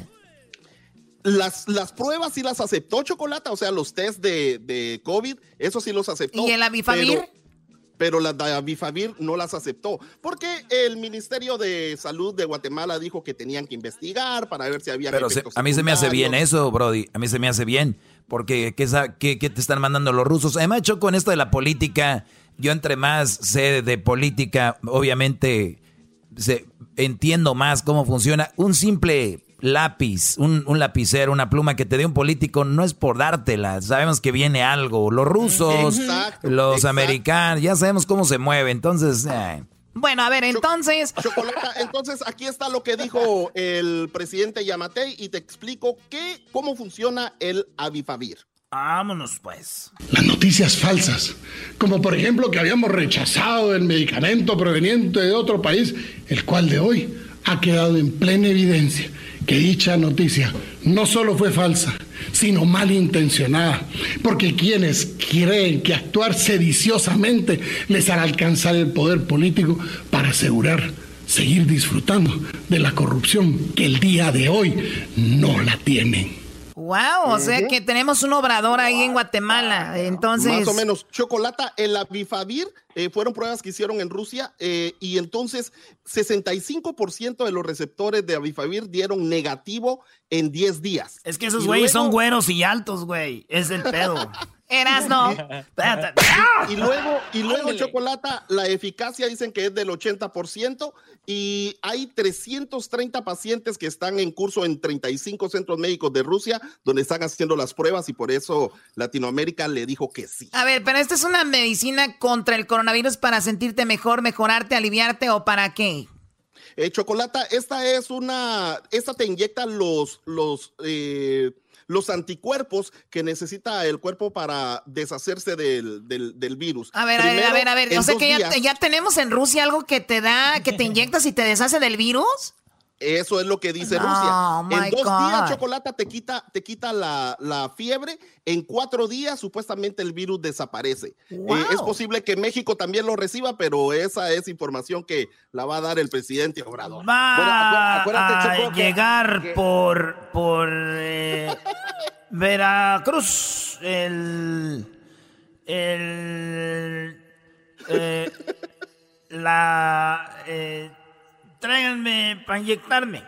Las, las pruebas sí las aceptó Chocolata, o sea, los test de, de COVID, eso sí los aceptó. ¿Y el Avifavir? Pero, pero las de Avifavir no las aceptó, porque el Ministerio de Salud de Guatemala dijo que tenían que investigar para ver si había Pero se- a mí se me hace bien eso, Brody. A mí se me hace bien. Porque, ¿qué, qué- qué te están mandando los rusos? Además, Choco, en esto de la política, yo entre más sé de política, obviamente se- entiendo más cómo funciona. Un simple lápiz, un, un lapicero, una pluma que te dé un político, no es por dártela. Sabemos que viene algo. Los rusos, Exacto, los exacto. americanos, ya sabemos cómo se mueve. Entonces, eh, Bueno, a ver, entonces. Chocolata, (laughs) entonces aquí está lo que dijo el presidente Yamatei y te explico qué, cómo funciona el Avifavir. Vámonos, pues. las noticias falsas, como por ejemplo que habíamos rechazado el medicamento proveniente de otro país, el cual de hoy ha quedado en plena evidencia que dicha noticia no solo fue falsa, sino malintencionada, porque quienes creen que actuar sediciosamente les hará alcanzar el poder político para asegurar seguir disfrutando de la corrupción que el día de hoy no la tienen. Wow, o sea que tenemos un obrador ahí en Guatemala. Entonces. Más o menos. Chocolata, el Avifavir eh, fueron pruebas que hicieron en Rusia eh, y entonces 65% de los receptores de Avifavir dieron negativo en 10 días. Es que esos Y güeyes luego- son güeros y altos, güey. Es el pedo. (laughs) Eras no. Y luego, y luego Chocolata, la eficacia dicen que es del 80% y hay 330 pacientes que están en curso en 35 centros médicos de Rusia donde están haciendo las pruebas y por eso Latinoamérica le dijo que sí. A ver, pero esta es una medicina contra el coronavirus para sentirte mejor, mejorarte, aliviarte o para qué? Eh, Chocolata, esta es una, esta te inyecta los, los, eh, los anticuerpos que necesita el cuerpo para deshacerse del, del, del virus. A ver, a ver, a ver, a ver. O sea que ya, días- ya tenemos en Rusia algo que te da, que te inyectas y te deshace del virus. Eso es lo que dice No, Rusia. En dos God. días, Chocolata te quita, te quita la, la fiebre. En cuatro días, supuestamente, el virus desaparece. Wow. Eh, es posible que México también lo reciba, pero esa es información que la va a dar el presidente Obrador. Va acuérdate, a Choco, que- llegar que- por, por eh, (laughs) Veracruz el, el, eh, la, tráiganme para inyectarme.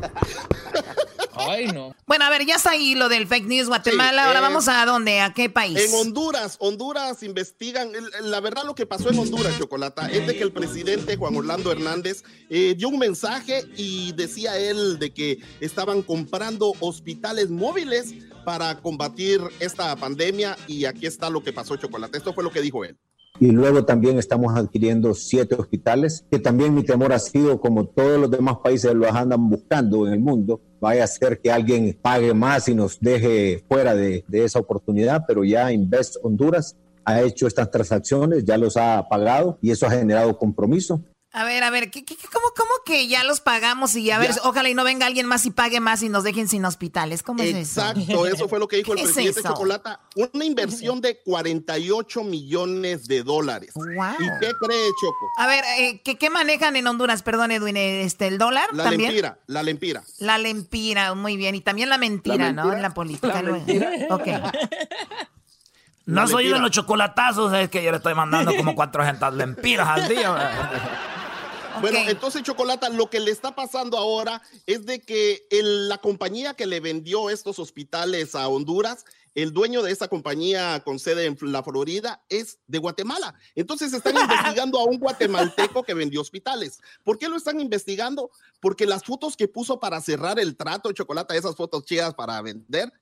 (laughs) Ay, no. Bueno, a ver, ya está ahí lo del fake news Guatemala. Sí, Ahora eh, vamos a dónde, a qué país. En Honduras, Honduras investigan. La verdad, lo que pasó en Honduras, Chocolata, es de que el presidente Juan Orlando Hernández eh, dio un mensaje y decía él de que estaban comprando hospitales móviles para combatir esta pandemia. Y aquí está lo que pasó, Chocolata. Esto fue lo que dijo él. Y luego también estamos adquiriendo siete hospitales, que también mi temor ha sido, como todos los demás países los andan buscando en el mundo, vaya a ser que alguien pague más y nos deje fuera de, de esa oportunidad, pero ya Invest Honduras ha hecho estas transacciones, ya los ha pagado y eso ha generado compromiso. A ver, a ver, ¿qué, qué- qué- cómo, cómo que ya los pagamos y a ver, Ya. ojalá y no venga alguien más y pague más y nos dejen sin hospitales? ¿Cómo es eso? Exacto, eso fue lo que dijo el ¿Qué es presidente? Chocolata. Una inversión de 48 millones de dólares. ¿Y qué cree, Choco? A ver, eh, ¿qué, qué manejan en Honduras? Perdón, Edwin, este, ¿el dólar La también? lempira, la lempira. La lempira, muy bien. Y también la mentira, ¿La ¿no? En la política. ¿La. Ok. No La soy de lempira. los chocolatazos, es que yo le estoy mandando como 400 lempiras al día. Bueno, entonces, Chocolata, lo que le está pasando ahora es de que el- la compañía que le vendió estos hospitales a Honduras, el dueño de esa compañía con sede en la Florida es de Guatemala. Entonces están (laughs) investigando a un guatemalteco que vendió hospitales. ¿Por qué lo están investigando? Porque las fotos que puso para cerrar el trato, Chocolata, esas fotos chidas para vender,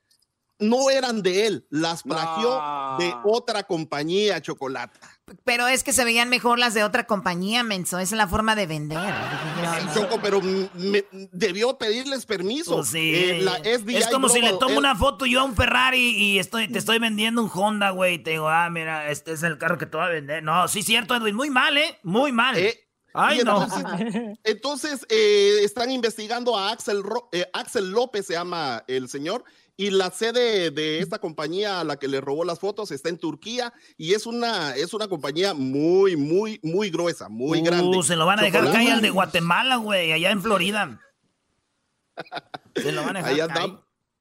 no eran de él, las plagió de otra compañía, Chocolata. Pero es que se veían mejor las de otra compañía, menso. Esa es la forma de vender. Ay, Choco, pero mm, me- debió pedirles permiso. Pues sí. Eh, la SDI es como si le tomo una foto yo a un Ferrari y estoy, te estoy vendiendo un Honda, güey. y Te digo, ah, mira, este es el carro que te voy a vender. No, sí, cierto, Edwin. Muy mal, ¿eh? Muy mal. Eh, Ay, no. entonces, entonces, eh, están investigando a Axel, Ro- eh, Axel López, se llama el señor, y la sede de esta compañía a la que le robó las fotos está en Turquía y es una, es una compañía muy, muy, muy gruesa, muy Uh, grande. se lo van a dejar Chocolate. caer al de Guatemala, güey, allá en Florida. Se lo van a dejar Ahí caer. andamos.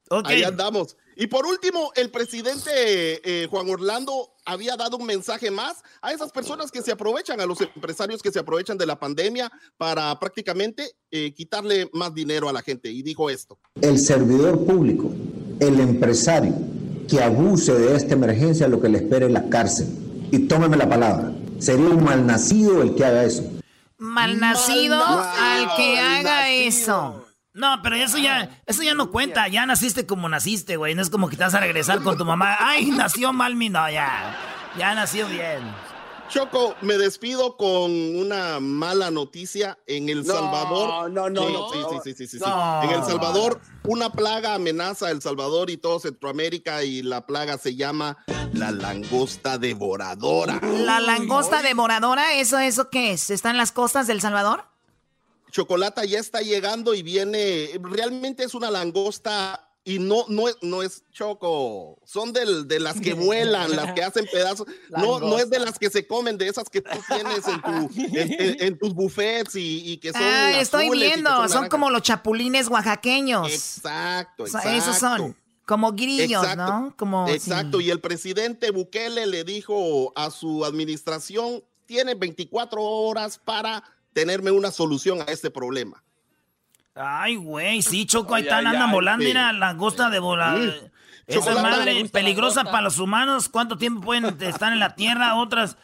Ok. Ahí andamos. Y por último, el presidente eh, Juan Orlando había dado un mensaje más a esas personas que se aprovechan, a los empresarios que se aprovechan de la pandemia para prácticamente eh, quitarle más dinero a la gente. Y dijo esto. El servidor público, el empresario que abuse de esta emergencia, lo que le espera es la cárcel. Y tómeme la palabra, sería un malnacido el que haga eso. Malnacido al que haga eso. No, pero eso ya, eso ya no cuenta. Ya naciste como naciste, güey. No es como que te vas a regresar con tu mamá. Ay, nació mal mi no, ya. Ya nació bien. Choco, me despido con una mala noticia. En El Salvador. no, no, Sí, no. Sí, sí, sí, sí, sí. En El Salvador, una plaga amenaza a El Salvador y todo Centroamérica y la plaga se llama la langosta devoradora. La langosta devoradora, ¿eso eso qué es? ¿Está en las costas del Salvador? Chocolata ya está llegando y viene, realmente es una langosta y no, no, es, no es choco, son del, de las que vuelan, las que hacen pedazos, no, no es de las que se comen, de esas que tú tienes en, tu, en, en- (laughs) en tus buffets y, y que son Ah, estoy viendo, son naranjas. como los chapulines oaxaqueños. Exacto, exacto. esos son como grillos, Exacto, ¿no? Como Exacto, y el presidente Bukele le dijo a su administración, tiene 24 horas para tenerme una solución a este problema. Ay, güey, sí, Choco, ahí están, andan volando, sí. mira, langosta de volar. Esa madre peligrosa para los humanos. ¿Cuánto tiempo pueden estar en la tierra? Otras.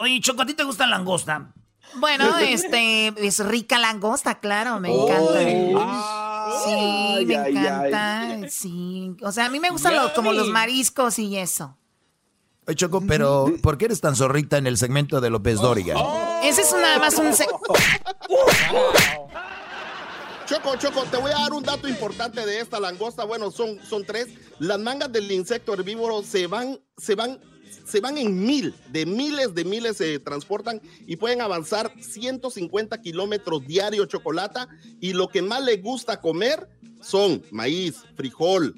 Oye, Choco, ¿a ti te gusta la langosta? Bueno, este, es rica langosta, claro, me encanta. sí, me ay, encanta, sí. O sea, a mí me gustan los, como los mariscos y eso. Oye, Choco, pero ¿por qué eres tan zorrita en el segmento de López Dóriga? Ese es nada más un... se- Choco, Choco, te voy a dar un dato importante de esta langosta. Bueno, son, son tres. Las mangas del insecto herbívoro se van, se van, se van en mil, de miles de miles se transportan y pueden avanzar 150 kilómetros diario chocolata. Y lo que más les gusta comer son maíz, frijol,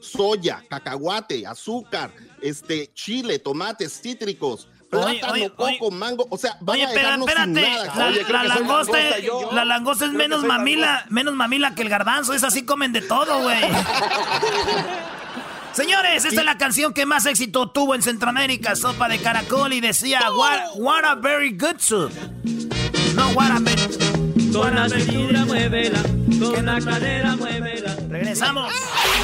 soya, cacahuate, azúcar, este, chile, tomates cítricos. Oye, Plátano, oye, coco, mango, o sea, van Oye, a sin espérate, nada. la, Oye, langosta, langosta yo. la langosta es menos mamila, menos mamila que el garbanzo, es así comen de todo, güey. (laughs) Señores, esta es la canción que más éxito tuvo en Centroamérica, Sopa de Caracol, y decía, what, what a very good soup. No, what a very... Con la cintura muévela, con la cadera muévela. Regresamos.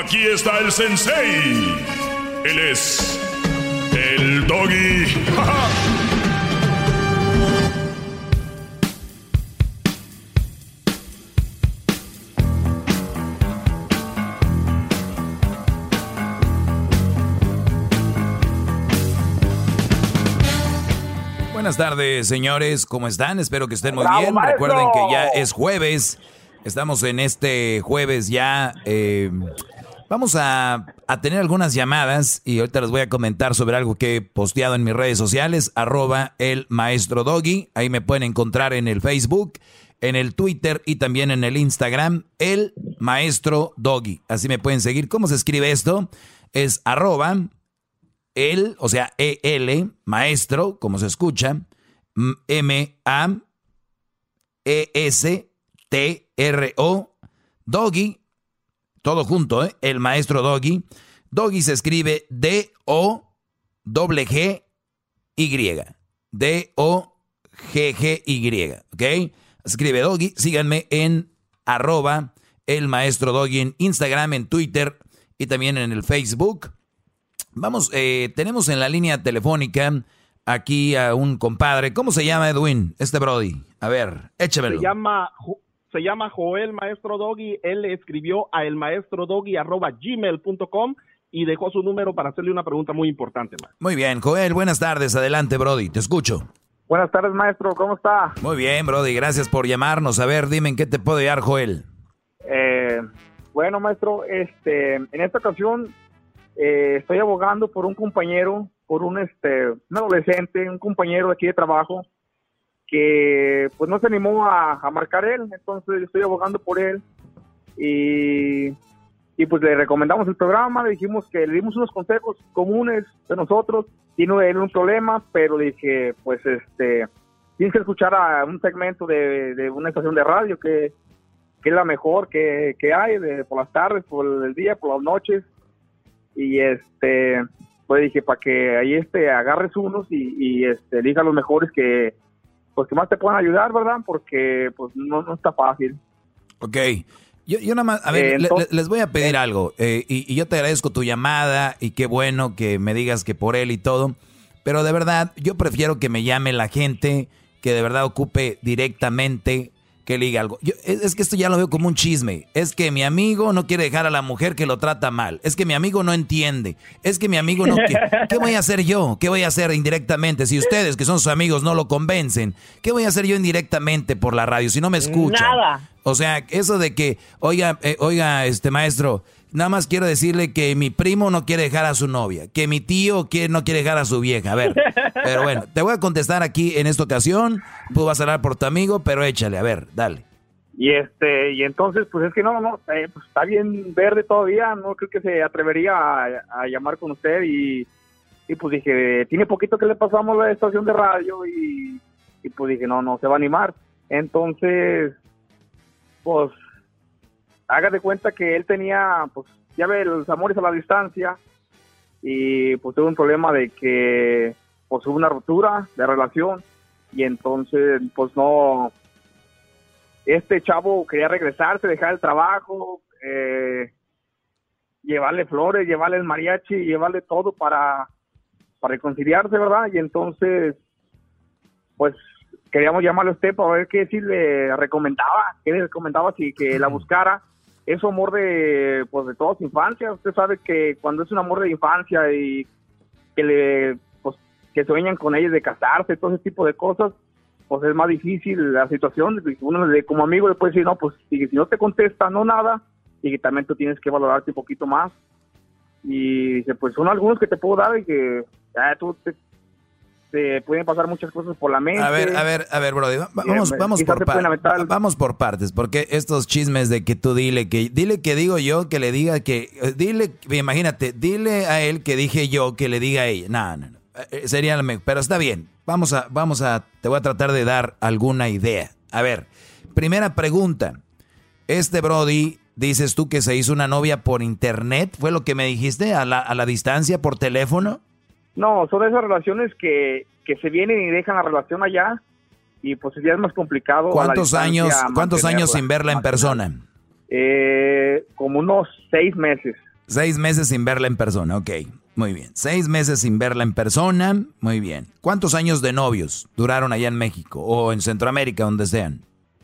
Aquí está el sensei. Él es el doggy. (laughs) Buenas tardes, señores. ¿Cómo están? Espero que estén muy ¡Bravo, bien. maestro! Recuerden que ya es jueves. Estamos en este jueves ya. eh, vamos a, a tener algunas llamadas y ahorita les voy a comentar sobre algo que he posteado en mis redes sociales. Arroba el maestro Doggy. Ahí me pueden encontrar en el Facebook, en el Twitter y también en el Instagram. El maestro Doggy. Así me pueden seguir. ¿Cómo se escribe esto? Es arroba el, o sea, EL, maestro, como se escucha, M-A-E-S-T-R-O, Doggy, todo junto, ¿eh? El maestro Doggy. Doggy se escribe D-O-G-G-Y. D-O-G-G-Y, ¿ok? Escribe Doggy. Síganme en arroba el maestro Doggy en Instagram, en Twitter y también en el Facebook. Vamos, eh, tenemos en la línea telefónica aquí a un compadre. ¿Cómo se llama Edwin? Este Brody. A ver, échamelo. Se llama, se llama Joel Maestro Doggy. Él le escribió a elmaestrodoggy.gmail.com y dejó su número para hacerle una pregunta muy importante. maestro. Muy bien, Joel, buenas tardes. Adelante, Brody, te escucho. Buenas tardes, maestro. ¿Cómo está? Muy bien, Brody, gracias por llamarnos. A ver, dime en qué te puedo ayudar, Joel. Eh, bueno, maestro, este, en esta ocasión eh, estoy abogando por un compañero, por un, este, un adolescente, un compañero de aquí de trabajo que pues no se animó a, a marcar él, entonces estoy abogando por él. Y, y pues le recomendamos el programa, le dijimos que le dimos unos consejos comunes de nosotros, tiene él un problema, pero dije pues este, tienes que escuchar a un segmento de, de una estación de radio que, que es la mejor que, que hay, de, por las tardes, por el día, por las noches, y este, pues dije, para que ahí este, agarres unos y, y este, elija los mejores que, pues que más te puedan ayudar, ¿verdad? Porque pues no, no está fácil. Ok. Yo, yo nada más, a ver, Eh, entonces- les voy a pedir algo. eh, y, y yo te agradezco tu llamada y qué bueno que me digas que por él y todo. Pero de verdad, yo prefiero que me llame la gente que de verdad ocupe directamente que le diga algo. Yo- es que esto ya lo veo como un chisme. Es que mi amigo no quiere dejar a la mujer que lo trata mal. Es que mi amigo no entiende. Es que mi amigo no quiere. ¿Qué voy a hacer yo? ¿Qué voy a hacer indirectamente? Si ustedes, que son sus amigos, no lo convencen, ¿qué voy a hacer yo indirectamente por la radio si no me escuchan? Nada. O sea, eso de que, oiga, eh, oiga, este maestro, nada más quiero decirle que mi primo no quiere dejar a su novia, que mi tío quiere, no quiere dejar a su vieja. A ver, (laughs) pero bueno, te voy a contestar aquí en esta ocasión. Tú vas a hablar por tu amigo, pero échale, a ver, dale. Y este, y entonces, pues es que no, no, eh, pues está bien verde todavía, no creo que se atrevería a, a llamar con usted y, y pues dije, tiene poquito que le pasamos la estación de radio y, y pues dije, no, no se va a animar. Entonces, pues, haga de cuenta que él tenía, pues, ya ve, los amores a la distancia y pues tuvo un problema de que, pues hubo una ruptura de relación y entonces, pues no, este chavo quería regresarse, dejar el trabajo, eh, llevarle flores, llevarle el mariachi, llevarle todo para, para reconciliarse, ¿verdad? Y entonces, pues queríamos llamarle a usted para ver qué si le recomendaba, qué le recomendaba si que la buscara. Es amor de, pues, de toda infancia. Usted sabe que cuando es un amor de infancia y que le, pues, que sueñan con ella de casarse, todo ese tipo de cosas, pues es más difícil la situación. Uno le- como amigo le puede decir, no, pues si, si no te contesta, no nada, y que también tú tienes que valorarte un poquito más. Y dice, pues son algunos que te puedo dar y que ah, tú te, te pueden pasar muchas cosas por la mente. A ver, a ver, a ver, Brody, va- va- vamos, Eh, vamos, por te pueden par- aventar- vamos por partes, porque estos chismes de que tú dile que, dile que digo yo, que le diga que, eh, dile, imagínate, dile a él que dije yo, que le diga a ella. No, no, no, eh, sería lo mejor, pero está bien, vamos a, vamos a, te voy a tratar de dar alguna idea. A ver, primera pregunta, este Brody, dices tú que se hizo una novia por internet, ¿fue lo que me dijiste? ¿A la, a la distancia, por teléfono? No, son esas relaciones que, que se vienen y dejan la relación allá y pues ya es más complicado. ¿Cuántos años, cuántos años sin verla en persona? Eh, como unos seis meses. Seis meses sin verla en persona, ok. Muy bien. Seis meses sin verla en persona, muy bien. ¿Cuántos años de novios duraron allá en México o en Centroamérica, donde sean?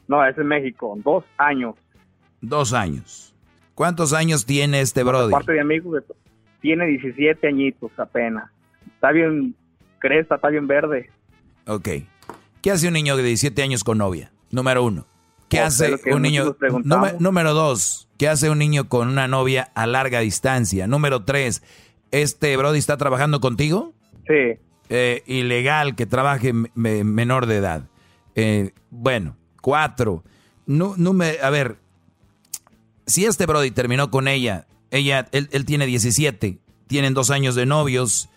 No, es en México, dos años. Dos años. ¿Cuántos años tiene este Brody? Parte de amigos, tiene 17 añitos apenas. Está bien cresta, está bien verde. Ok. ¿Qué hace un niño de 17 años con novia? Número uno. ¿Qué Pues, hace un niño? Número, dos. ¿Qué hace un niño con una novia a larga distancia? Número tres. ¿Este Brody está trabajando contigo? Sí. Eh, ilegal que trabaje me- me- menor de edad. Eh, bueno, cuatro. No, no me, a ver, si este Brody terminó con ella, ella, él, él tiene 17, tienen dos años de novios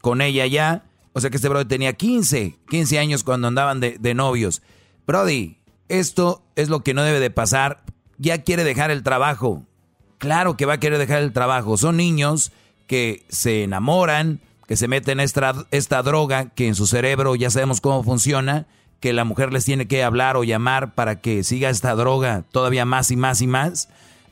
con ella ya, o sea que este Brody tenía 15, 15 años cuando andaban de, novios. Brody, esto es lo que no debe de pasar. Ya quiere dejar el trabajo. Claro que va a querer dejar el trabajo. Son niños que se enamoran, que se meten esta, esta droga que en su cerebro ya sabemos cómo funciona, que la mujer les tiene que hablar o llamar para que siga esta droga todavía más y más y más.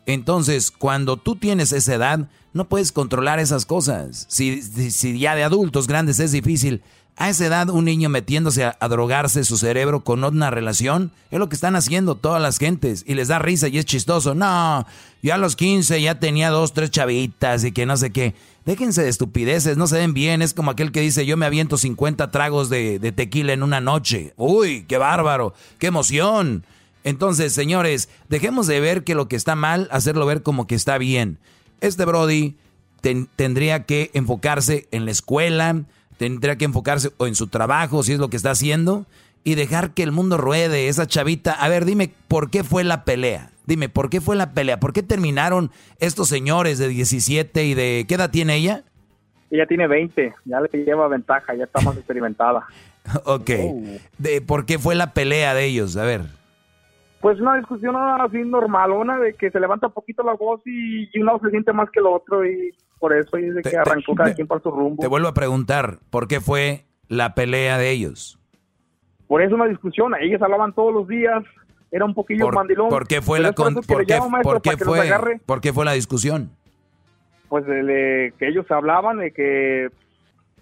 Entonces, cuando tú tienes esa edad, no puedes controlar esas cosas. Si, si, ya de adultos grandes es difícil, a esa edad un niño metiéndose a, drogarse su cerebro con una relación, es lo que están haciendo todas las gentes y les da risa y es chistoso. No, yo a los 15 ya tenía dos, tres chavitas y que no sé qué. Déjense de estupideces, no se ven bien. Es como aquel que dice, yo me aviento 50 tragos de, de tequila en una noche. Uy, qué bárbaro, qué emoción. Entonces, señores, dejemos de ver que lo que está mal, hacerlo ver como que está bien. Este Brody tendría que enfocarse en la escuela, tendría que enfocarse o en su trabajo, si es lo que está haciendo, y dejar que el mundo ruede. Esa chavita, a ver, dime, ¿por qué fue la pelea? Dime, ¿por qué fue la pelea? ¿Por qué terminaron estos señores de 17 y de... ¿Qué edad tiene ella? Ella tiene 20, ya le lleva ventaja, ya está más (laughs) experimentada. ok. Oh. De, ¿Por qué fue la pelea de ellos? A ver. Pues una discusión así normalona de que se levanta un poquito la voz y, uno se siente más que el otro y por eso dice que arrancó cada quien por su rumbo. Te vuelvo a preguntar, ¿por qué fue la pelea de ellos? Por eso una discusión, ellos hablaban todos los días, era un poquillo mandilón. ¿Por qué fue la por qué, fue, ¿Por qué fue la discusión? Pues de, que ellos hablaban de que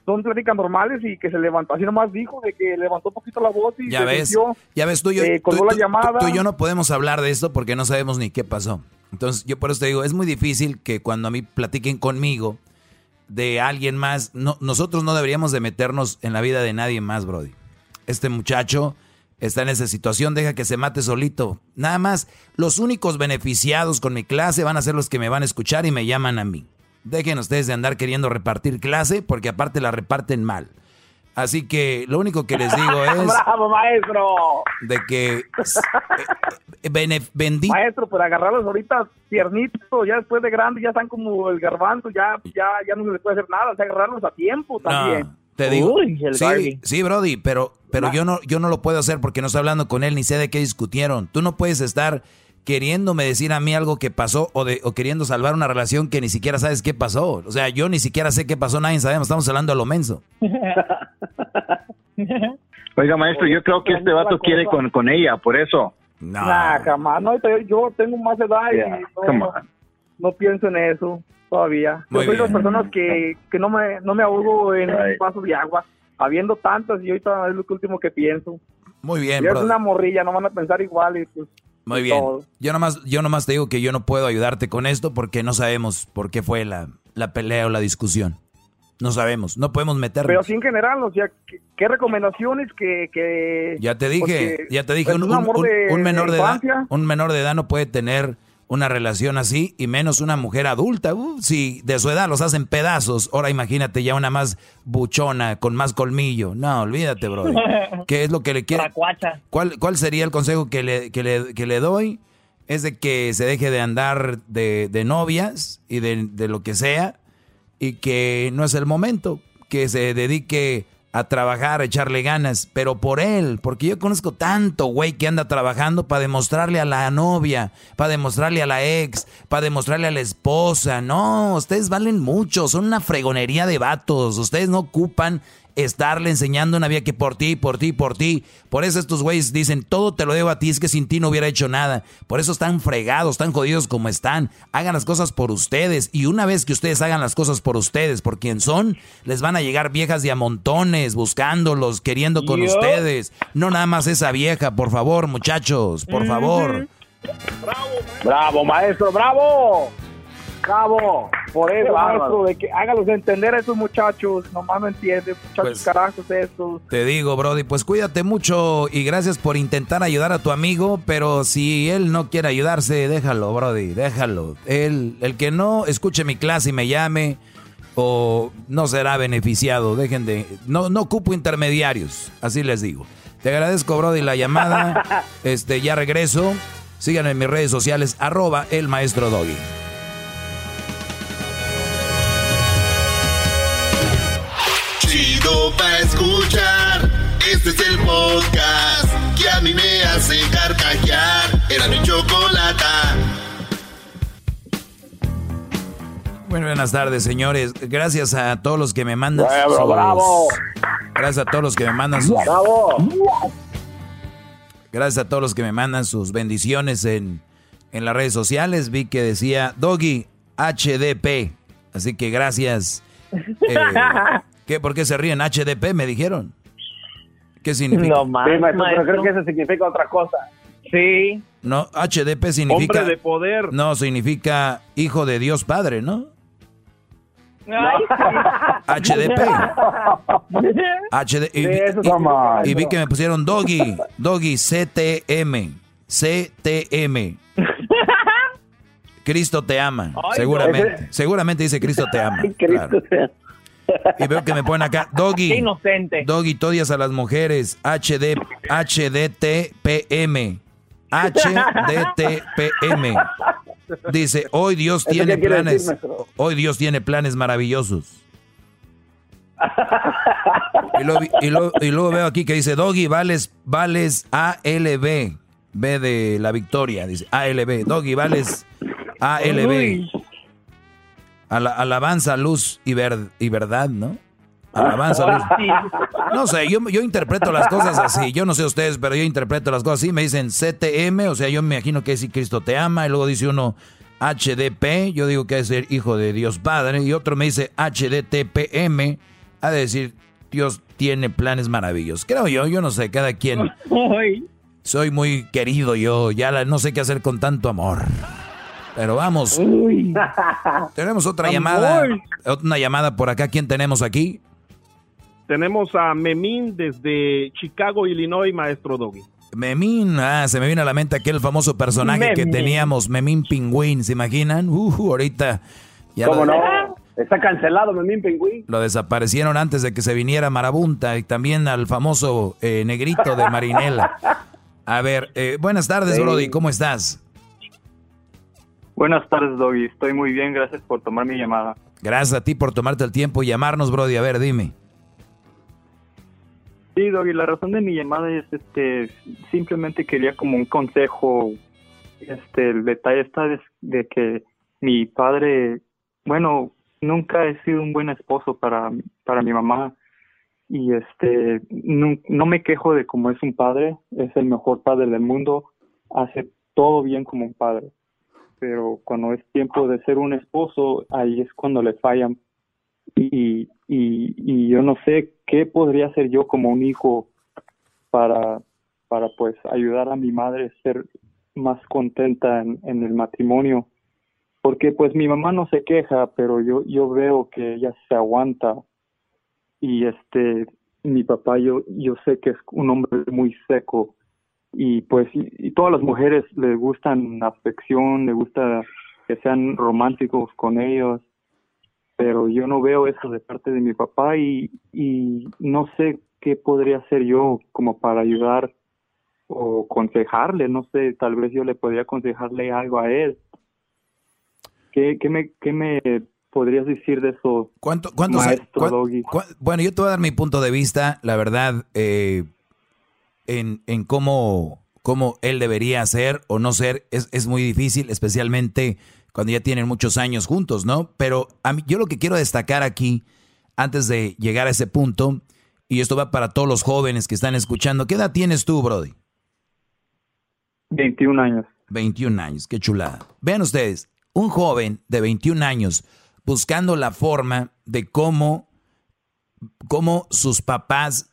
son pláticas normales y que se levantó, así nomás dijo, de que levantó un poquito la voz y ya se ves, ya ves, tú, yo, eh, la llamada. Tú, y yo no podemos hablar de esto porque no sabemos ni qué pasó. Entonces, yo por eso te digo, es muy difícil que cuando a mí platiquen conmigo de alguien más, no, nosotros no deberíamos de meternos en la vida de nadie más, Brody. Este muchacho está en esa situación, deja que se mate solito. Nada más, los únicos beneficiados con mi clase van a ser los que me van a escuchar y me llaman a mí. Dejen ustedes de andar queriendo repartir clase porque aparte la reparten mal. Así que lo único que les digo (laughs) es... ¡Bravo, maestro! De que... Eh, eh Maestro, pues agarrarlos ahorita tiernitos, ya después de grande, ya están como el garbanzo, ya, ya, ya no se les puede hacer nada, o sea, agarrarlos a tiempo también. te digo, sí, sí, Brody, pero, pero yo, no, yo no lo puedo hacer porque no estoy hablando con él ni sé de qué discutieron. Tú no puedes estar queriéndome decir a mí algo que pasó o, de, o queriendo salvar una relación que ni siquiera sabes qué pasó. O sea, yo ni siquiera sé qué pasó, nadie sabemos, estamos hablando a lo menso. (laughs) Oiga, maestro, yo creo que este vato quiere con, con ella, por eso. No. jamás. No, yo tengo más edad y no, pienso en eso todavía. yo soy de las personas que, que no me no me ahogo en un vaso de agua. Habiendo tantas, y ahorita es lo último que pienso. Muy bien, Es una morrilla, no van a pensar igual y pues muy bien. Yo nomás, yo nomás te digo que yo no puedo ayudarte con esto porque no sabemos por qué fue la, la pelea o la discusión. No sabemos, no podemos meternos. Pero sí en general, o sea, ¿qué, recomendaciones que, Ya te dije, ya te dije, pues, un, menor de edad, un menor de edad no puede tener una relación así y menos una mujer adulta. Uh, si de su edad los hacen pedazos, ahora imagínate ya una más buchona, con más colmillo. No, olvídate, bro. (laughs) ¿Qué es lo que le quiere? ¿Cuál, ¿Cuál sería el consejo que le, que le, que le doy? Es de que se deje de andar de, de novias y de, de lo que sea y que no es el momento, que se dedique a trabajar, a echarle ganas, pero por él, porque yo conozco tanto güey que anda trabajando para demostrarle a la novia, para demostrarle a la ex, para demostrarle a la esposa. No, ustedes valen mucho, son una fregonería de vatos, ustedes no ocupan estarle enseñando una vida que por ti, por ti, por ti. Por eso estos güeyes dicen, todo te lo debo a ti, es que sin ti no hubiera hecho nada. Por eso están fregados, están jodidos como están. Hagan las cosas por ustedes. Y una vez que ustedes hagan las cosas por ustedes, por quien son, les van a llegar viejas de a montones, buscándolos, queriendo con ustedes. No nada más esa vieja, por favor, muchachos, por favor. Bravo, bravo, maestro, bravo. Cabo, por eso, maestro, de que hágalos entender a esos muchachos, nomás no entienden, muchachos pues, carajos estos. Te digo, Brody, pues cuídate mucho y gracias por intentar ayudar a tu amigo, pero si él no quiere ayudarse, déjalo, Brody, déjalo. Él, el que no escuche mi clase y me llame, o no será beneficiado, dejen de, no, no ocupo intermediarios, así les digo. Te agradezco, Brody, la llamada, (laughs) este, ya regreso. Síganme en mis redes sociales, arroba el maestro Doggy. Chido pa' escuchar. Este es el podcast que a mí me hace carcajear. Era mi chocolata. Bueno, buenas tardes, señores. Gracias a todos los que me mandan sus... bravo. Gracias a todos los que me mandan sus... Bravo. Gracias a todos los que me mandan sus bendiciones en en las redes sociales, vi que decía Doggy HDP. Así que gracias. Eh, (laughs) ¿qué, ¿Por qué se ríen? HDP, me dijeron. ¿Qué significa? No más. pero creo que eso significa otra cosa. Sí. No, HDP significa. Hombre de poder. No, significa hijo de Dios Padre, ¿no? HDP. (laughs) HD, (laughs) y, y- y vi que me pusieron Doggy, Doggy CTM, CTM. (laughs) Cristo te ama, Ay, seguramente. no. Seguramente dice Cristo te ama. Cristo claro. Y veo que me ponen acá, Doggy. Qué inocente. Doggy, todias a las mujeres, HD, HDTPM. HDTPM. Dice, hoy Dios ¿Eso tiene planes. decir, hoy Dios tiene planes maravillosos. Y luego, y luego- y luego veo aquí que dice, Doggy, vales, vales ALB. B de la victoria, dice ALB. Doggy, vales ALB. Ala- alabanza, luz y, ver- y verdad, ¿no? Alabanza, luz. No sé, yo, yo interpreto las cosas así. Yo no sé ustedes, pero yo interpreto las cosas así. Me dicen CTM, o sea, yo me imagino que es si Cristo te ama. Y luego dice uno HDP, yo digo que es ser hijo de Dios Padre. Y otro me dice HDTPM, a decir Dios tiene planes maravillosos. Creo yo, yo no sé, cada quien. (laughs) Soy muy querido yo, ya la- no sé qué hacer con tanto amor. Pero vamos. (laughs) Tenemos otra Amor. llamada. Una llamada por acá. ¿Quién tenemos aquí? Tenemos a Memín desde Chicago, Illinois, maestro Doggy. Memín, ah, se me viene a la mente aquel famoso personaje que teníamos, Memín Pingüín, ¿se imaginan? Uh, ahorita ya ¿Cómo lo, no? Está cancelado, Memín Pingüín. lo desaparecieron antes de que se viniera Marabunta y también al famoso eh, negrito de Marinela. (laughs) A ver, eh, buenas tardes, Sí. Brody, ¿cómo estás? Buenas tardes, Doggy. Estoy muy bien, gracias por tomar mi llamada. Gracias a ti por tomarte el tiempo y llamarnos, Brody. A ver, dime. Sí, Doggy, la razón de mi llamada es este simplemente quería como un consejo. Este, el detalle está de, de que mi padre, bueno, nunca he sido un buen esposo para, para mi mamá y este no, no me quejo de cómo es un padre, es el mejor padre del mundo, hace todo bien como un padre. Pero cuando es tiempo de ser un esposo, ahí es cuando le fallan. Y, y, y yo no sé qué podría hacer yo como un hijo para, para pues ayudar a mi madre a ser más contenta en, en el matrimonio. Porque pues mi mamá no se queja pero yo yo veo que ella se aguanta. Y este mi papá yo yo sé que es un hombre muy seco y pues y, y todas las mujeres le gustan afección le gusta que sean románticos con ellos pero yo no veo eso de parte de mi papá y, y no sé qué podría hacer yo como para ayudar o aconsejarle, no sé, tal vez yo le podría aconsejarle algo a él. ¿Qué, qué, me, qué me podrías decir de eso, ¿Cuánto, maestro Doggy? bueno, yo te voy a dar mi punto de vista, la verdad, eh, en, en cómo, cómo él debería ser o no ser, es, es muy difícil, especialmente cuando ya tienen muchos años juntos, ¿no? Pero a mí, yo lo que quiero destacar aquí, antes de llegar a ese punto, y esto va para todos los jóvenes que están escuchando, ¿qué edad tienes tú, Brody? 21 años. 21 años, qué chulada. Vean ustedes, un joven de 21 años buscando la forma de cómo, cómo sus papás,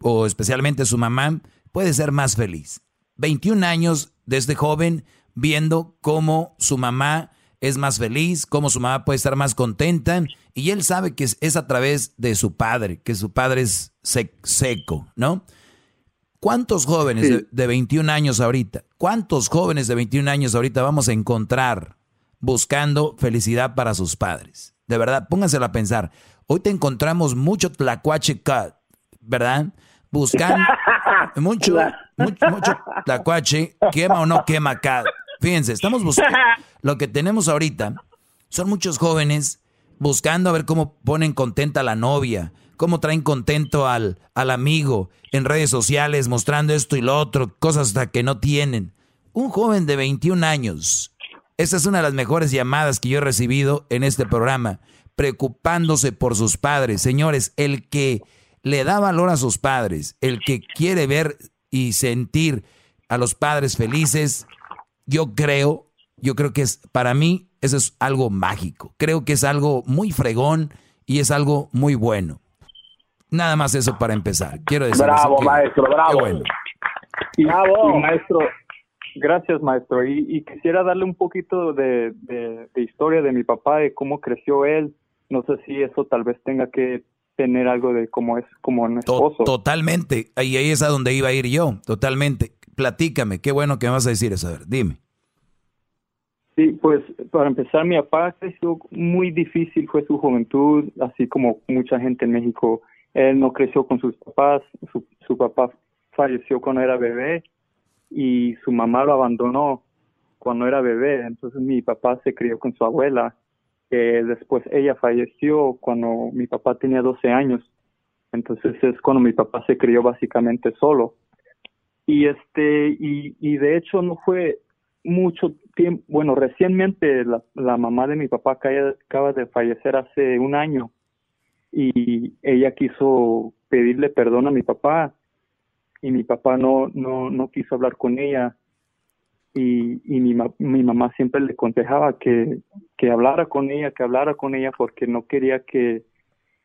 o especialmente su mamá, puede ser más feliz. 21 años de este joven viendo cómo su mamá es más feliz, cómo su mamá puede estar más contenta, y él sabe que es, es a través de su padre, que su padre es sec- seco, ¿no? ¿Cuántos jóvenes de, de 21 años ahorita, cuántos jóvenes de 21 años ahorita vamos a encontrar buscando felicidad para sus padres? De verdad, pónganselo a pensar. Hoy te encontramos mucho tlacuache cut, ¿verdad? Buscando (laughs) mucho, mucho, mucho tlacuache, quema o no quema cut. Fíjense, estamos buscando. (laughs) Lo que tenemos ahorita son muchos jóvenes buscando a ver cómo ponen contenta a la novia, cómo traen contento al, al amigo en redes sociales, mostrando esto y lo otro, cosas hasta que no tienen. Un joven de 21 años, esta es una de las mejores llamadas que yo he recibido en este programa, preocupándose por sus padres. Señores, el que le da valor a sus padres, el que quiere ver y sentir a los padres felices, yo creo yo creo que es, para mí, eso es algo mágico. Creo que es algo muy fregón y es algo muy bueno. Nada más eso para empezar. Quiero decir Bravo, que- maestro, bravo. bueno. Y, Bravo. y, maestro, gracias maestro. Y, y quisiera darle un poquito de, de- de historia de mi papá, de cómo creció él. No sé si eso tal vez tenga que tener algo de cómo es como un esposo. totalmente. Y ahí es a donde iba a ir yo. Totalmente. Platícame. Qué bueno que me vas a decir eso. A ver, dime. Sí, pues para empezar, mi papá creció muy difícil, fue su juventud, así como mucha gente en México. Él no creció con sus papás, su, su papá falleció cuando era bebé y su mamá lo abandonó cuando era bebé. Entonces mi papá se crió con su abuela, que después ella falleció cuando mi papá tenía 12 años. Entonces es cuando mi papá se crió básicamente solo. Y este, y, y de hecho no fue mucho tiempo, bueno, recientemente la, la mamá de mi papá acaba, de fallecer hace un año y ella quiso pedirle perdón a mi papá y mi papá no, no, no quiso hablar con ella y, y mi, ma- mi mamá siempre le aconsejaba que, que hablara con ella, que hablara con ella porque no quería que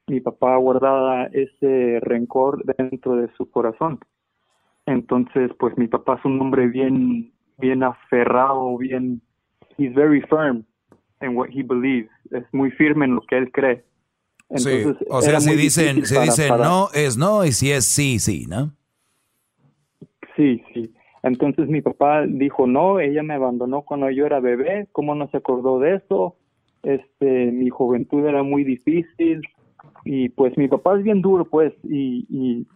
mi papá guardara ese rencor dentro de su corazón. Entonces, pues mi papá es un hombre bien, bien aferrado, bien, he's very firm in what he believes. Es muy firme en lo que él cree. Sí, Entonces, o sea, si dicen, si dicen no, es no, y si es sí, sí, ¿no? Sí, sí. Entonces mi papá dijo, no, ella me abandonó cuando yo era bebé, ¿cómo no se acordó de eso? Este, mi juventud era muy difícil y pues mi papá es bien duro, pues, y, y,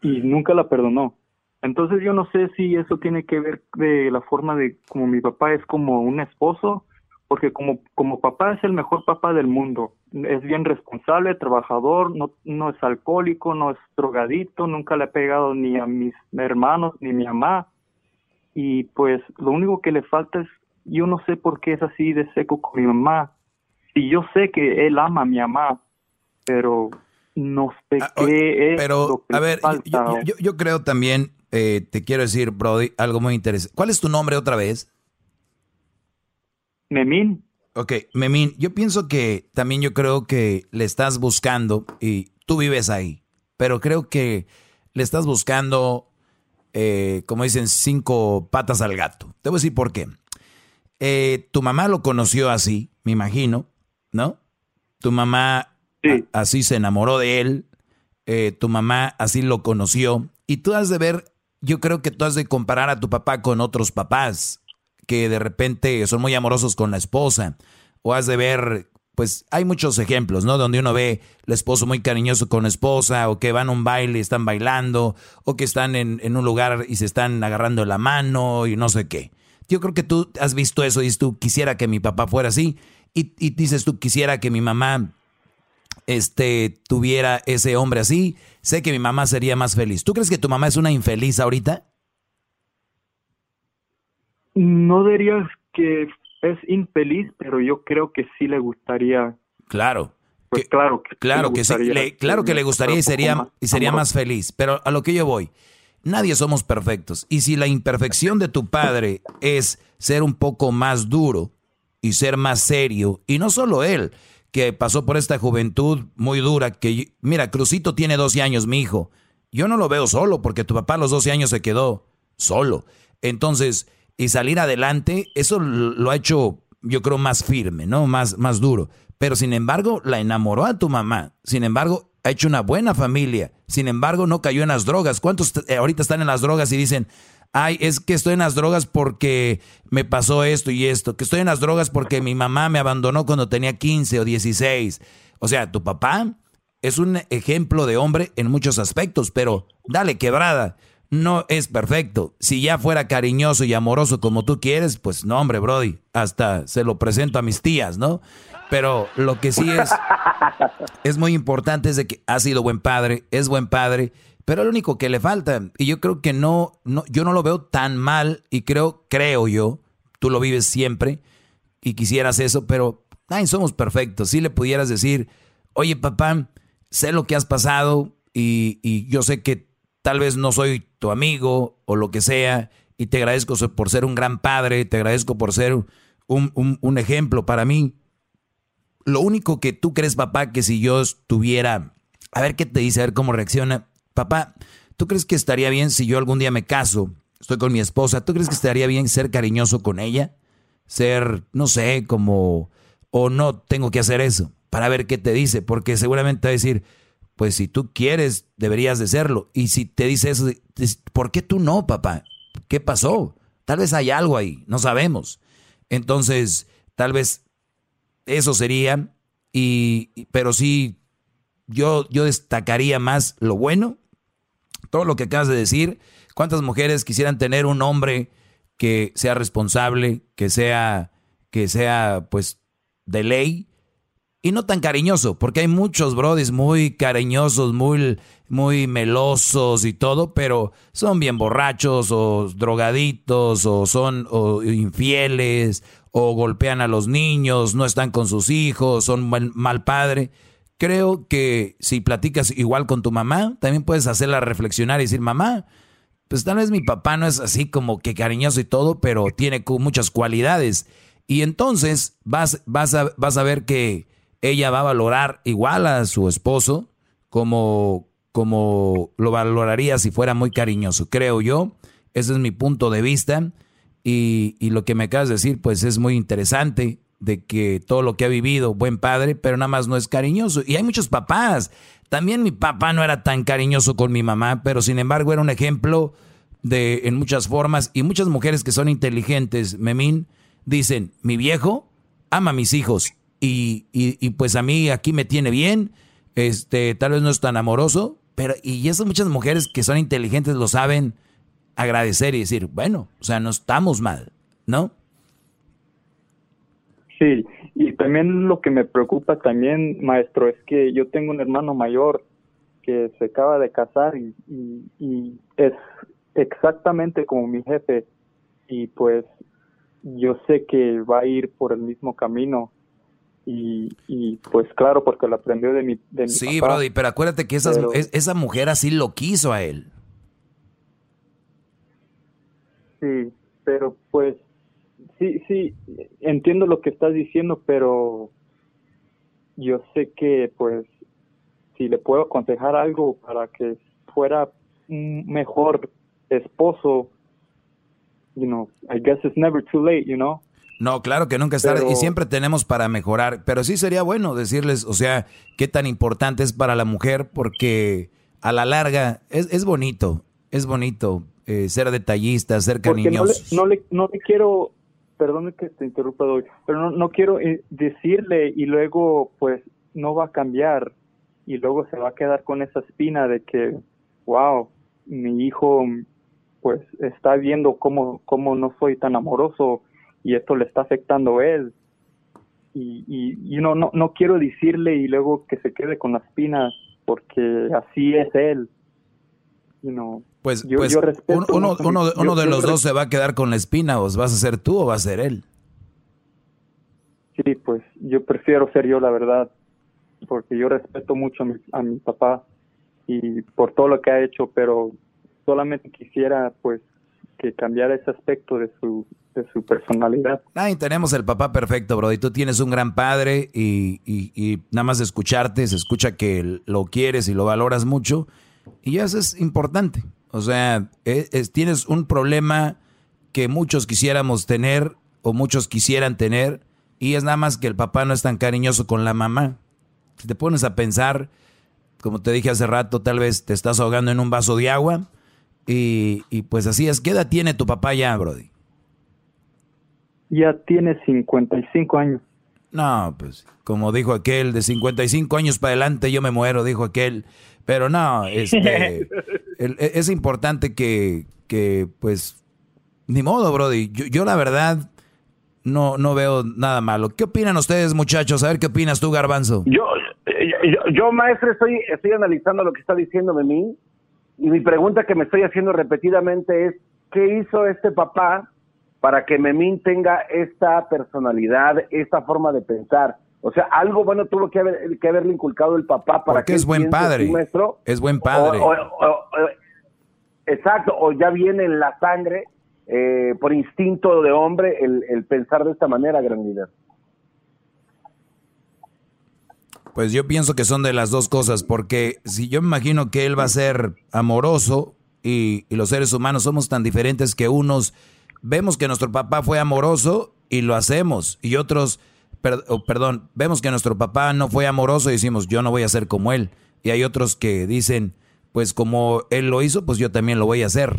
y nunca la perdonó. Entonces yo no sé si eso tiene que ver de la forma de como mi papá es como un esposo, porque como, como papá es el mejor papá del mundo. Es bien responsable, trabajador, no, no es alcohólico, no es drogadito, nunca le ha pegado ni a mis hermanos ni a mi mamá. Y pues lo único que le falta es, yo no sé por qué es así de seco con mi mamá. Y yo sé que él ama a mi mamá, pero no sé qué es lo Pero, que a ver, yo, falta. yo- yo- yo creo también, eh, te quiero decir, Brody, algo muy interesante. ¿Cuál es tu nombre otra vez? Memín. Ok, Memín, yo pienso que también yo creo que le estás buscando, y tú vives ahí, pero creo que le estás buscando, eh, como dicen, cinco patas al gato. Te voy a decir por qué. Eh, tu mamá lo conoció así, me imagino, ¿no? Tu mamá a- así se enamoró de él, eh, tu mamá así lo conoció, y tú has de ver, yo creo que tú has de comparar a tu papá con otros papás que de repente son muy amorosos con la esposa, o has de ver, pues hay muchos ejemplos, ¿no? Donde uno ve el esposo muy cariñoso con la esposa, o que van a un baile y están bailando, o que están en, en un lugar y se están agarrando la mano y no sé qué. Yo creo que tú has visto eso y dices tú, quisiera que mi papá fuera así, y, y dices tú, quisiera que mi mamá este, tuviera ese hombre así, sé que mi mamá sería más feliz. ¿Tú crees que tu mamá es una infeliz ahorita? No dirías que es infeliz, pero yo creo que sí le gustaría. Claro. Pues claro que sí Claro que sí, le- claro que le gustaría y sería, más y sería más feliz. Pero a lo que yo voy, nadie somos perfectos. Y si la imperfección de tu padre es ser un poco más duro y ser más serio, y no solo él, que pasó por esta juventud muy dura, que mira, Crucito tiene 12 años, mi hijo. Yo no lo veo solo porque tu papá a los 12 años se quedó solo. Entonces, y salir adelante, eso lo ha hecho, yo creo, más firme, ¿no? Más, más duro. Pero sin embargo, la enamoró a tu mamá. Sin embargo, ha hecho una buena familia. Sin embargo, no cayó en las drogas. ¿Cuántos eh, ahorita están en las drogas y dicen, ay, es que estoy en las drogas porque me pasó esto y esto? Que estoy en las drogas porque mi mamá me abandonó cuando tenía 15 o 16. O sea, tu papá es un ejemplo de hombre en muchos aspectos, pero dale quebrada. No es perfecto. Si ya fuera cariñoso y amoroso como tú quieres, pues no, hombre, Brody, hasta se lo presento a mis tías, ¿no? Pero lo que sí es, (laughs) es muy importante es de que ha sido buen padre, es buen padre, pero lo único que le falta, y yo creo que no, no, yo no lo veo tan mal, y creo, creo yo, tú lo vives siempre, y quisieras eso, pero ay, somos perfectos. Si le pudieras decir, oye papá, sé lo que has pasado, y, y yo sé que tal vez no soy tu amigo o lo que sea, y te agradezco por ser un gran padre, te agradezco por ser un, un, un ejemplo para mí. Lo único que tú crees, papá, que si yo estuviera, a ver qué te dice, a ver cómo reacciona. Papá, ¿tú crees que estaría bien si yo algún día me caso, estoy con mi esposa, ¿tú crees que estaría bien ser cariñoso con ella? Ser, no sé, como, o no tengo que hacer eso, para ver qué te dice, porque seguramente va a decir, pues si tú quieres, deberías de serlo. Y si te dice eso, ¿por qué tú no, papá? ¿Qué pasó? Tal vez hay algo ahí, no sabemos. Entonces, tal vez eso sería, y, pero sí, yo, yo destacaría más lo bueno, todo lo que acabas de decir. ¿Cuántas mujeres quisieran tener un hombre que sea responsable, que sea, que sea, pues, de ley? Y no tan cariñoso, porque hay muchos brodis muy cariñosos, muy, muy melosos y todo, pero son bien borrachos o drogaditos o son o infieles o golpean a los niños, no están con sus hijos, son mal, mal padre. Creo que si platicas igual con tu mamá, también puedes hacerla reflexionar y decir, mamá, pues tal vez mi papá no es así como que cariñoso y todo, pero tiene muchas cualidades. Y entonces vas, vas, vas a ver que ella va a valorar igual a su esposo como, como lo valoraría si fuera muy cariñoso, creo yo. Ese es mi punto de vista. Y, y, lo que me acabas de decir, pues es muy interesante de que todo lo que ha vivido, buen padre, pero nada más no es cariñoso. Y hay muchos papás. También mi papá no era tan cariñoso con mi mamá, pero sin embargo era un ejemplo de en muchas formas. Y muchas mujeres que son inteligentes, Memín, dicen, mi viejo ama a mis hijos y, y, pues a mí aquí me tiene bien, este, tal vez no es tan amoroso, pero y esas muchas mujeres que son inteligentes lo saben agradecer y decir, bueno, o sea, no estamos mal, ¿no? Sí, y también lo que me preocupa también, maestro, es que yo tengo un hermano mayor que se acaba de casar y, y es exactamente como mi jefe y pues yo sé que va a ir por el mismo camino y, pues claro, porque lo aprendió de mi, de Sí, Brody, pero acuérdate que esa mujer así lo quiso a él. Sí, pero pues sí, sí, entiendo lo que estás diciendo, pero yo sé que pues si le puedo aconsejar algo para que fuera un mejor esposo, you know, I guess it's never too late, you know. No, claro que nunca es tarde y siempre tenemos para mejorar, pero sí sería bueno decirles, o sea, qué tan importante es para la mujer porque a la larga es, es bonito, es bonito eh, ser detallista, ser cariñoso. No le, no, le, quiero, perdón que te interrumpa hoy, pero no, no quiero eh, decirle y luego pues no va a cambiar y luego se va a quedar con esa espina de que, wow, mi hijo pues está viendo cómo, cómo no soy tan amoroso y esto le está afectando a él. Y, y, no, no, no quiero decirle y luego que se quede con la espina porque así es él. You pues, pues uno, uno, uno, de los dos se va a quedar con la espina, o vas a ser tú o va a ser él. Sí, pues yo prefiero ser yo, la verdad, porque yo respeto mucho a mi, a mi papá y por todo lo que ha hecho, pero solamente quisiera pues que cambiara ese aspecto de su, de su personalidad. Ay, tenemos el papá perfecto, bro. Y tú tienes un gran padre y, nada más escucharte, se escucha que lo quieres y lo valoras mucho. Y eso es importante. O sea, e, es, tienes un problema que muchos quisiéramos tener o muchos quisieran tener y es nada más que el papá no es tan cariñoso con la mamá. Si te pones a pensar, como te dije hace rato, tal vez te estás ahogando en un vaso de agua y, y pues así es. ¿Qué edad tiene tu papá ya, Brody? Ya tiene 55 años. No, pues como dijo aquel, de 55 años para adelante yo me muero, dijo aquel. Pero no, este, (laughs) e, es importante que, que, pues, ni modo, Brody. Yo, yo, la verdad no, no veo nada malo. ¿Qué opinan ustedes, muchachos? A ver qué opinas tú, Garbanzo. Yo, yo, yo maestro, estoy, estoy analizando lo que está diciendo mí y mi pregunta que me estoy haciendo repetidamente es, ¿qué hizo este papá para que Memín tenga esta personalidad, esta forma de pensar? O sea, algo bueno tuvo que, haber, que haberle inculcado el papá para que es buen padre. Es buen padre. exacto, o ya viene en la sangre eh, por instinto de hombre el, el pensar de esta manera, gran líder. Pues yo pienso que son de las dos cosas, porque si yo me imagino que él va a ser amoroso y, y, los seres humanos somos tan diferentes que unos vemos que nuestro papá fue amoroso y lo hacemos, y otros, perdón, vemos que nuestro papá no fue amoroso y decimos, yo no voy a ser como él, y hay otros que dicen, pues como él lo hizo, pues yo también lo voy a hacer.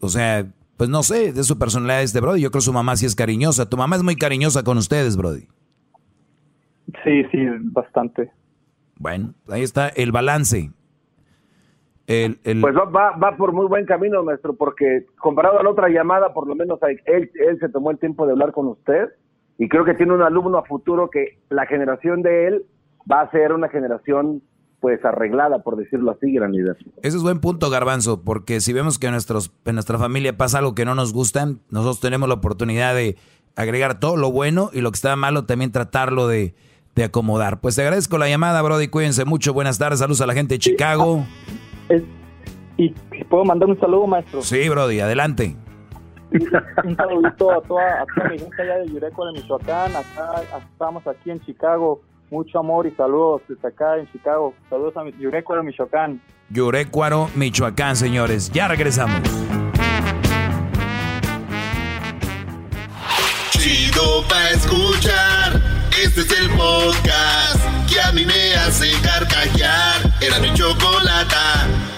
O sea, pues no sé, de su personalidad este Brody, yo creo que su mamá sí es cariñosa, tu mamá es muy cariñosa con ustedes, Brody. Sí, sí, bastante. Bueno, ahí está el balance. El, Pues va, va, por muy buen camino, maestro, porque comparado a la otra llamada, por lo menos él, él se tomó el tiempo de hablar con usted y creo que tiene un alumno a futuro que la generación de él va a ser una generación pues arreglada, por decirlo así, gran líder. Ese es buen punto, Garbanzo, porque si vemos que en, nuestros, en nuestra familia pasa algo que no nos gusta, nosotros tenemos la oportunidad de agregar todo lo bueno y lo que está malo también tratarlo de, de acomodar. Pues te agradezco la llamada, Brody. Cuídense mucho. Buenas tardes. Saludos a la gente de Chicago. ¿Y puedo mandar un saludo, maestro? Sí, Brody. Adelante. un saludito a toda, a toda mi gente allá de Yureco, de Michoacán. Acá, estamos aquí en Chicago. Mucho amor y saludos desde acá en Chicago. Saludos a Yurecuaro, Michoacán. Yurecuaro, Michoacán, señores. Ya regresamos. Chido pa' escuchar. Este es el podcast era mi chocolata.